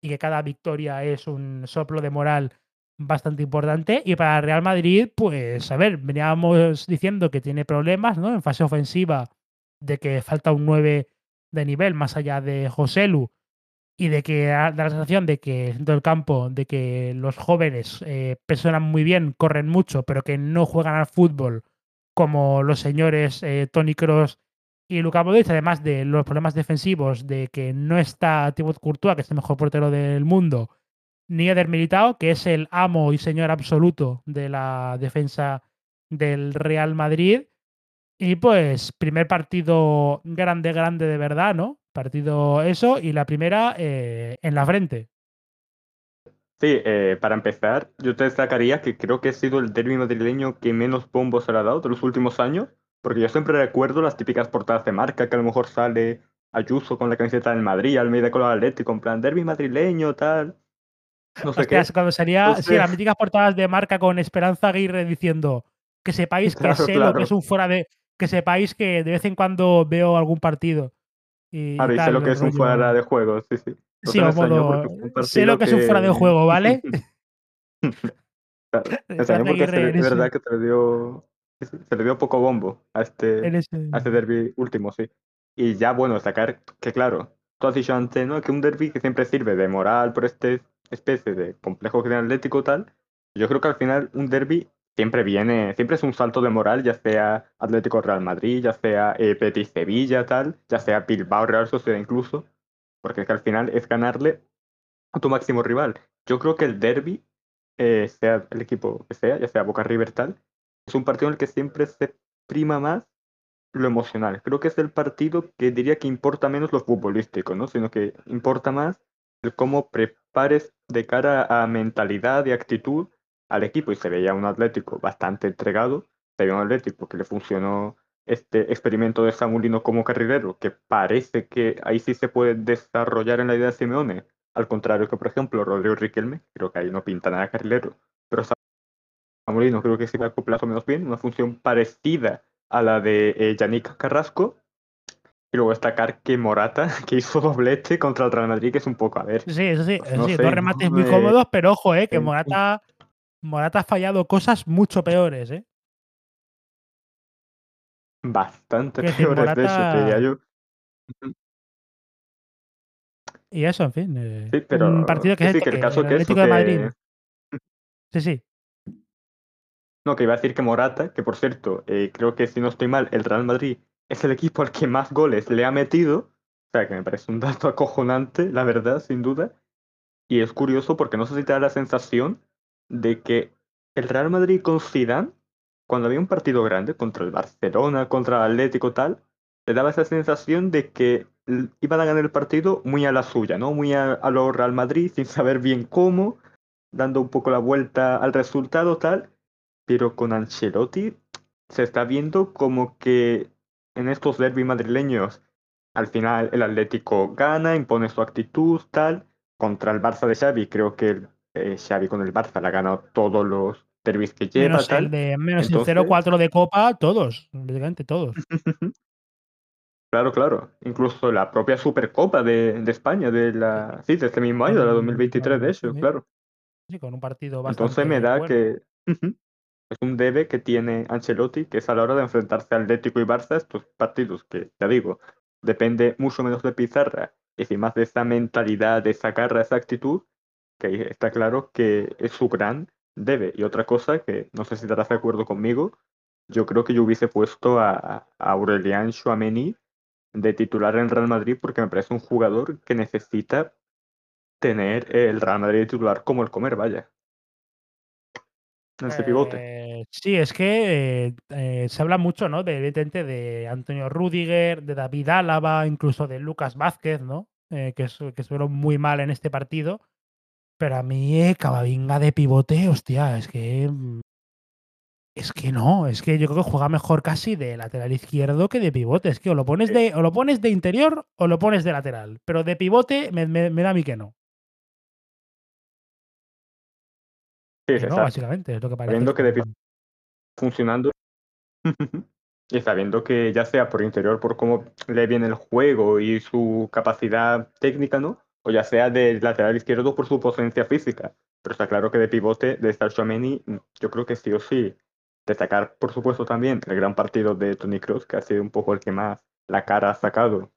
y que cada victoria es un soplo de moral bastante importante. Y para Real Madrid, pues, a ver, veníamos diciendo que tiene problemas, ¿no? En fase ofensiva, de que falta un 9 de nivel más allá de Joselu y de que da la sensación de que dentro del campo, de que los jóvenes eh, presionan muy bien, corren mucho, pero que no juegan al fútbol como los señores eh, Tony Cross y Luka Modric, además de los problemas defensivos, de que no está Thibaut Courtois, que es el mejor portero del mundo, ni Eder Militao, que es el amo y señor absoluto de la defensa del Real Madrid. Y pues, primer partido grande, grande de verdad, ¿no? Partido eso, y la primera eh, en la frente. Sí, eh, para empezar, yo te destacaría que creo que ha sido el derbi madrileño que menos bombo se le ha dado de los últimos años, porque yo siempre recuerdo las típicas portadas de marca que a lo mejor sale Ayuso con la camiseta del Madrid, Almeida con el Atlético, en plan derbi madrileño, tal, no sé Hostias, qué. cuando sería, sí, las míticas portadas de marca con Esperanza Aguirre diciendo que sepáis que claro, sé lo que es un fuera de. Que sepáis que de vez en cuando veo algún partido y, Claro, y sé tal, lo que es un fuera de juego, sí, sí. No Sí, modo. Sé lo partido que es un fuera de que... juego, ¿vale? Claro, porque es verdad que se le dio, se le dio poco bombo a este, a este derby último, sí. Y ya, bueno, destacar que, claro, tú has dicho antes, ¿no? Que un derby que siempre sirve de moral por este especie de complejo que tiene Atlético tal. Yo creo que al final un derby siempre viene, siempre es un salto de moral, ya sea Atlético Real Madrid, ya sea eh, Betis Sevilla, tal, ya sea Bilbao Real Sociedad incluso, porque es que al final es ganarle a tu máximo rival. Yo creo que el derby, eh, sea el equipo que sea, ya sea Boca River tal, es un partido en el que siempre se prima más lo emocional. Creo que es el partido que diría que importa menos lo futbolístico, ¿no? Sino que importa más el cómo prepares de cara a mentalidad y actitud al equipo. Y se veía un Atlético bastante entregado, se veía un Atlético que le funcionó este experimento de Samulino como carrilero, que parece que ahí sí se puede desarrollar en la idea de Simeone, al contrario que, por ejemplo, Rodrigo Riquelme, creo que ahí no pinta nada carrilero, pero Samulino creo que sí va a acoplar más o menos bien, una función parecida a la de eh, Yannick Carrasco. Y luego destacar que Morata, que hizo doblete contra el Real Madrid, que es un poco, a ver, Sí, eso sí, no sí, sé, dos remates ¿no? muy Eh, cómodos, pero ojo, eh, que Morata, Morata ha fallado cosas mucho peores, eh. bastante decir, peores, de hecho, te diría yo. Y eso, en fin. eh, Sí, un pero partido que que es sí, que el caso el que eso, Madrid. Sí, sí. No, que iba a decir que Morata, que por cierto, eh, creo que si no estoy mal, el Real Madrid es el equipo al que más goles le ha metido. O sea, que me parece un dato acojonante, la verdad, sin duda. Y es curioso porque no sé si te da la sensación de que el Real Madrid con Zidane, cuando había un partido grande contra el Barcelona, contra el Atlético tal, te daba esa sensación de que iban a ganar el partido muy a la suya, ¿no? Muy a, a lo Real Madrid, sin saber bien cómo, dando un poco la vuelta al resultado tal. Pero con Ancelotti se está viendo como que en estos derbis madrileños al final el Atlético gana, impone su actitud, tal. Contra el Barça de Xavi, creo que el, eh, Xavi con el Barça le ha ganado todos los derbis que lleva, Menos el de menos el Entonces, 0-4 de Copa, todos, prácticamente todos. claro, claro. Incluso la propia Supercopa de, de España, de la, sí, de este mismo año, de la Con, 2023, de hecho, claro. sí, con un partido Entonces me bastante da bueno. que es un debe que tiene Ancelotti, que es a la hora de enfrentarse al Atlético y Barça, estos partidos que, ya digo, depende mucho menos de Pizarra y sin más de esa mentalidad, de esa garra, esa actitud, que está claro que es su gran debe. Y otra cosa que no sé si estarás de acuerdo conmigo, yo creo que yo hubiese puesto a, a Aurelian Chouameni de titular en Real Madrid porque me parece un jugador que necesita tener el Real Madrid de titular como el comer, vaya. En ese pivote. Eh, sí, es que eh, se habla mucho, ¿no? De, evidentemente, de Antonio Rudiger, de David Álava, incluso de Lucas Vázquez, ¿no? Eh, que, que muy mal en este partido. Pero a mí, eh, Camavinga de pivote, hostia, es que. mm, Es que no, es que yo creo que juega mejor casi de lateral izquierdo que de pivote. Es que o lo pones Sí. de, o lo pones de interior o lo pones de lateral. Pero de pivote me, me- me da a mí que no. Sí, se no, está básicamente, es lo que parece. viendo que de como- pi- funcionando y sabiendo que ya sea por interior, por cómo le viene el juego y su capacidad técnica, ¿no? O ya sea del lateral izquierdo por su potencia física. Pero está claro que de pivote de Star Chouameni, yo creo que sí o sí. Destacar, por supuesto, también el gran partido de Tony Kroos, que ha sido un poco el que más la cara ha sacado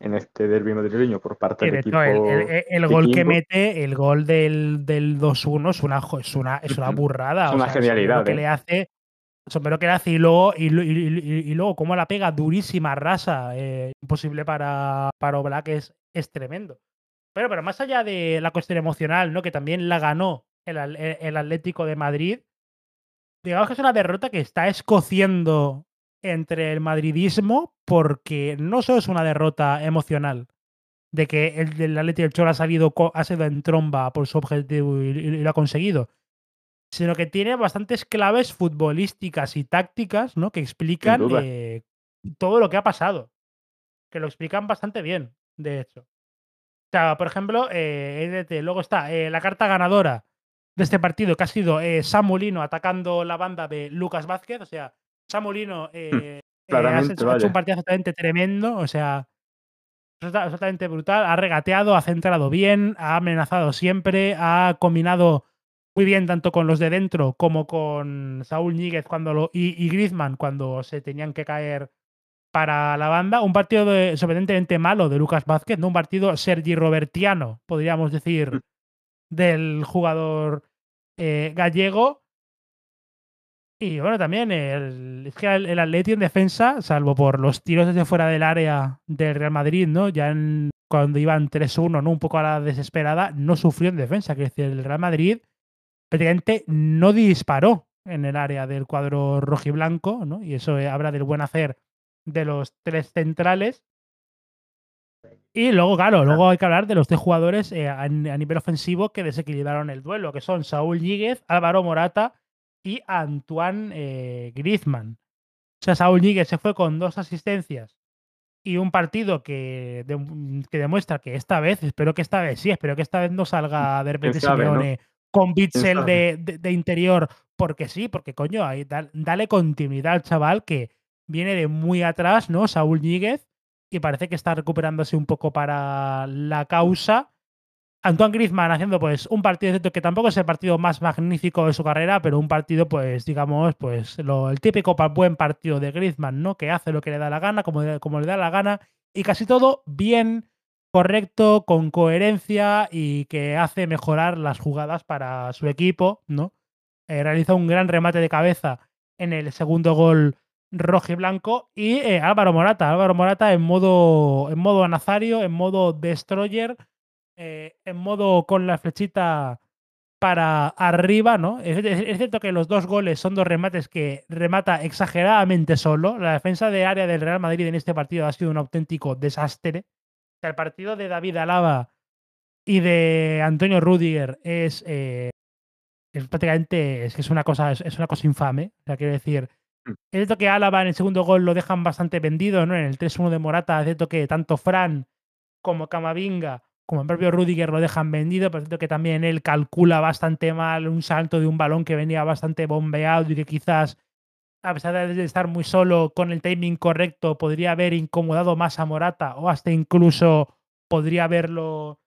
en este derbi madrileño por parte del equipo. el, el- el gol que mete, el gol del, del 2-1 es una, es una, es una burrada. Es o una sea, genialidad, que ¿eh? le hace, sombrero que le hace y luego, y, lu- y- y- y luego cómo la pega durísima, rasa, eh, imposible para, para Oblak, es, es tremendo. Pero, pero más allá de la cuestión emocional, ¿no? Que también la ganó el, Al- el Atlético de Madrid, digamos que es una derrota que está escociendo entre el madridismo porque no solo es una derrota emocional, de que el del Atlético del Cholo ha salido, ha sido en tromba por su objetivo y, y- y lo ha conseguido, sino que tiene bastantes claves futbolísticas y tácticas, ¿no? Que explican eh, todo lo que ha pasado. Que lo explican bastante bien, de hecho. O sea, por ejemplo, eh, EDT, luego está eh, la carta ganadora de este partido, que ha sido eh, Samulino atacando la banda de Lucas Vázquez. O sea, Samulino eh, eh, ha hecho, un partido absolutamente tremendo. O sea, absoluta- absolutamente brutal. Ha regateado, ha centrado bien, ha amenazado siempre, ha combinado muy bien tanto con los de dentro como con Saúl Níguez cuando lo, y, y Griezmann cuando se tenían que caer para la banda. Un partido de- sorprendentemente malo de Lucas Vázquez, ¿no? Un partido Sergi Robertiano, podríamos decir, del jugador eh, gallego. Y bueno, también el, es que el, el Atleti en defensa, salvo por los tiros desde fuera del área del Real Madrid, ¿no? Ya en- cuando iban 3-1, ¿no? Un poco a la desesperada, no sufrió en defensa. Que decir, el Real Madrid prácticamente no disparó en el área del cuadro rojiblanco, ¿no? Y eso eh, habla del buen hacer de los tres centrales. Y luego, claro, luego hay que hablar de los tres jugadores eh, a, a nivel ofensivo que desequilibraron el duelo, que son Saúl Ñíguez, Álvaro Morata y Antoine eh, Griezmann. O sea, Saúl Ñíguez se fue con dos asistencias y un partido que, de- que demuestra que esta vez, espero que esta vez sí, espero que esta vez no salga de repente con Bitzel de, de- de interior, porque sí, porque coño, ahí dale continuidad al chaval que viene de muy atrás, ¿no? Saúl Ñíguez, y parece que está recuperándose un poco para la causa. Antoine Griezmann haciendo pues un partido que tampoco es el partido más magnífico de su carrera, pero un partido pues digamos pues el típico buen partido de Griezmann, ¿no? Que hace lo que le da la gana, como le da la gana y casi todo bien, correcto, con coherencia y que hace mejorar las jugadas para su equipo, ¿no? Eh, realiza un gran remate de cabeza en el segundo gol rojo y blanco y eh, Álvaro Morata, Álvaro Morata en modo en modo nazario, en modo destroyer, eh, en modo con la flechita para arriba, ¿no? Es, cierto que los dos goles son dos remates que remata exageradamente solo. La defensa de área del Real Madrid en este partido ha sido un auténtico desastre. El partido de David Alaba y de Antonio Rudiger es, eh, es prácticamente es es una cosa es, una cosa infame. O sea, quiero decir. Es cierto que Álava en el segundo gol lo dejan bastante vendido, ¿no? En el 3-1 de Morata, es cierto que tanto Fran como Camavinga, como el propio Rudiger lo dejan vendido, pero es cierto que también él calcula bastante mal un salto de un balón que venía bastante bombeado y que quizás, a pesar de estar muy solo con el timing correcto, podría haber incomodado más a Morata o hasta incluso podría haberlo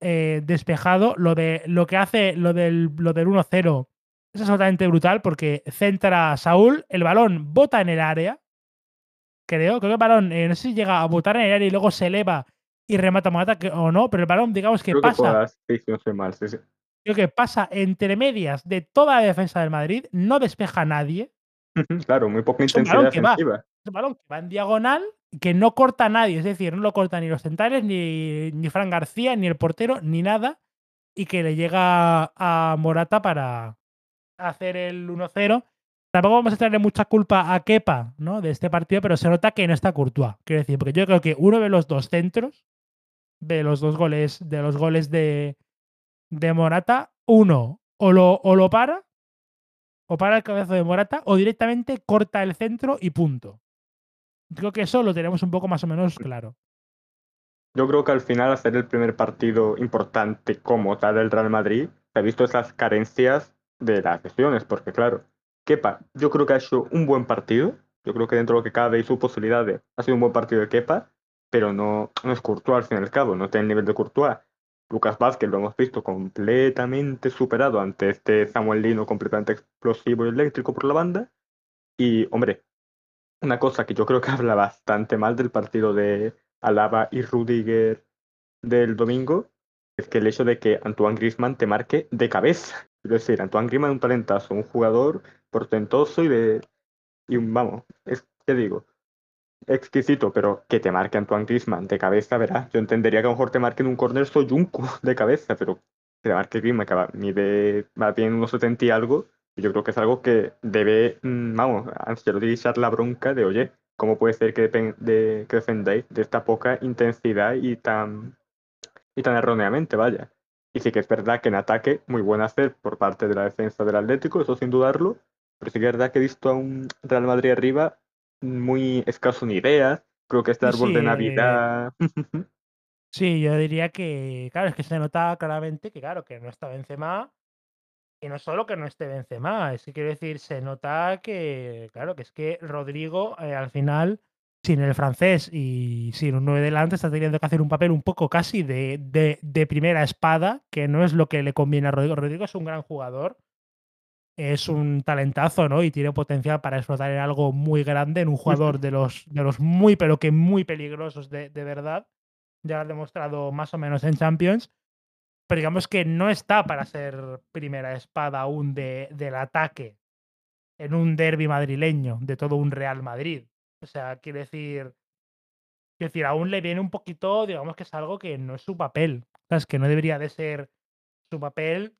eh, despejado. Lo, de, lo que hace lo del, lo del 1-0 es absolutamente brutal porque centra a Saúl, el balón bota en el área, creo, creo que el balón, eh, no sé si llega a botar en el área y luego se eleva y remata Morata que- o no, pero el balón, digamos que Creo que pasa, puedas, sí, no estoy mal, sí, sí. creo que pasa entre medias de toda la defensa del Madrid, no despeja a nadie, Claro, muy poca intensidad que va. defensiva. es un balón que va en diagonal, que no corta a nadie, es decir, no lo corta ni los centrales, ni, ni Fran García, ni el portero, ni nada, y que le llega a Morata para hacer el 1-0. Tampoco vamos a echarle mucha culpa a Kepa ¿no? de este partido, pero se nota que no está Courtois. Quiero decir, porque yo creo que uno de los dos centros, de los dos goles, de los goles de, de Morata, uno o lo, o lo para, o para el cabezazo de Morata, o directamente corta el centro y punto. Creo que eso lo tenemos un poco más o menos claro. Yo creo que al final, hacer el primer partido importante como tal del Real Madrid, se ha visto esas carencias de las lesiones, porque claro, Kepa, yo creo que ha hecho un buen partido. Yo creo que dentro de lo que cabe y sus posibilidades, ha sido un buen partido de Kepa, pero no, no es Courtois al fin y al cabo, no tiene el nivel de Courtois. Lucas Vázquez lo hemos visto completamente superado ante este Samuel Lino completamente explosivo y eléctrico por la banda. Y, hombre, una cosa que yo creo que habla bastante mal del partido de Alaba y Rudiger del domingo es que el hecho de que Antoine Griezmann te marque de cabeza. Es decir, Antoine Griezmann es un talentazo, un jugador portentoso y de. Y un, vamos, ¿qué digo? Exquisito, pero que te marque Antoine Griezmann de cabeza, verás. Yo entendería que a lo mejor te marquen un corner Soyuncu de cabeza, pero que te marque Griezmann, que va, de más bien unos 70 y algo, yo creo que es algo que debe, mm, vamos, Ancelotti echar la bronca de, oye, ¿cómo puede ser que, de, que defendáis de esta poca intensidad y tan, y tan erróneamente, vaya? Y sí que es verdad que en ataque, muy buen hacer por parte de la defensa del Atlético, eso sin dudarlo, pero sí que es verdad que he visto a un Real Madrid arriba muy escaso en ideas, creo que este árbol de Navidad... sí, yo diría que, claro, es que se nota claramente que, claro, que no está Benzema, y no solo que no esté Benzema, es que quiero decir, se nota que, claro, que es que Rodrigo eh, al final, sin el francés y sin un 9 delante, está teniendo que hacer un papel un poco casi de, de, primera espada, que no es lo que le conviene a Rodrigo. Rodrigo es un gran jugador, es un talentazo, ¿no? Y tiene potencial para explotar en algo muy grande, en un jugador de los, de los muy, pero que muy peligrosos de, de verdad. Ya lo ha demostrado más o menos en Champions pero digamos que no está para ser primera espada aún de, del ataque en un derby madrileño de todo un Real Madrid. O sea, quiere decir, quiere decir, aún le viene un poquito, digamos que es algo que no es su papel, es que no debería de ser su papel.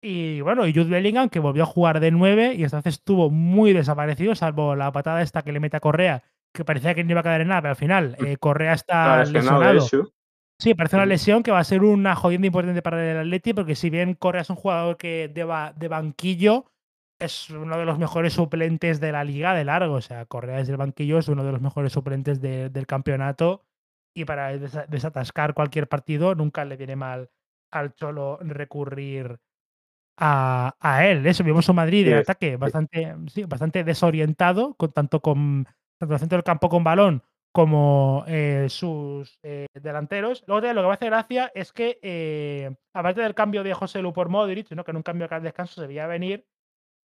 Y bueno, y Jude Bellingham, que volvió a jugar de 9 y esta vez estuvo muy desaparecido, salvo la patada esta que le mete a Correa, que parecía que no iba a caer en nada, pero al final eh, Correa está lesionado. Sí, parece una lesión que va a ser una jodienda importante para el Atleti, porque si bien Correa es un jugador que de, de banquillo, es uno de los mejores suplentes de la liga de largo. O sea, Correa desde el banquillo es uno de los mejores suplentes del campeonato. Y para desatascar cualquier partido, nunca le viene mal al Cholo recurrir a, él. Eso, vimos un Madrid de ataque bastante, sí, bastante desorientado, con, tanto con tanto el centro del campo con balón como eh, sus eh, delanteros. Luego lo que me hace gracia es que, eh, aparte del cambio de José Lu por Modric, ¿no? que en un cambio de descanso se veía venir,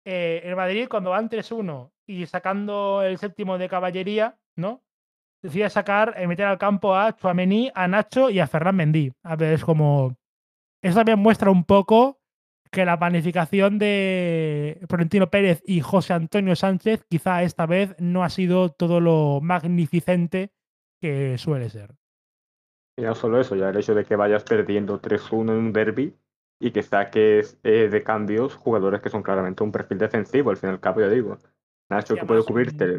el Madrid cuando van 3-1 y sacando el séptimo de caballería, ¿no? decide sacar, meter al campo a Chuamení, a Nacho y a Ferran Mendy. A ver, es como... Eso también muestra un poco que la planificación de Florentino Pérez y José Antonio Sánchez quizá esta vez no ha sido todo lo magnificente que suele ser. Y no solo eso, ya el hecho de que vayas perdiendo 3-1 en un derby y que saques eh, de cambios jugadores que son claramente un perfil defensivo, al fin y al cabo, ya digo. Nacho, que puede cubrirte.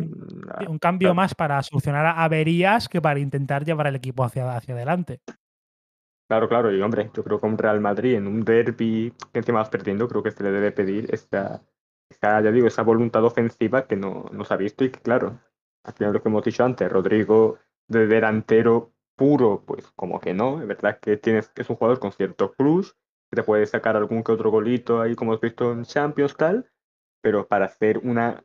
Un, cambio más para solucionar averías que para intentar llevar al equipo hacia, hacia adelante. Claro, claro, y hombre, yo creo que un Real Madrid en un derby que encima vas perdiendo, creo que se le debe pedir esa, ya digo, esa voluntad ofensiva que no, se ha visto y que, claro, al final lo que hemos dicho antes, Rodrigo de delantero puro, pues como que no, es verdad que tienes, es un jugador con cierto que te puede sacar algún que otro golito ahí como has visto en Champions tal, pero para hacer una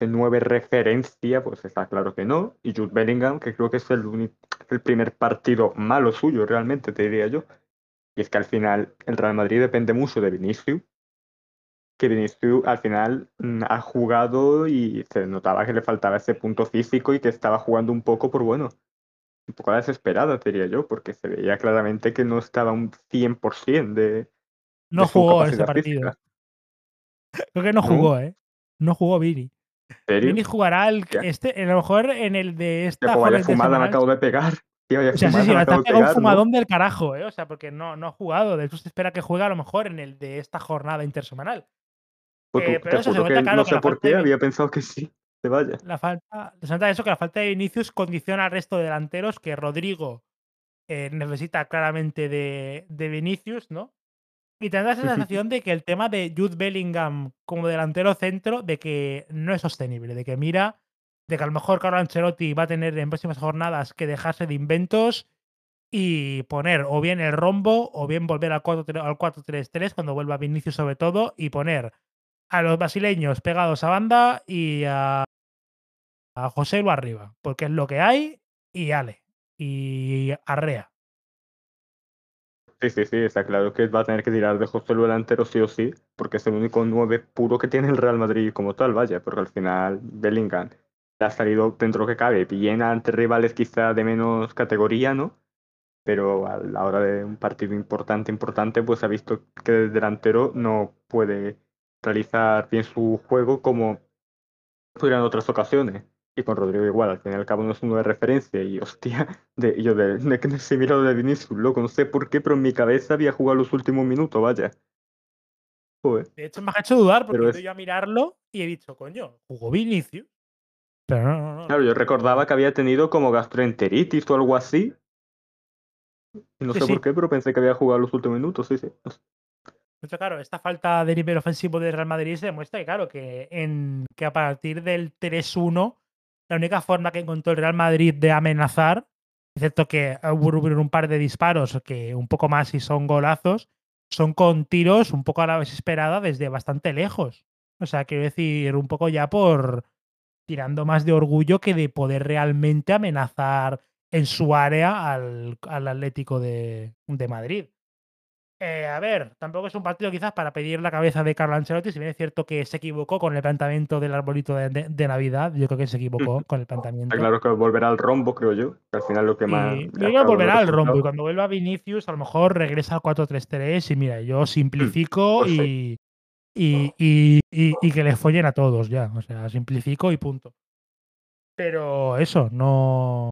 nueve referencia, pues está claro que no. Y Jude Bellingham, que creo que es el, el primer partido malo suyo, realmente, te diría yo. Y es que al final el Real Madrid depende mucho de Vinicius, que Vinicius al final mm, ha jugado y se notaba que le faltaba ese punto físico y que estaba jugando un poco por, bueno, un poco desesperado, diría yo, porque se veía claramente que no estaba un 100% de... No jugó ese partido. Creo que no jugó, ¿eh? No jugó Vini. Vini jugará el, este, a lo mejor en el de esta. vaya fumada me acabo de pegar. o sea, sí, sí, me ha pegado un fumadón del carajo, ¿eh? O sea, porque no, no ha jugado. De hecho, se espera que juegue a lo mejor en el de esta jornada intersemanal. Pues eh, pero eso se que no sé por qué, había pensado que sí. Se vaya. La falta, nota eso que la falta de Vinicius condiciona al resto de delanteros, que Rodrigo eh, necesita claramente de, de Vinicius, ¿no? Y te da la sensación de que el tema de Jude Bellingham como delantero centro, de que no es sostenible, de que mira, de que a lo mejor Carlo Ancelotti va a tener en próximas jornadas que dejarse de inventos y poner o bien el rombo o bien volver al 4-3-3 cuando vuelva Vinicius sobre todo y poner a los brasileños pegados a banda y a, José lo arriba, porque es lo que hay y ale y arrea. Sí, sí, sí, está claro que va a tener que tirar de José lo delantero sí o sí, porque es el único 9 puro que tiene el Real Madrid como tal, vaya, porque al final Bellingham ha salido dentro que cabe, bien ante rivales quizá de menos categoría, ¿no? Pero a la hora de un partido importante, importante, pues ha visto que el delantero no puede realizar bien su juego como pudiera en otras ocasiones. Y con Rodrigo igual, al fin y al cabo no es uno de referencia. Y hostia, de, yo de, de, de, se mira lo de Vinicius, loco, no sé por qué, pero en mi cabeza había jugado los últimos minutos, vaya. Joder. De hecho, me ha hecho dudar porque he es... yo a mirarlo y he dicho, coño, jugó Vinicius. Pero no, no, no. Claro, yo recordaba que había tenido como gastroenteritis o algo así. No Sí, sé sí. por qué, pero pensé que había jugado los últimos minutos, sí, sí. Claro, esta falta de nivel ofensivo del Real Madrid se demuestra que, claro, que, en, que a partir del 3-1, la única forma que encontró el Real Madrid de amenazar, excepto que hubo un par de disparos que un poco más y son golazos, son con tiros un poco a la desesperada desde bastante lejos. O sea, quiero decir, un poco ya por tirando más de orgullo que de poder realmente amenazar en su área al, al Atlético de, de Madrid. Eh, a ver, tampoco es un partido quizás para pedir la cabeza de Carlo Ancelotti, si bien es cierto que se equivocó con el planteamiento del arbolito de, de- de Navidad, yo creo que se equivocó con el Está planteamiento. claro que volverá al rombo, creo yo. Que al final lo que más. Y dado volverá al rombo y cuando vuelva Vinicius a lo mejor regresa al 4-3-3 y mira, yo simplifico pues sí. y, y, y- y- que les follen a todos ya, o sea, simplifico y punto. Pero eso, no...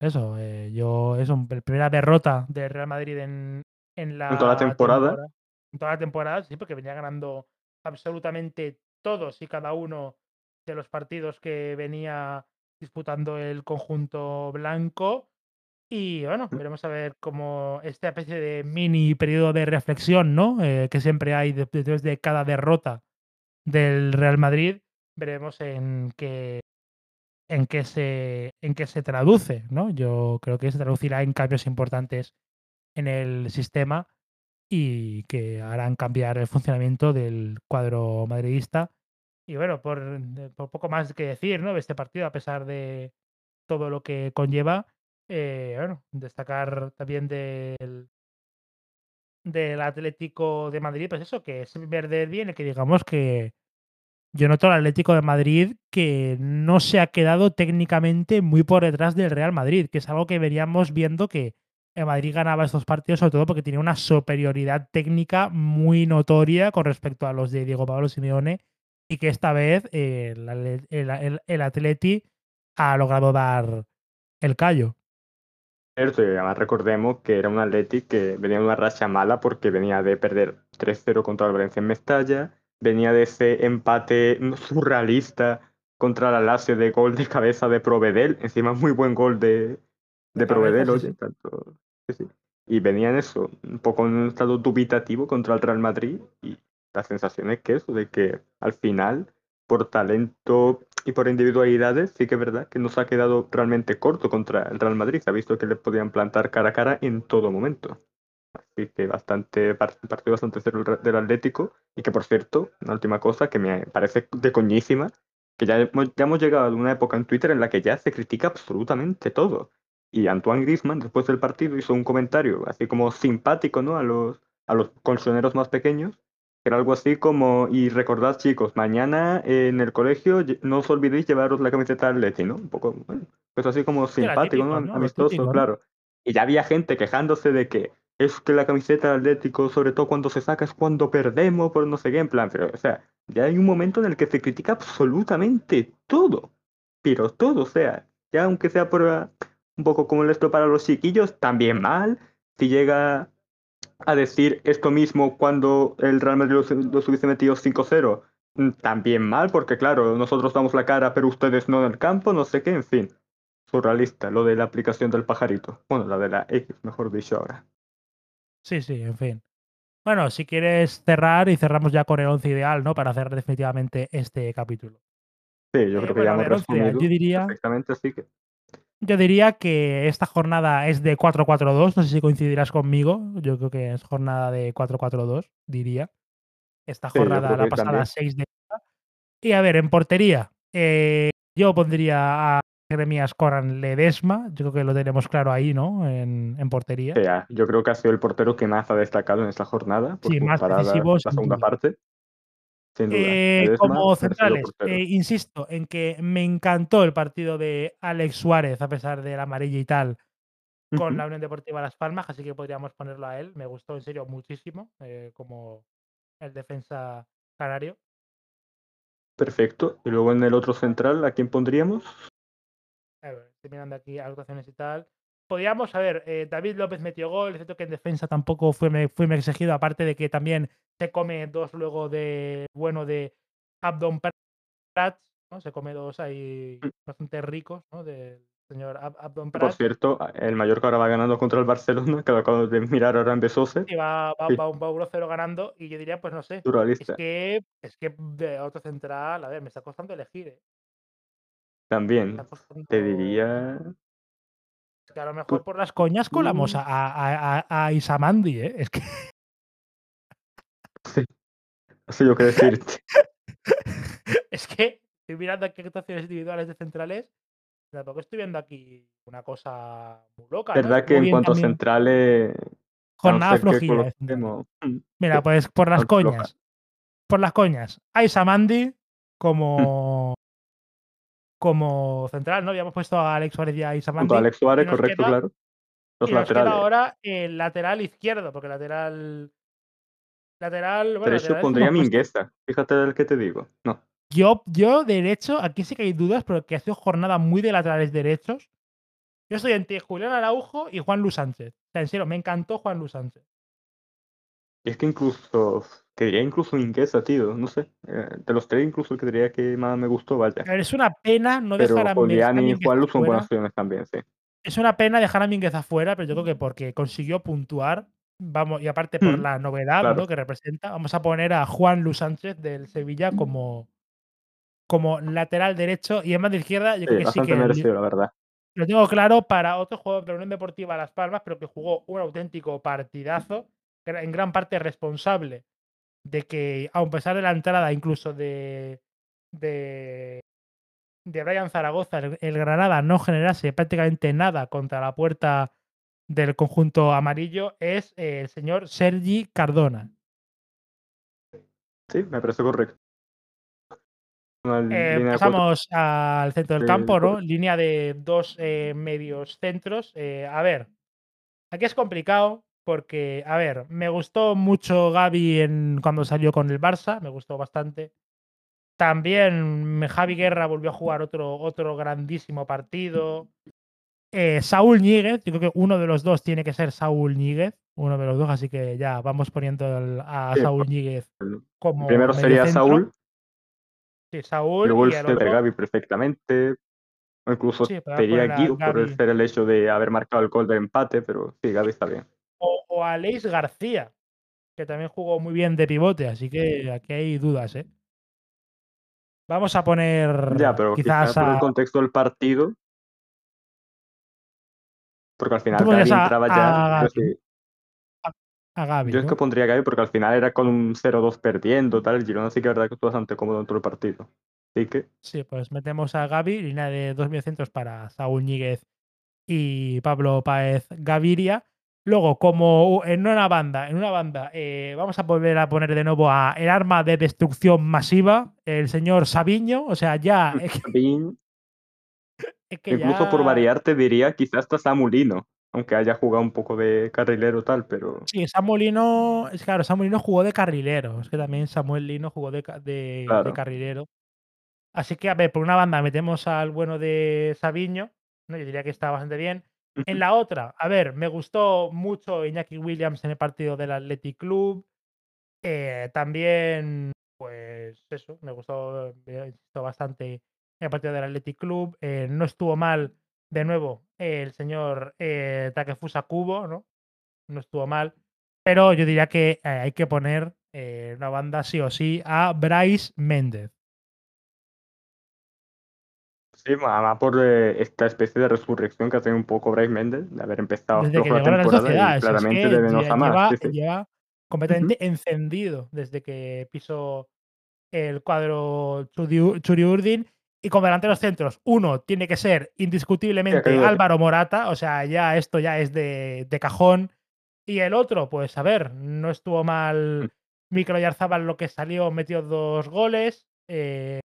Eso, eh, yo, eso, la primera derrota del Real Madrid en, en la En toda la temporada. En toda la temporada, sí, porque venía ganando absolutamente todos y cada uno de los partidos que venía disputando el conjunto blanco. Y bueno, veremos a ver cómo esta especie de mini periodo de reflexión, ¿no? Eh, que siempre hay de- después de cada derrota del Real Madrid, veremos en qué, en qué se en qué se traduce, ¿no? Yo creo que se traducirá en cambios importantes en el sistema y que harán cambiar el funcionamiento del cuadro madridista. Y bueno, por, eh, poco más que decir, ¿no? Este partido, a pesar de todo lo que conlleva, eh, bueno, destacar también del, del Atlético de Madrid, pues eso, que es el primer en el que digamos que yo noto al Atlético de Madrid que no se ha quedado técnicamente muy por detrás del Real Madrid, que es algo que veníamos viendo que el Madrid ganaba estos partidos, sobre todo porque tenía una superioridad técnica muy notoria con respecto a los de Diego Pablo Simeone, y que esta vez eh, el, el, el- el Atleti ha logrado dar el callo. Cierto, y además recordemos que era un Athletic que venía de una racha mala porque venía de perder 3-0 contra el Valencia en Mestalla, venía de ese empate surrealista contra la Lazio de gol de cabeza de Provedel, encima muy buen gol de, de De Provedel, oye, tanto, sí. Y venía en eso, un poco en un estado dubitativo contra el Real Madrid y la sensación es que eso, de que al final, por talento y por individualidades, sí que es verdad que nos ha quedado realmente corto contra el Real Madrid. Se ha visto que le podían plantar cara a cara en todo momento. Así que bastante par- partido bastante cero del Atlético. Y que por cierto, una última cosa que me parece de coñísima, que ya hemos, ya hemos llegado a una época en Twitter en la que ya se critica absolutamente todo. Y Antoine Griezmann, después del partido, hizo un comentario así como simpático, ¿no? A los, a los colchoneros más pequeños, que era algo así como, y recordad chicos, mañana en el colegio no os olvidéis llevaros la camiseta de Atleti, ¿no? Un poco, bueno, pues así como simpático, típico, ¿no? Amistoso, típico, ¿no? claro. Y ya había gente quejándose de que es que la camiseta del Atlético, sobre todo cuando se saca, es cuando perdemos, por no sé qué, en plan, pero, o sea, ya hay un momento en el que se critica absolutamente todo, pero todo, o sea, ya aunque sea por un poco como esto para los chiquillos, también mal, si llega a decir esto mismo cuando el Real Madrid los, los hubiese metido 5-0, mm, también mal, porque claro, nosotros damos la cara, pero ustedes no en el campo, no sé qué, en fin. Surrealista, lo de la aplicación del pajarito. Bueno, la de la X, mejor dicho ahora. Sí, sí, en fin. Bueno, si quieres cerrar y cerramos ya con el once ideal, ¿no? Para cerrar definitivamente este capítulo. Sí, yo Eh, creo que bueno, ya a hemos resumido yo diría, perfectamente, así que Yo diría que esta jornada es de 4-4-2. No sé si coincidirás conmigo. Yo creo que es jornada de 4-4-2, diría. Esta jornada la pasada también. 6 de. Y a ver, en portería. eh, yo pondría a Jeremías Coran Ledesma. Yo creo que lo tenemos claro ahí, ¿no? En, en portería. Sea, yo creo que ha sido el portero que más ha destacado en esta jornada por Sí, más decisivo, la segunda parte. Sin duda. Eh, como centrales, eh, insisto en que me encantó el partido de Alex Suárez, a pesar del amarillo y tal, con la Unión Deportiva Las Palmas, así que podríamos ponerlo a él. Me gustó en serio muchísimo eh, como el defensa canario. Perfecto. Y luego en el otro central, ¿a quién pondríamos? A ver, estoy mirando aquí actuaciones y tal. Podríamos, a ver, eh, David López metió gol, es cierto que en defensa tampoco fue, me, fue me exigido, aparte de que también se come dos luego de, bueno, de Abdon Prats, ¿no? Se come dos ahí Mm, bastante ricos, ¿no? Del señor Ab- Abdon Por Prats. cierto, el Mallorca ahora va ganando contra el Barcelona, que lo acabo de mirar ahora en Besose. Y va, va, Sí, va, va 1-0 ganando. Y yo diría, pues no sé. Es que, es que de otro central, a ver, me está costando elegir, ¿eh? También te diría. Que a lo mejor por las coñas colamos mm, a, a, a, a Isamandi, ¿eh? Es que. Sí, no sé yo qué decirte. es que estoy mirando aquí actuaciones individuales de centrales. Tampoco estoy viendo aquí una cosa muy loca, ¿no? Verdad que en cuanto a también. centrales, a no Jornada flojilla centrales. coloquemos. mm, Mira, pues por las floja. coñas. Por las coñas. A Isamandi Mm, como. Como central, ¿no? Habíamos puesto a Alex Suárez y a Isamandi. Alex Suárez, correcto, queda, claro. Los y nos queda laterales. ahora el lateral izquierdo, porque lateral. Lateral. Bueno, Derecho laterales pondría puesto. Mingueza. Fíjate el que te digo. No. Yo, yo, derecho, aquí sí que hay dudas, porque ha sido jornada muy de laterales derechos. Yo estoy entre Julián Araujo y Juan Luis Sánchez. O sea, en serio, me encantó Juan Luis Sánchez. Y es que incluso. Diría incluso Mingueza, tío. No sé. eh, de los tres, incluso el que diría que más me gustó, vaya. es una pena no Pero dejar a, Julián y Juan Luz son buenas opciones también, sí. Es una pena dejar a Mínguez afuera, pero yo creo que porque consiguió puntuar. Vamos, y aparte por Mm, la novedad claro. ¿no? que representa, vamos a poner a Juan Luis Sánchez del Sevilla como, como lateral derecho y en banda izquierda. Yo Sí, creo que sí que li- merecido, la verdad. lo tengo claro para otro jugador de la Unión Deportiva Las Palmas, pero que jugó un auténtico partidazo, en gran parte responsable de que, a pesar de la entrada incluso de, de, de Brian Zaragoza, el, el Granada no generase prácticamente nada contra la puerta del conjunto amarillo, es eh, el señor Sergi Cardona. Sí, me parece correcto. Eh, cuatro. pasamos al centro del de- campo, ¿no? Línea de dos eh, medios centros. A ver, aquí es complicado porque, a ver, me gustó mucho Gaby en, cuando salió con el Barça, me gustó bastante. También mm, Javi Guerra volvió a jugar otro, otro grandísimo partido. Eh, Saúl Ñíguez, yo creo que uno de los dos tiene que ser Saúl Ñíguez, uno de los dos, así que ya vamos poniendo el- a Sí, Saúl Ñíguez como primero sería. Saúl, Sí, Saúl luego otro. Gaby perfectamente. O incluso Sí, podemos te diría poner a Guiu por el ser el hecho de haber marcado el gol de empate, pero sí, Gaby está bien. O, o a Aleix García, que también jugó muy bien de pivote, así que aquí hay dudas, ¿eh? Vamos a Ya, poner pero quizás quizá por el a. contexto del partido, porque al final Gaby a, entraba a ya. Yo, a, a Gaby, yo es que pondría Gaby porque al final era con un 0-2 perdiendo, tal. El Girona sí que es verdad que estuvo bastante cómodo dentro del partido. Así que, Sí, pues metemos a Gaby, línea de dos mediocentros para Saúl Ñíguez y Pablo Páez Gaviria. Luego, como en una banda, en una banda, eh, vamos a volver a poner de nuevo a el arma de destrucción masiva, el señor Sabiño. O sea, ya es que, Sabin, es que incluso por variar, te diría quizás hasta Samulino, aunque haya jugado un poco de carrilero tal, pero Sí, Samuel Lino, es claro, Samuel Lino jugó de carrilero. Es que también Samuel Lino jugó de, carrilero. Así que, a ver, por una banda metemos al bueno de Sabiño, ¿no? Yo diría que está bastante bien. En la otra, a ver, me gustó mucho Iñaki Williams en el partido del Athletic Club. Eh, también, pues eso, me gustó, me gustó bastante el partido del Athletic Club. Eh, no estuvo mal, de nuevo, el señor eh, Takefusa Kubo, ¿no? No estuvo mal. Pero yo diría que eh, hay que poner eh, una banda sí o sí a Bryce Méndez. Sí, además por esta especie de resurrección que ha tenido un poco Bryce Méndez, de haber empezado Desde que la llegó a la temporada sociedad, y si es claramente que de menos a más. lleva, sí, sí. lleva completamente encendido desde que pisó el cuadro Churi, Churi Urdin. Y como delanteros centros, uno tiene que ser indiscutiblemente Álvaro Morata, o sea, ya esto ya es de, de cajón. Y el otro, pues a ver, no estuvo mal Micro Yarzábal lo que salió, metió dos goles. eh,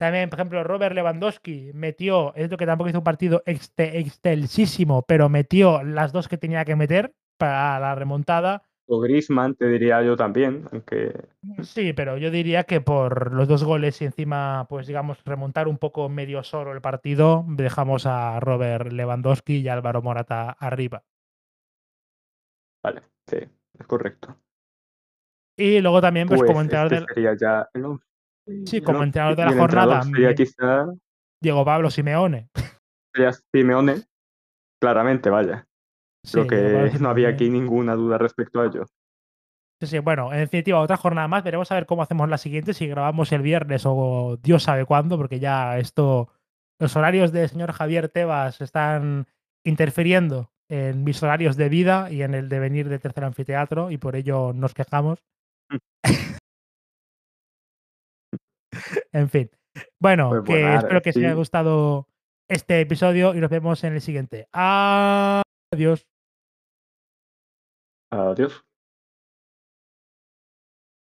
también, por ejemplo, Robert Lewandowski metió, es lo que tampoco hizo un partido exte- extensísimo, pero metió las dos que tenía que meter para la remontada. O Griezmann, te diría yo también, aunque Sí, pero yo diría que por los dos goles y encima, pues digamos, remontar un poco medio solo el partido, dejamos a Robert Lewandowski y a Álvaro Morata arriba. vale, sí, es correcto. Y luego también, pues, Pues como entrenador este del. sería ya el once. Sí, El como entrenador de la jornada, sería quizá Diego Pablo Simeone. sería Simeone, claramente, vaya. Creo que no había aquí ninguna duda respecto a ello. Sí, sí, bueno, en definitiva, otra jornada más. Veremos a ver cómo hacemos la siguiente, si grabamos el viernes o Dios sabe cuándo, porque ya esto, los horarios del señor Javier Tebas están interfiriendo en mis horarios de vida y en el de venir de tercer anfiteatro y por ello nos quejamos. en fin. Bueno, Pues que espero que os haya gustado este episodio y nos vemos en el siguiente. Adiós. Adiós.